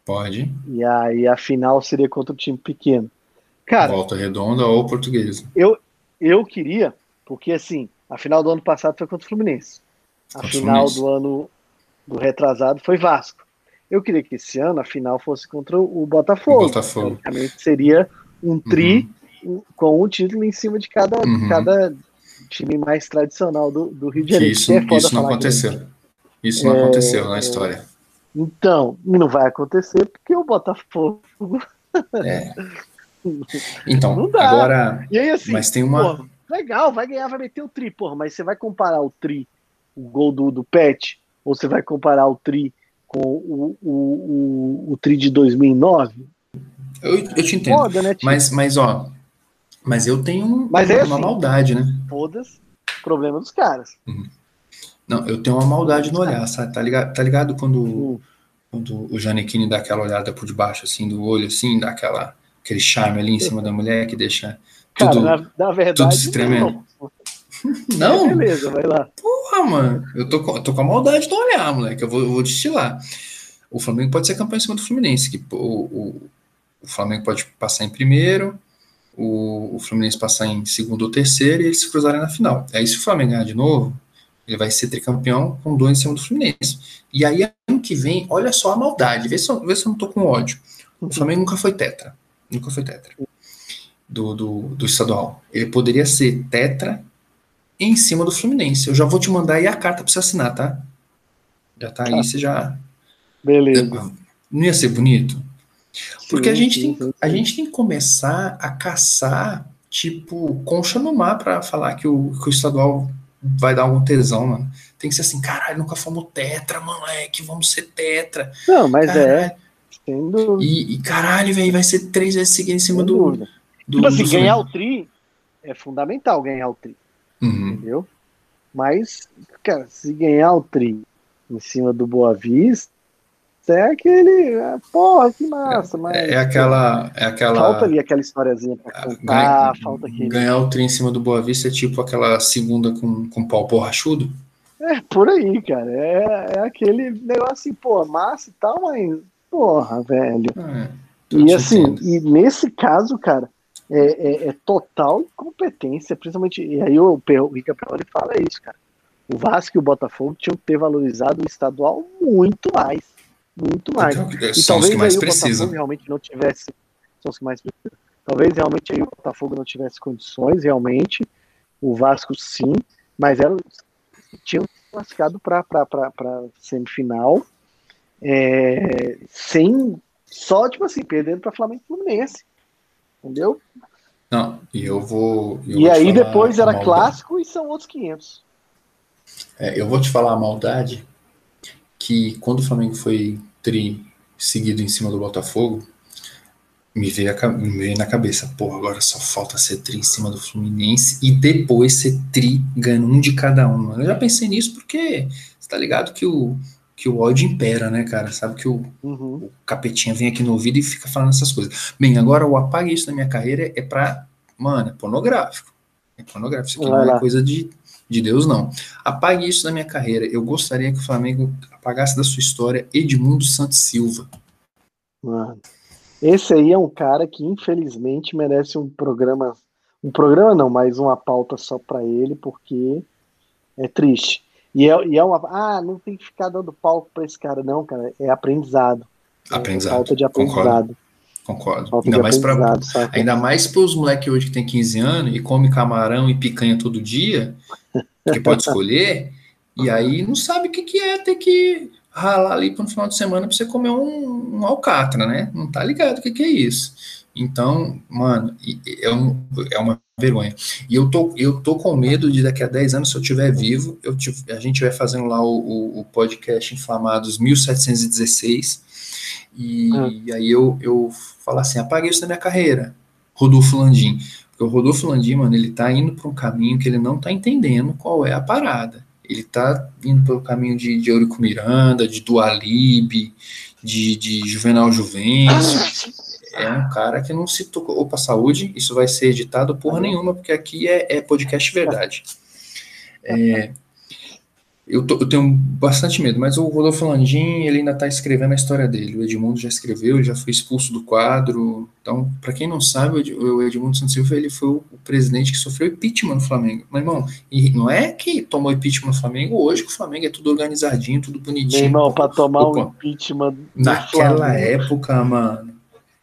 Pode. E aí a final seria contra o time pequeno. Cara, Volta redonda ou portuguesa. Eu, eu queria, porque assim, a final do ano passado foi contra o Fluminense. A final Fluminense. do ano do retrasado foi Vasco. Eu queria que esse ano a final fosse contra o Botafogo. O Botafogo. seria um tri uhum. com um título em cima de cada, uhum. cada time mais tradicional do, do Rio de Janeiro. Isso, é isso não aconteceu. Isso não é, aconteceu na história. Então, não vai acontecer porque o Botafogo. É. Então, agora. E aí, assim, mas tem uma. Porra, legal, vai ganhar, vai meter o tri, porra, mas você vai comparar o tri, o gol do, do Pet, ou você vai comparar o tri com o, o, o, o Tri de 2009. Eu, eu te entendo. Foda, né, mas, mas, ó, mas eu tenho mas uma, é uma assim, maldade, né? Foda-se, problema dos caras. Uhum. Não, eu tenho uma maldade no olhar, sabe? Tá ligado, tá ligado quando, uhum. quando o Janequine dá aquela olhada por debaixo, assim, do olho, assim, dá aquela, aquele charme ali em cima da mulher que deixa tudo, Cara, na, na verdade, tudo se tremendo. Não. É, beleza, vai lá. Porra, mano. Eu tô, com, eu tô com a maldade no olhar, moleque. Eu vou, eu vou destilar. O Flamengo pode ser campeão em cima do Fluminense. Que, o, o, o Flamengo pode passar em primeiro, o, o Fluminense passar em segundo ou terceiro e eles se cruzarem na final. Aí, se o Flamengo ganhar de novo, ele vai ser tricampeão com dois em cima do Fluminense. E aí, ano que vem, olha só a maldade. Vê se eu, vê se eu não tô com ódio. O Flamengo nunca foi tetra. Nunca foi tetra. Do, do, do estadual. Ele poderia ser tetra em cima do Fluminense. Eu já vou te mandar aí a carta para você assinar, tá? Já tá aí, ah. você já. Beleza. Não ia ser bonito? Porque sim, a, gente sim, tem, sim. a gente tem que começar a caçar, tipo, concha no mar para falar que o, que o estadual vai dar algum tesão, mano. Tem que ser assim, caralho, nunca fomos tetra, moleque, vamos ser tetra. Não, mas é, caralho. é. E, e caralho, velho, vai ser três vezes seguindo em cima do, do. Tipo assim, ganhar o tri é fundamental ganhar o tri. Uhum. Entendeu? Mas, cara, se ganhar o tri em cima do Boa Vista, é aquele. é, Porra, que massa, mas. É, é aquela. É aquela Falta ali aquela historiazinha pra contar, ganha- falta aquele. ganhar o tri em cima do Boa Vista é tipo aquela segunda com, com pau borrachudo. É por aí, cara. É, é aquele negócio assim, pô, massa e tal, mas. Porra, velho. É, E assim, entendo. e nesse caso, cara, é, é- é total incompetência, principalmente. E aí o, o Rica Perrone fala isso, cara. O Vasco e o Botafogo tinham que ter valorizado o estadual muito mais. Muito mais. Porque E são os talvez que mais aí o precisam. Botafogo realmente não tivesse. São os que mais precisam. Talvez realmente aí o Botafogo não tivesse condições, realmente. O Vasco sim, mas era, tinham classificado para semifinal. é, sem. Só, tipo assim, perdendo para Flamengo e Fluminense. Entendeu? Não, e eu vou. eu e vou aí falar depois era clássico e são outros 500. É, eu vou te falar a maldade que quando o Flamengo foi tri seguido em cima do Botafogo, me veio, a me veio na cabeça, pô, agora só falta ser tri em cima do Fluminense e depois ser tri ganhando um de cada um. Eu já pensei nisso porque você tá ligado que o, que o ódio impera, né, cara? Sabe que o, Uhum. o capetinha vem aqui no ouvido e fica falando essas coisas. Bem, agora o apague isso da minha carreira é pra. Mano, é pornográfico. É pornográfico. Isso aqui Vai não é lá. coisa de, de Deus, não. Apague isso da minha carreira. Eu gostaria que o Flamengo apagasse da sua história Edmundo Santos Silva. Mano. Esse aí é um cara que infelizmente merece um programa, um programa não, mas uma pauta só pra ele, porque é triste. E é, e é uma, ah, não tem que ficar dando palco pra esse cara, não, cara, é aprendizado. É Aprendizado. falta de aprendizado. Concordo. Falta Ainda mais saca? Ainda mais para os moleques hoje que tem 15 anos e come camarão e picanha todo dia, que pode escolher, e aí não sabe o que, que é ter que ralar ali para no final de semana para você comer um, um alcatra, né? Não tá ligado o que, que é isso. Então, mano, e- e- é, um- é uma vergonha. E eu tô, eu tô com medo de daqui a 10 anos, se eu estiver vivo, eu a gente vai fazendo lá o, o- o podcast Inflamados 1716, e, Hum. aí eu, eu falo assim, apague isso da minha carreira, Rodolfo Landim. Porque o Rodolfo Landim, mano, ele tá indo para um caminho que ele não tá entendendo qual é a parada. Ele tá indo pelo caminho de, de Eurico Miranda, de Dualib, de, de Juvenal Juvencio. É um cara que não se tocou. Opa, saúde, isso vai ser editado porra nenhuma, porque aqui é, é podcast verdade. É, eu, tô- eu tenho bastante medo, mas o Rodolfo Landim, ele ainda tá escrevendo a história dele. O Edmundo já escreveu, ele já foi expulso do quadro. Então, para quem não sabe, o Ed- o Edmundo Santos Silva, ele foi o, presidente que sofreu impeachment no Flamengo. Mas, irmão, e não é que tomou impeachment no Flamengo hoje, que o Flamengo é tudo organizadinho, tudo Meu bonitinho. irmão, pra tomar Opa. um impeachment Naquela época, mano,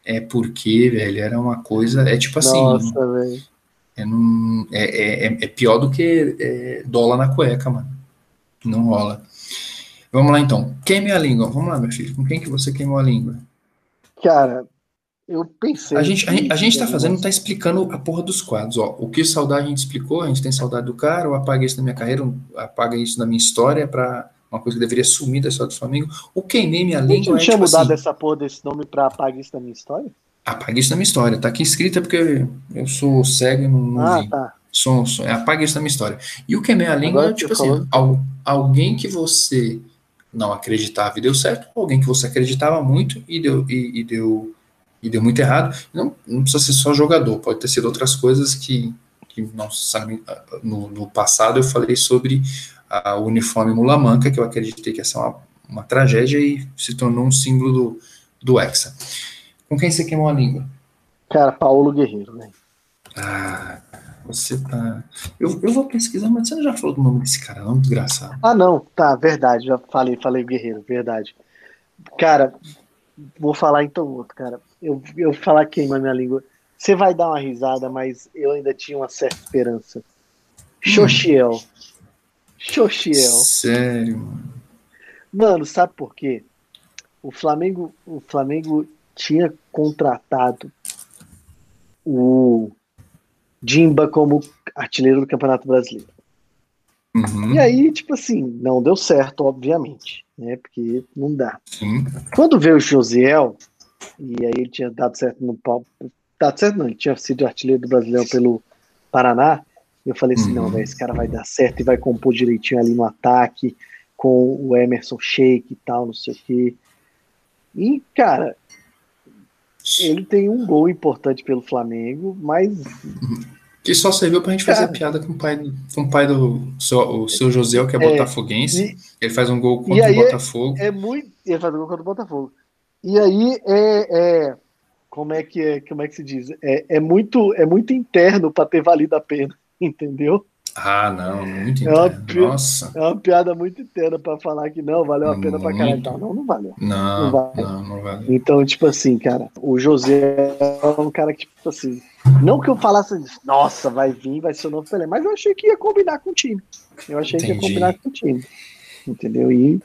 é porque, velho, era uma coisa. É tipo assim, Nossa, velho. é, é, é, é pior do que é, dólar na cueca, mano. Não rola. Vamos lá então. Queime a língua. Vamos lá, meu filho. Com quem que você queimou a língua? Cara, eu pensei. A gente, a, a gente tá fazendo, tá explicando a porra dos quadros. Ó, o que saudade a gente explicou, a gente tem saudade do cara, o apaga isso da minha carreira, apaga isso da minha história, pra uma coisa que deveria sumir da história do Flamengo. O queimei minha A gente língua não é tinha tipo mudado assim, essa porra desse nome pra apagar isso da minha história? apaga isso da minha história. Tá aqui escrita porque eu sou cego e não, não Ah, vi. tá. Som, som, é, apaga isso da minha história. E o queimei a língua Agora é tipo assim, al- alguém que você não acreditava e deu certo, ou alguém que você acreditava muito e deu, e, e deu, e deu muito errado. Não, não precisa ser só jogador, pode ter sido outras coisas que, que não sabe. No, no passado eu falei sobre a o uniforme Mulamanca, que eu acreditei que ia ser uma, uma tragédia e se tornou um símbolo do, do Hexa. Com quem você queimou a língua? Cara, Paulo Guerreiro, velho. Ah, você tá. Eu, eu vou pesquisar, mas você não já falou do nome desse cara, não? Desgraçado. Ah, não, tá, verdade, já falei, falei Guerreiro, verdade. Cara, vou falar então outro, cara. Eu, eu falar queima minha língua. Você vai dar uma risada, mas eu ainda tinha uma certa esperança. Xoxiel. Xoxiel. Sério, mano. Mano, sabe por quê? O Flamengo, o Flamengo tinha contratado o Dimba como artilheiro do Campeonato Brasileiro. Uhum, E aí, tipo assim, não deu certo, obviamente, né? Porque não dá. sim. Quando veio o Josiel, e aí ele tinha dado certo no pau. Dado certo, não, ele tinha sido artilheiro do Brasileiro pelo Paraná. Eu falei assim: Uhum. não, velho, esse cara vai dar certo e vai compor direitinho ali no ataque, com o Emerson Sheik e tal, não sei o quê. E, cara, ele tem um gol importante pelo Flamengo, mas. Que só serviu pra gente fazer cara, piada com o pai, com o pai do seu, o seu José, que é, é botafoguense. E, ele faz um gol contra o Botafogo. É, é, muito. Ele faz um gol contra o Botafogo. E aí é, é como é que é, como é que se diz? É, é muito é muito interno para ter valido a pena, entendeu? Ah, não, muito interno. É uma, Nossa. É uma piada muito interna para falar que não, valeu a pena muito. pra caralho. Não, não, não valeu. Não, não, não, não valeu. Então, tipo assim, cara, o José é um cara que, tipo assim, não que eu falasse nossa, vai vir, vai ser o novo Pelé, mas eu achei que ia combinar com o time. Eu achei Entendi. que ia combinar com o time. Entendeu? E.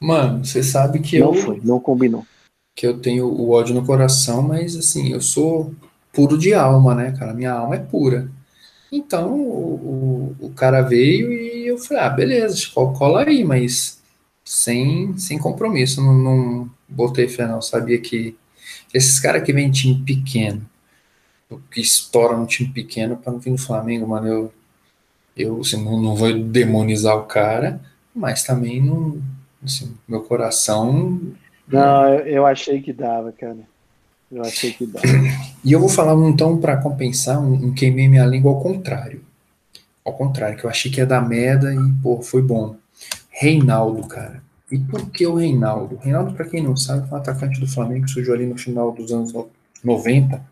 Mano, você sabe que não eu. Não foi, não combinou que eu tenho o ódio no coração, mas assim, eu sou puro de alma, né, cara? Minha alma é pura. Então, o, o, cara veio e eu falei, ah, beleza, cola aí, mas sem, sem compromisso, não, não botei fé não, sabia que esses caras que vêm time pequeno, que estouram um time pequeno para não vir no Flamengo, mano, eu, eu assim, não, não vou demonizar o cara, mas também não, assim, meu coração não, eu achei que dava, cara. Eu achei que dava. E eu vou falar então para compensar um, um, queimei minha língua ao contrário. Ao contrário, que eu achei que ia dar merda e pô, foi bom. Reinaldo, cara. E por que o Reinaldo? Reinaldo, para quem não sabe, é um atacante do Flamengo que surgiu ali no final dos anos 90.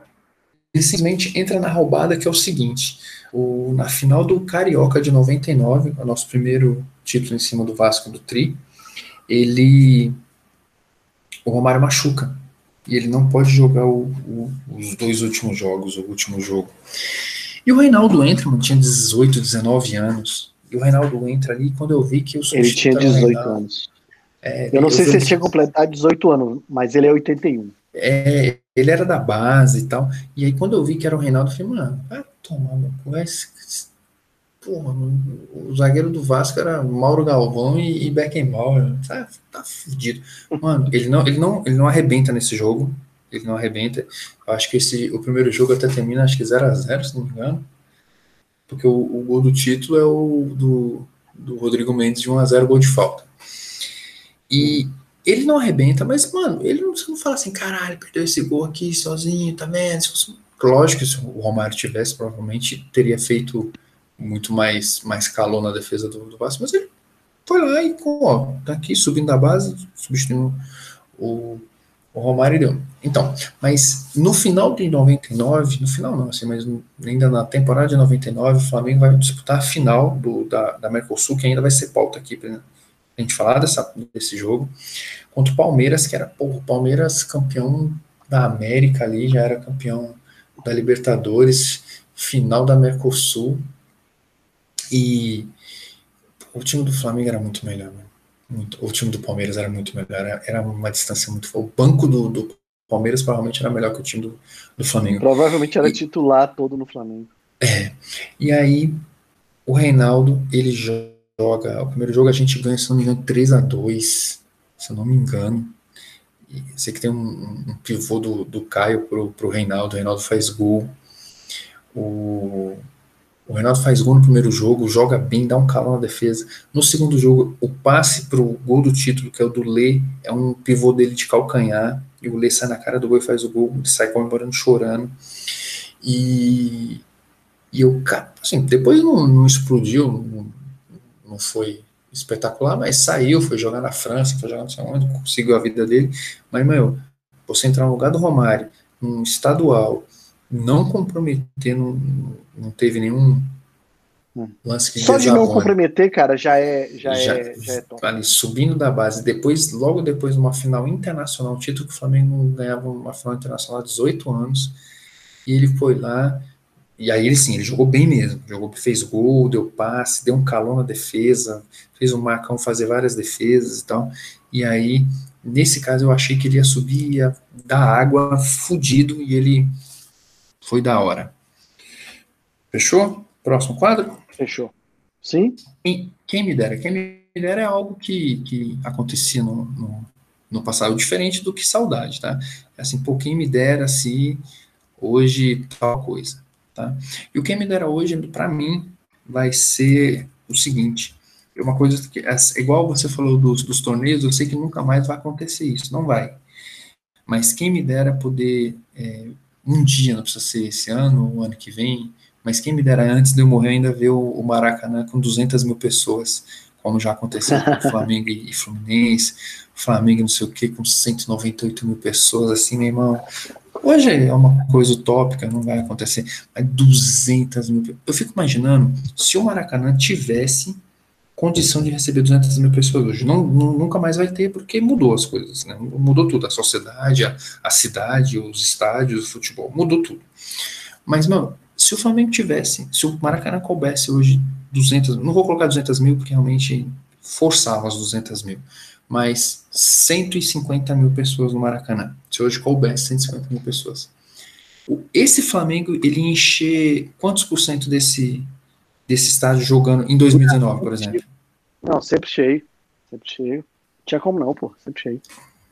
Ele simplesmente entra na roubada que é o seguinte: o, na final do Carioca de 99, o nosso primeiro título em cima do Vasco do Tri, ele o Romário machuca. E ele não pode jogar o, o, os dois últimos jogos, o último jogo. E o Reinaldo entra, mano, tinha 18, 19 anos. E o Reinaldo entra ali quando eu vi que o Ele tinha 18 anos. É, eu não sei se ele tinha completado 18 anos, mas ele é 81. É, ele era da base e tal. E aí quando eu vi que era o Reinaldo, eu falei, mano, vai tomar no cu, Porra, o zagueiro do Vasco era Mauro Galvão e, e Beckenbauer. Tá, tá fudido. Mano, ele não, ele, não, ele não arrebenta nesse jogo. Ele não arrebenta. Eu acho que esse, o primeiro jogo até termina, acho que 0x0, se não me engano. Porque o, o gol do título é o do, do Rodrigo Mendes de 1x0 gol de falta. E ele não arrebenta, mas, mano, ele não, você não fala assim, caralho, perdeu esse gol aqui sozinho, tá vendo? Lógico que se o Romário tivesse, provavelmente teria feito muito mais, mais calor na defesa do, do Vasco, mas ele foi lá e, ó, tá aqui subindo da base, substituindo o, o Romário e deu. Então, mas no final de 99, no final não, assim, mas ainda na temporada de 99, o Flamengo vai disputar a final do, da, da Mercosul, que ainda vai ser pauta aqui pra gente falar dessa, desse jogo, contra o Palmeiras, que era, pô, o Palmeiras campeão da América ali, já era campeão da Libertadores, final da Mercosul, e o time do Flamengo era muito melhor, né? muito, o time do Palmeiras era muito melhor, era, era uma distância muito. O banco do, do, Palmeiras provavelmente era melhor que o time do, do Flamengo. Provavelmente era e, titular todo no Flamengo. É. E aí, o Reinaldo, ele joga. O primeiro jogo a gente ganha, se não me engano, 3 a 2 se eu não me engano. E sei que tem um, um pivô do, do Caio pro, pro Reinaldo, o Reinaldo faz gol. O, o Renato faz gol no primeiro jogo, joga bem, dá um calor na defesa. No segundo jogo, o passe pro gol do título, que é o do Lê, é um pivô dele de calcanhar, e o Lê sai na cara do gol e faz o gol, ele sai comemorando, chorando. E, e eu, assim, depois não, não explodiu, não, não foi espetacular, mas saiu, foi jogar na França, foi jogar não sei onde, conseguiu a vida dele. Mas, meu, você entrar no lugar do Romário, um estadual, não comprometer, não, não teve nenhum hum. lance que Só de não comprometer, cara, já é, já, já é, já é top. Ali, subindo da base, depois, logo depois de uma final internacional, um título que o Flamengo ganhava uma final internacional há 18 anos, e ele foi lá, e aí ele sim, ele jogou bem mesmo, jogou, fez gol, deu passe, deu um calor na defesa, fez o Marcão fazer várias defesas e tal, e aí, nesse caso, eu achei que ele ia subir, ia dar água fudido, e ele foi da hora. Fechou? Próximo quadro? Fechou. Sim. E quem me dera? Quem me dera é algo que, que acontecia no, no, no passado, diferente do que saudade, tá? Assim, pô, quem me dera se hoje tal coisa, tá? E o quem me dera hoje, para mim, vai ser o seguinte, é uma coisa que, é igual você falou dos, dos torneios, eu sei que nunca mais vai acontecer isso, não vai. Mas quem me dera poder, é, um dia, não precisa ser esse ano ou ano que vem, mas quem me dera antes de eu morrer ainda ver o, o Maracanã com 200 mil pessoas, como já aconteceu com o Flamengo e Fluminense, Flamengo não sei o que, com 198 mil pessoas, assim, meu irmão. Hoje é uma coisa utópica, não vai acontecer, mas 200 mil. Eu fico imaginando se o Maracanã tivesse condição de receber 200 mil pessoas hoje. Não, nunca mais vai ter, porque mudou as coisas, né? Mudou tudo, a sociedade, a, a cidade, os estádios, o futebol, mudou tudo. Mas, mano, se o Flamengo tivesse, se o Maracanã coubesse hoje 200, não vou colocar 200 mil, porque realmente forçava as 200 mil, mas 150 mil pessoas no Maracanã. Se hoje coubesse 150 mil pessoas. Esse Flamengo, ele encher quantos por cento desse, desse estádio jogando em 2019, por exemplo? Não, sempre cheio. Sempre cheio. Tinha como não, pô, sempre cheio.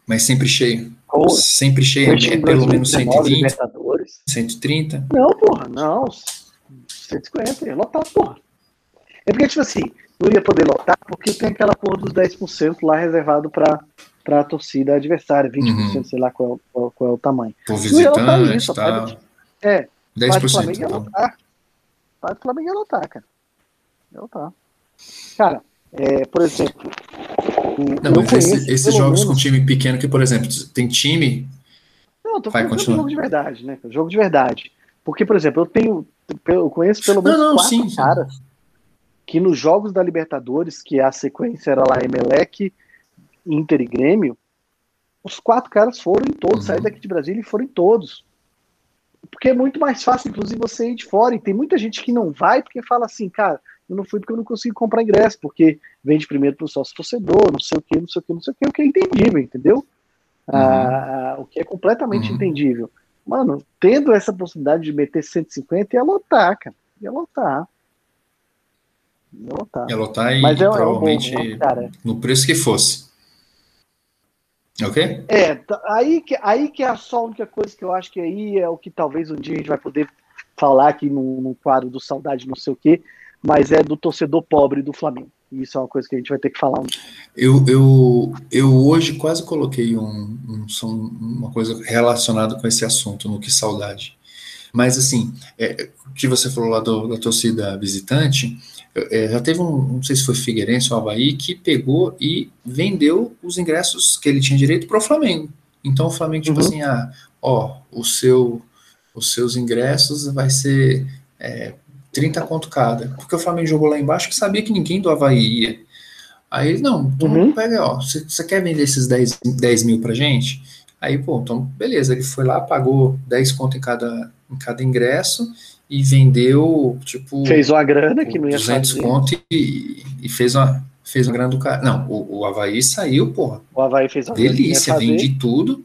Mas sempre cheio. Pô, sempre cheio, é pelo menos 120, 130? Não, porra, não. 150, ia lotar, porra. É porque, tipo assim, não ia poder lotar porque tem aquela porra dos 10% lá reservado para para a torcida adversária, 20%, uhum. sei lá qual, qual, qual, é o tamanho. Por visitante, isso, tá. É, 10%. Flamengo ia então. lotar. Para o Flamengo ia lotar, cara. Ia lotar. Cara, é, por exemplo. Não, mas esse, esses jogos menos... com time pequeno, que, por exemplo, tem time. Não, tô falando de jogo de verdade, né? Jogo de verdade. Porque, por exemplo, eu tenho. Eu conheço pelo menos não, não, quatro sim, caras sim. que nos jogos da Libertadores, que a sequência era lá Emelec, Inter e Grêmio, os quatro caras foram em todos, uhum. saíram daqui de Brasília e foram em todos. Porque é muito mais fácil, inclusive, você ir de fora. E tem muita gente que não vai porque fala assim, cara, eu não fui porque eu não consigo comprar ingresso, porque vende primeiro para o sócio torcedor, não sei o que, não sei o que, não sei o que, o que é entendível, entendeu? Uhum. Ah, o que é completamente uhum. entendível. Mano, tendo essa possibilidade de meter 150, ia lotar, cara. Ia lotar. Ia lotar. Ia lotar e, Mas é, provavelmente é bom, no preço que fosse. Ok? É, tá, aí que, aí que é só a única coisa que eu acho que aí é o que talvez um dia a gente vai poder falar aqui no, no quadro do Saudade, não sei o quê, mas é do torcedor pobre do Flamengo. E isso é uma coisa que a gente vai ter que falar. Eu, eu, eu hoje quase coloquei um, um, uma coisa relacionada com esse assunto, no que saudade. Mas assim, é, o que você falou lá do, da torcida visitante, é, já teve um, não sei se foi Figueirense ou Havaí, que pegou e vendeu os ingressos que ele tinha direito para o Flamengo. Então o Flamengo, tipo uhum. assim, ah, ó, o seu, os seus ingressos vai ser é, 30 conto cada. Porque o Flamengo jogou lá embaixo que sabia que ninguém do Havaí ia. Aí ele, não, então uhum. pega, ó, você quer vender esses 10, 10 mil pra gente? Aí, pô, então, beleza, ele foi lá, pagou 10 conto em cada, em cada ingresso e vendeu, tipo... Fez uma grana que não ia 200 fazer. conto e, e fez uma, fez uma grana do cara. Não, o, o Havaí saiu, porra. O Havaí fez uma Delícia, vende tudo.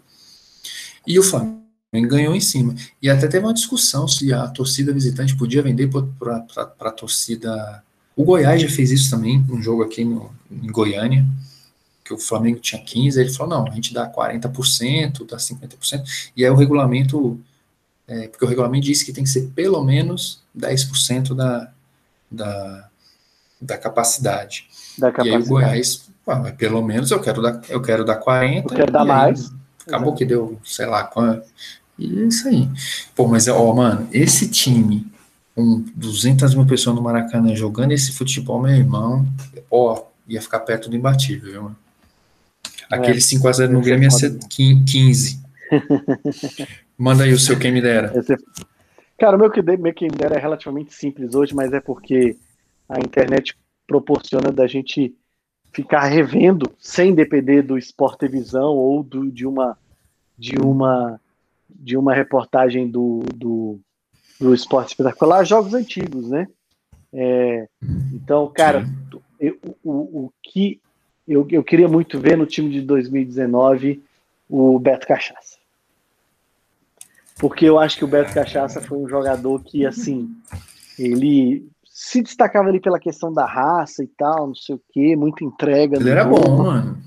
E o Flamengo ganhou em cima. E até teve uma discussão se a torcida visitante podia vender para a torcida. O Goiás já fez isso também, um jogo aqui no, em Goiânia, que o Flamengo tinha 15%, ele falou: não, a gente dá 40%, dá 50%, e aí o regulamento, é, porque o regulamento diz que tem que ser pelo menos 10% da, da, da capacidade. Da capacidade. E aí o Goiás, pelo menos eu quero dar, eu quero dar 40%. Eu quero dar mais. Acabou Exato. que deu, sei lá, e é isso aí. Pô, mas, ó, mano, esse time, com 200 mil pessoas no Maracanã jogando esse futebol, meu irmão, ó, ia ficar perto do imbatível, viu, mano? Aquele é, 5x0 no Grêmio ia ser 15. Manda aí o seu quem me dera. Cara, o meu, meu quem me dera é relativamente simples hoje, mas é porque a internet proporciona da gente ficar revendo sem depender do Sport Televisão ou do, de uma de uma de uma reportagem do, do, do Esporte Espetacular, jogos antigos, né? É, então, cara, eu, o, o que eu, eu queria muito ver no time de 2019 o Beto Cachaça. Porque eu acho que o Beto Cachaça foi um jogador que, assim, ele se destacava ali pela questão da raça e tal, não sei o quê, muita entrega. Ele era jogo. bom, mano.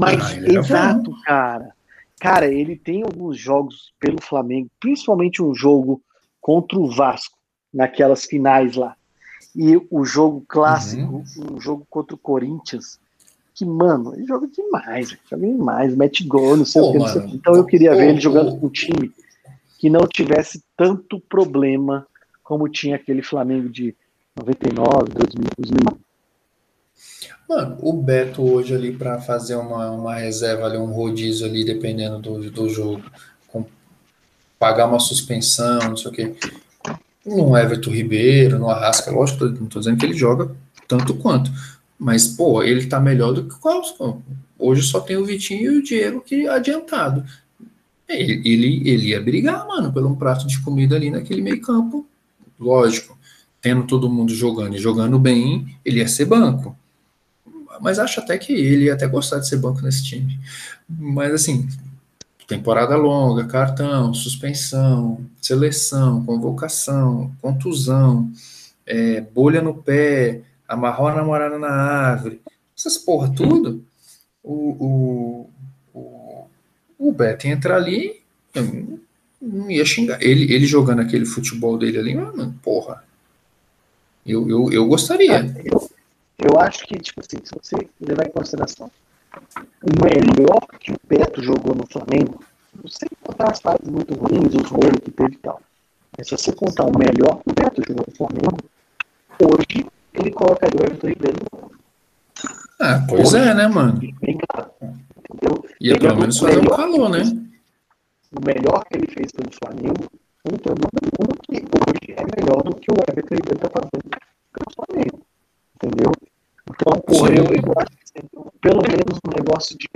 Mas, ah, exato, cara. Cara, ele tem alguns jogos pelo Flamengo, principalmente um jogo contra o Vasco, naquelas finais lá. E o jogo clássico, uhum. um jogo contra o Corinthians, que, mano, ele joga demais, joga demais, mete gol, não sei Pô, o que. Mano, então eu queria ver ele jogando com um time que não tivesse tanto problema como tinha aquele Flamengo de 99, 2000, 2000. Mano, o Beto hoje ali para fazer uma, uma reserva ali, um rodízio ali, dependendo do, do jogo, com, pagar uma suspensão, não sei o quê. No Everton Ribeiro, no Arrasca, lógico, não tô dizendo que ele joga tanto quanto. Mas, pô, ele tá melhor do que o Hoje só tem o Vitinho e o Diego que adiantado. Ele, ele, ele ia brigar, mano, pelo um prato de comida ali naquele meio campo. Lógico, tendo todo mundo jogando e jogando bem, ele ia ser banco. Mas acho até que ele ia até gostar de ser banco nesse time. Mas assim, temporada longa, cartão, suspensão, seleção, convocação, contusão, é, bolha no pé, amarrou a namorada na árvore, essas porra tudo, o, o, o, o Beto entrar ali, não ia xingar. Ele, ele jogando aquele futebol dele ali, mano, porra. Eu, eu, eu gostaria. Eu, acho que, tipo assim, se você levar em consideração o melhor que o Beto jogou no Flamengo, não sei contar as fases muito ruins, os rolos que teve e tal. Mas se você contar o melhor que o Beto jogou no Flamengo, hoje ele colocaria o Everton Ribeiro no Ah, pois é, né, mano? Ia pelo menos fazer um calor, né? O melhor que ele fez pelo Flamengo, não tem dúvida nenhuma que hoje é melhor do que o Everton Ribeiro está fazendo pelo Flamengo. Entendeu? Então, porra, eu, eu acho que pelo menos um negócio de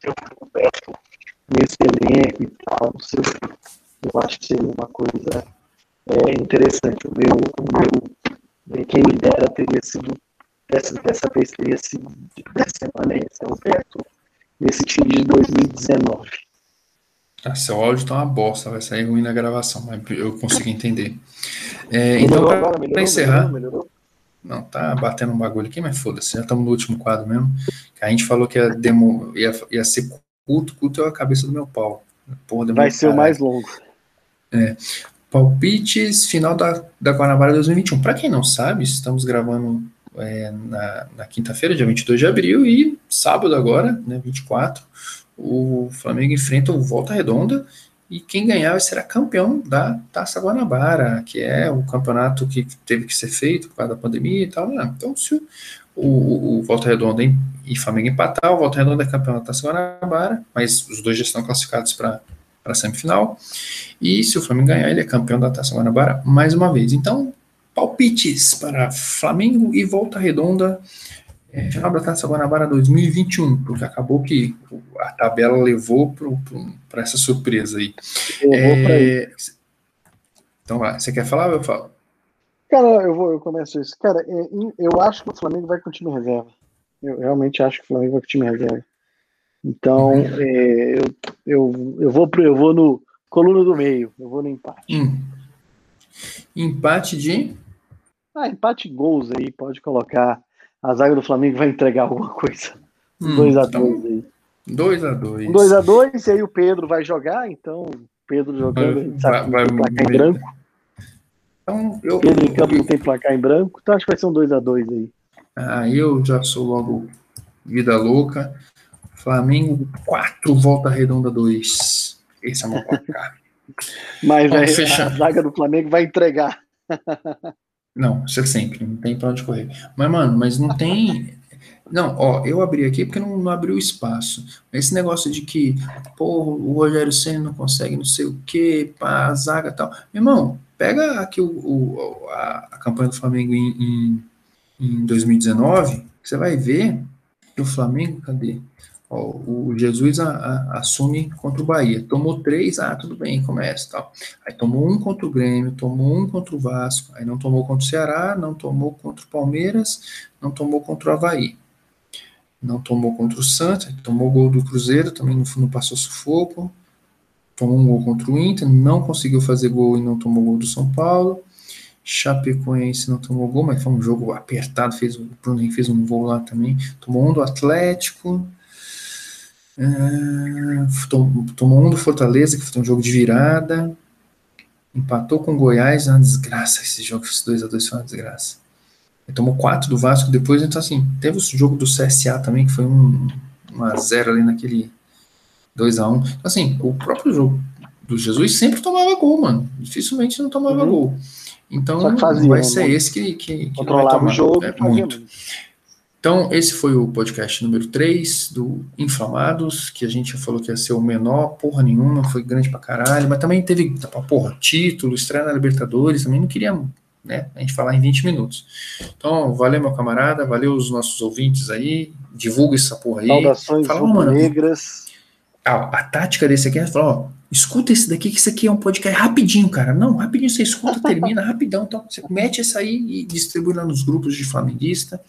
ter um Roberto nesse elenco e tal, não sei eu acho que seria uma coisa é, interessante. O meu, o meu quem me dera teria sido, dessa, dessa vez teria sido, dessa semana esse Roberto, nesse time de 2019. Ah, seu áudio tá uma bosta, vai sair ruim na gravação, mas eu consigo entender. É, então, para encerrar. Melhorou, melhorou. Não, tá batendo um bagulho aqui, mas foda-se, já estamos no último quadro mesmo. Que a gente falou que ia, demo, ia, ia ser culto, culto é a cabeça do meu pau. Porra, vai ser o mais longo. É. Palpites final da, da Guanabara 2021. Para quem não sabe, estamos gravando é, na, na quinta-feira, dia 22 de abril, e sábado agora, né, 24, o Flamengo enfrenta o Volta Redonda, e quem ganhar será campeão da Taça Guanabara, que é o campeonato que teve que ser feito por causa da pandemia e tal. Né? Então, se o, o, o Volta Redonda e Flamengo empatar, o Volta Redonda é campeão da Taça Guanabara, mas os dois já estão classificados para para a semifinal. E se o Flamengo ganhar, ele é campeão da Taça Guanabara mais uma vez. Então, palpites para Flamengo e Volta Redonda, é, final da Taça Guanabara 2021, porque acabou que a tabela levou para essa surpresa aí. É, então, vai, você quer falar ou eu falo? Cara, eu vou, eu começo isso. Cara, é, eu acho que o Flamengo vai com o time reserva. Eu realmente acho que o Flamengo vai com o time reserva. Então, é, eu, eu, eu, vou pro, eu vou no coluna do meio, eu vou no empate. Hum. Empate de? Ah, empate gols aí, pode colocar. A zaga do Flamengo vai entregar alguma coisa. 2x2 hum, então, aí. 2x2. 2x2, e aí o Pedro vai jogar, então, Pedro jogando, vai, a gente sabe vai, vai, placar em branco. Então, eu, Pedro em campo não tem placar em branco, então acho que vai ser um 2x2 aí. Ah, eu já sou logo vida louca. Flamengo 4, Volta Redonda 2. Esse é o meu placar. Mas vai, a zaga do Flamengo vai entregar. Não, isso é sempre, não tem pra onde correr. Mas, mano, mas não tem. Não, ó, eu abri aqui porque não, não abriu espaço. Esse negócio de que, pô, o Rogério Senna não consegue não sei o quê, pá, a zaga e tal. Meu irmão, pega aqui o, o a, a, campanha do Flamengo em, em, em 2019, você vai ver que o Flamengo, cadê? o Jesus a, a, assume contra o Bahia. Tomou três, ah, tudo bem, começa tal. Aí tomou um contra o Grêmio, tomou um contra o Vasco, aí não tomou contra o Ceará, não tomou contra o Palmeiras, não tomou contra o Havaí. Não tomou contra o Santos, tomou gol do Cruzeiro, também não, passou sufoco. Tomou um gol contra o Inter, não conseguiu fazer gol e não tomou gol do São Paulo. Chapecoense não tomou gol, mas foi um jogo apertado, fez, o Bruno fez um gol lá também. Tomou um do Atlético, ah, tomou um do Fortaleza, que foi um jogo de virada. Empatou com o Goiás, é uma desgraça esse jogo, esse 2x2 foi uma desgraça. Tomou quatro do Vasco depois, então assim, teve o jogo do CSA também, que foi um, um a zero ali naquele 2 a 1 um. Então, assim, o próprio jogo do Jesus sempre tomava gol, mano. Dificilmente não tomava uhum. gol. Então fazia, vai ser né? esse que, que, que vai tomar. o jogo é, muito. Então, esse foi o podcast número 3 do Inflamados, que a gente falou que ia ser o menor, porra nenhuma, foi grande pra caralho, mas também teve, porra, título, estreia na Libertadores, também não queria né, a gente falar em 20 minutos. Então, valeu, meu camarada, valeu os nossos ouvintes aí, divulga essa porra aí. Saudações Fala, mano, negras. A, a, tática desse aqui é falar, ó, escuta esse daqui, que isso aqui é um podcast rapidinho, cara. Não, rapidinho você escuta, termina rapidão. Então, você mete esse aí e distribui lá nos grupos de flamenguista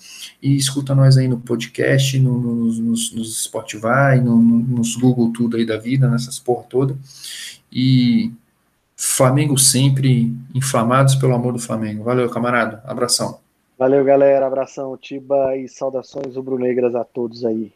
e escuta nós aí no podcast, no, no, nos, nos Spotify, no, nos Google tudo aí da vida, nessas porra toda. E Flamengo sempre, inflamados pelo amor do Flamengo. Valeu, camarada. Abração. Valeu, galera. Abração, Tiba e saudações rubro-negras a todos aí.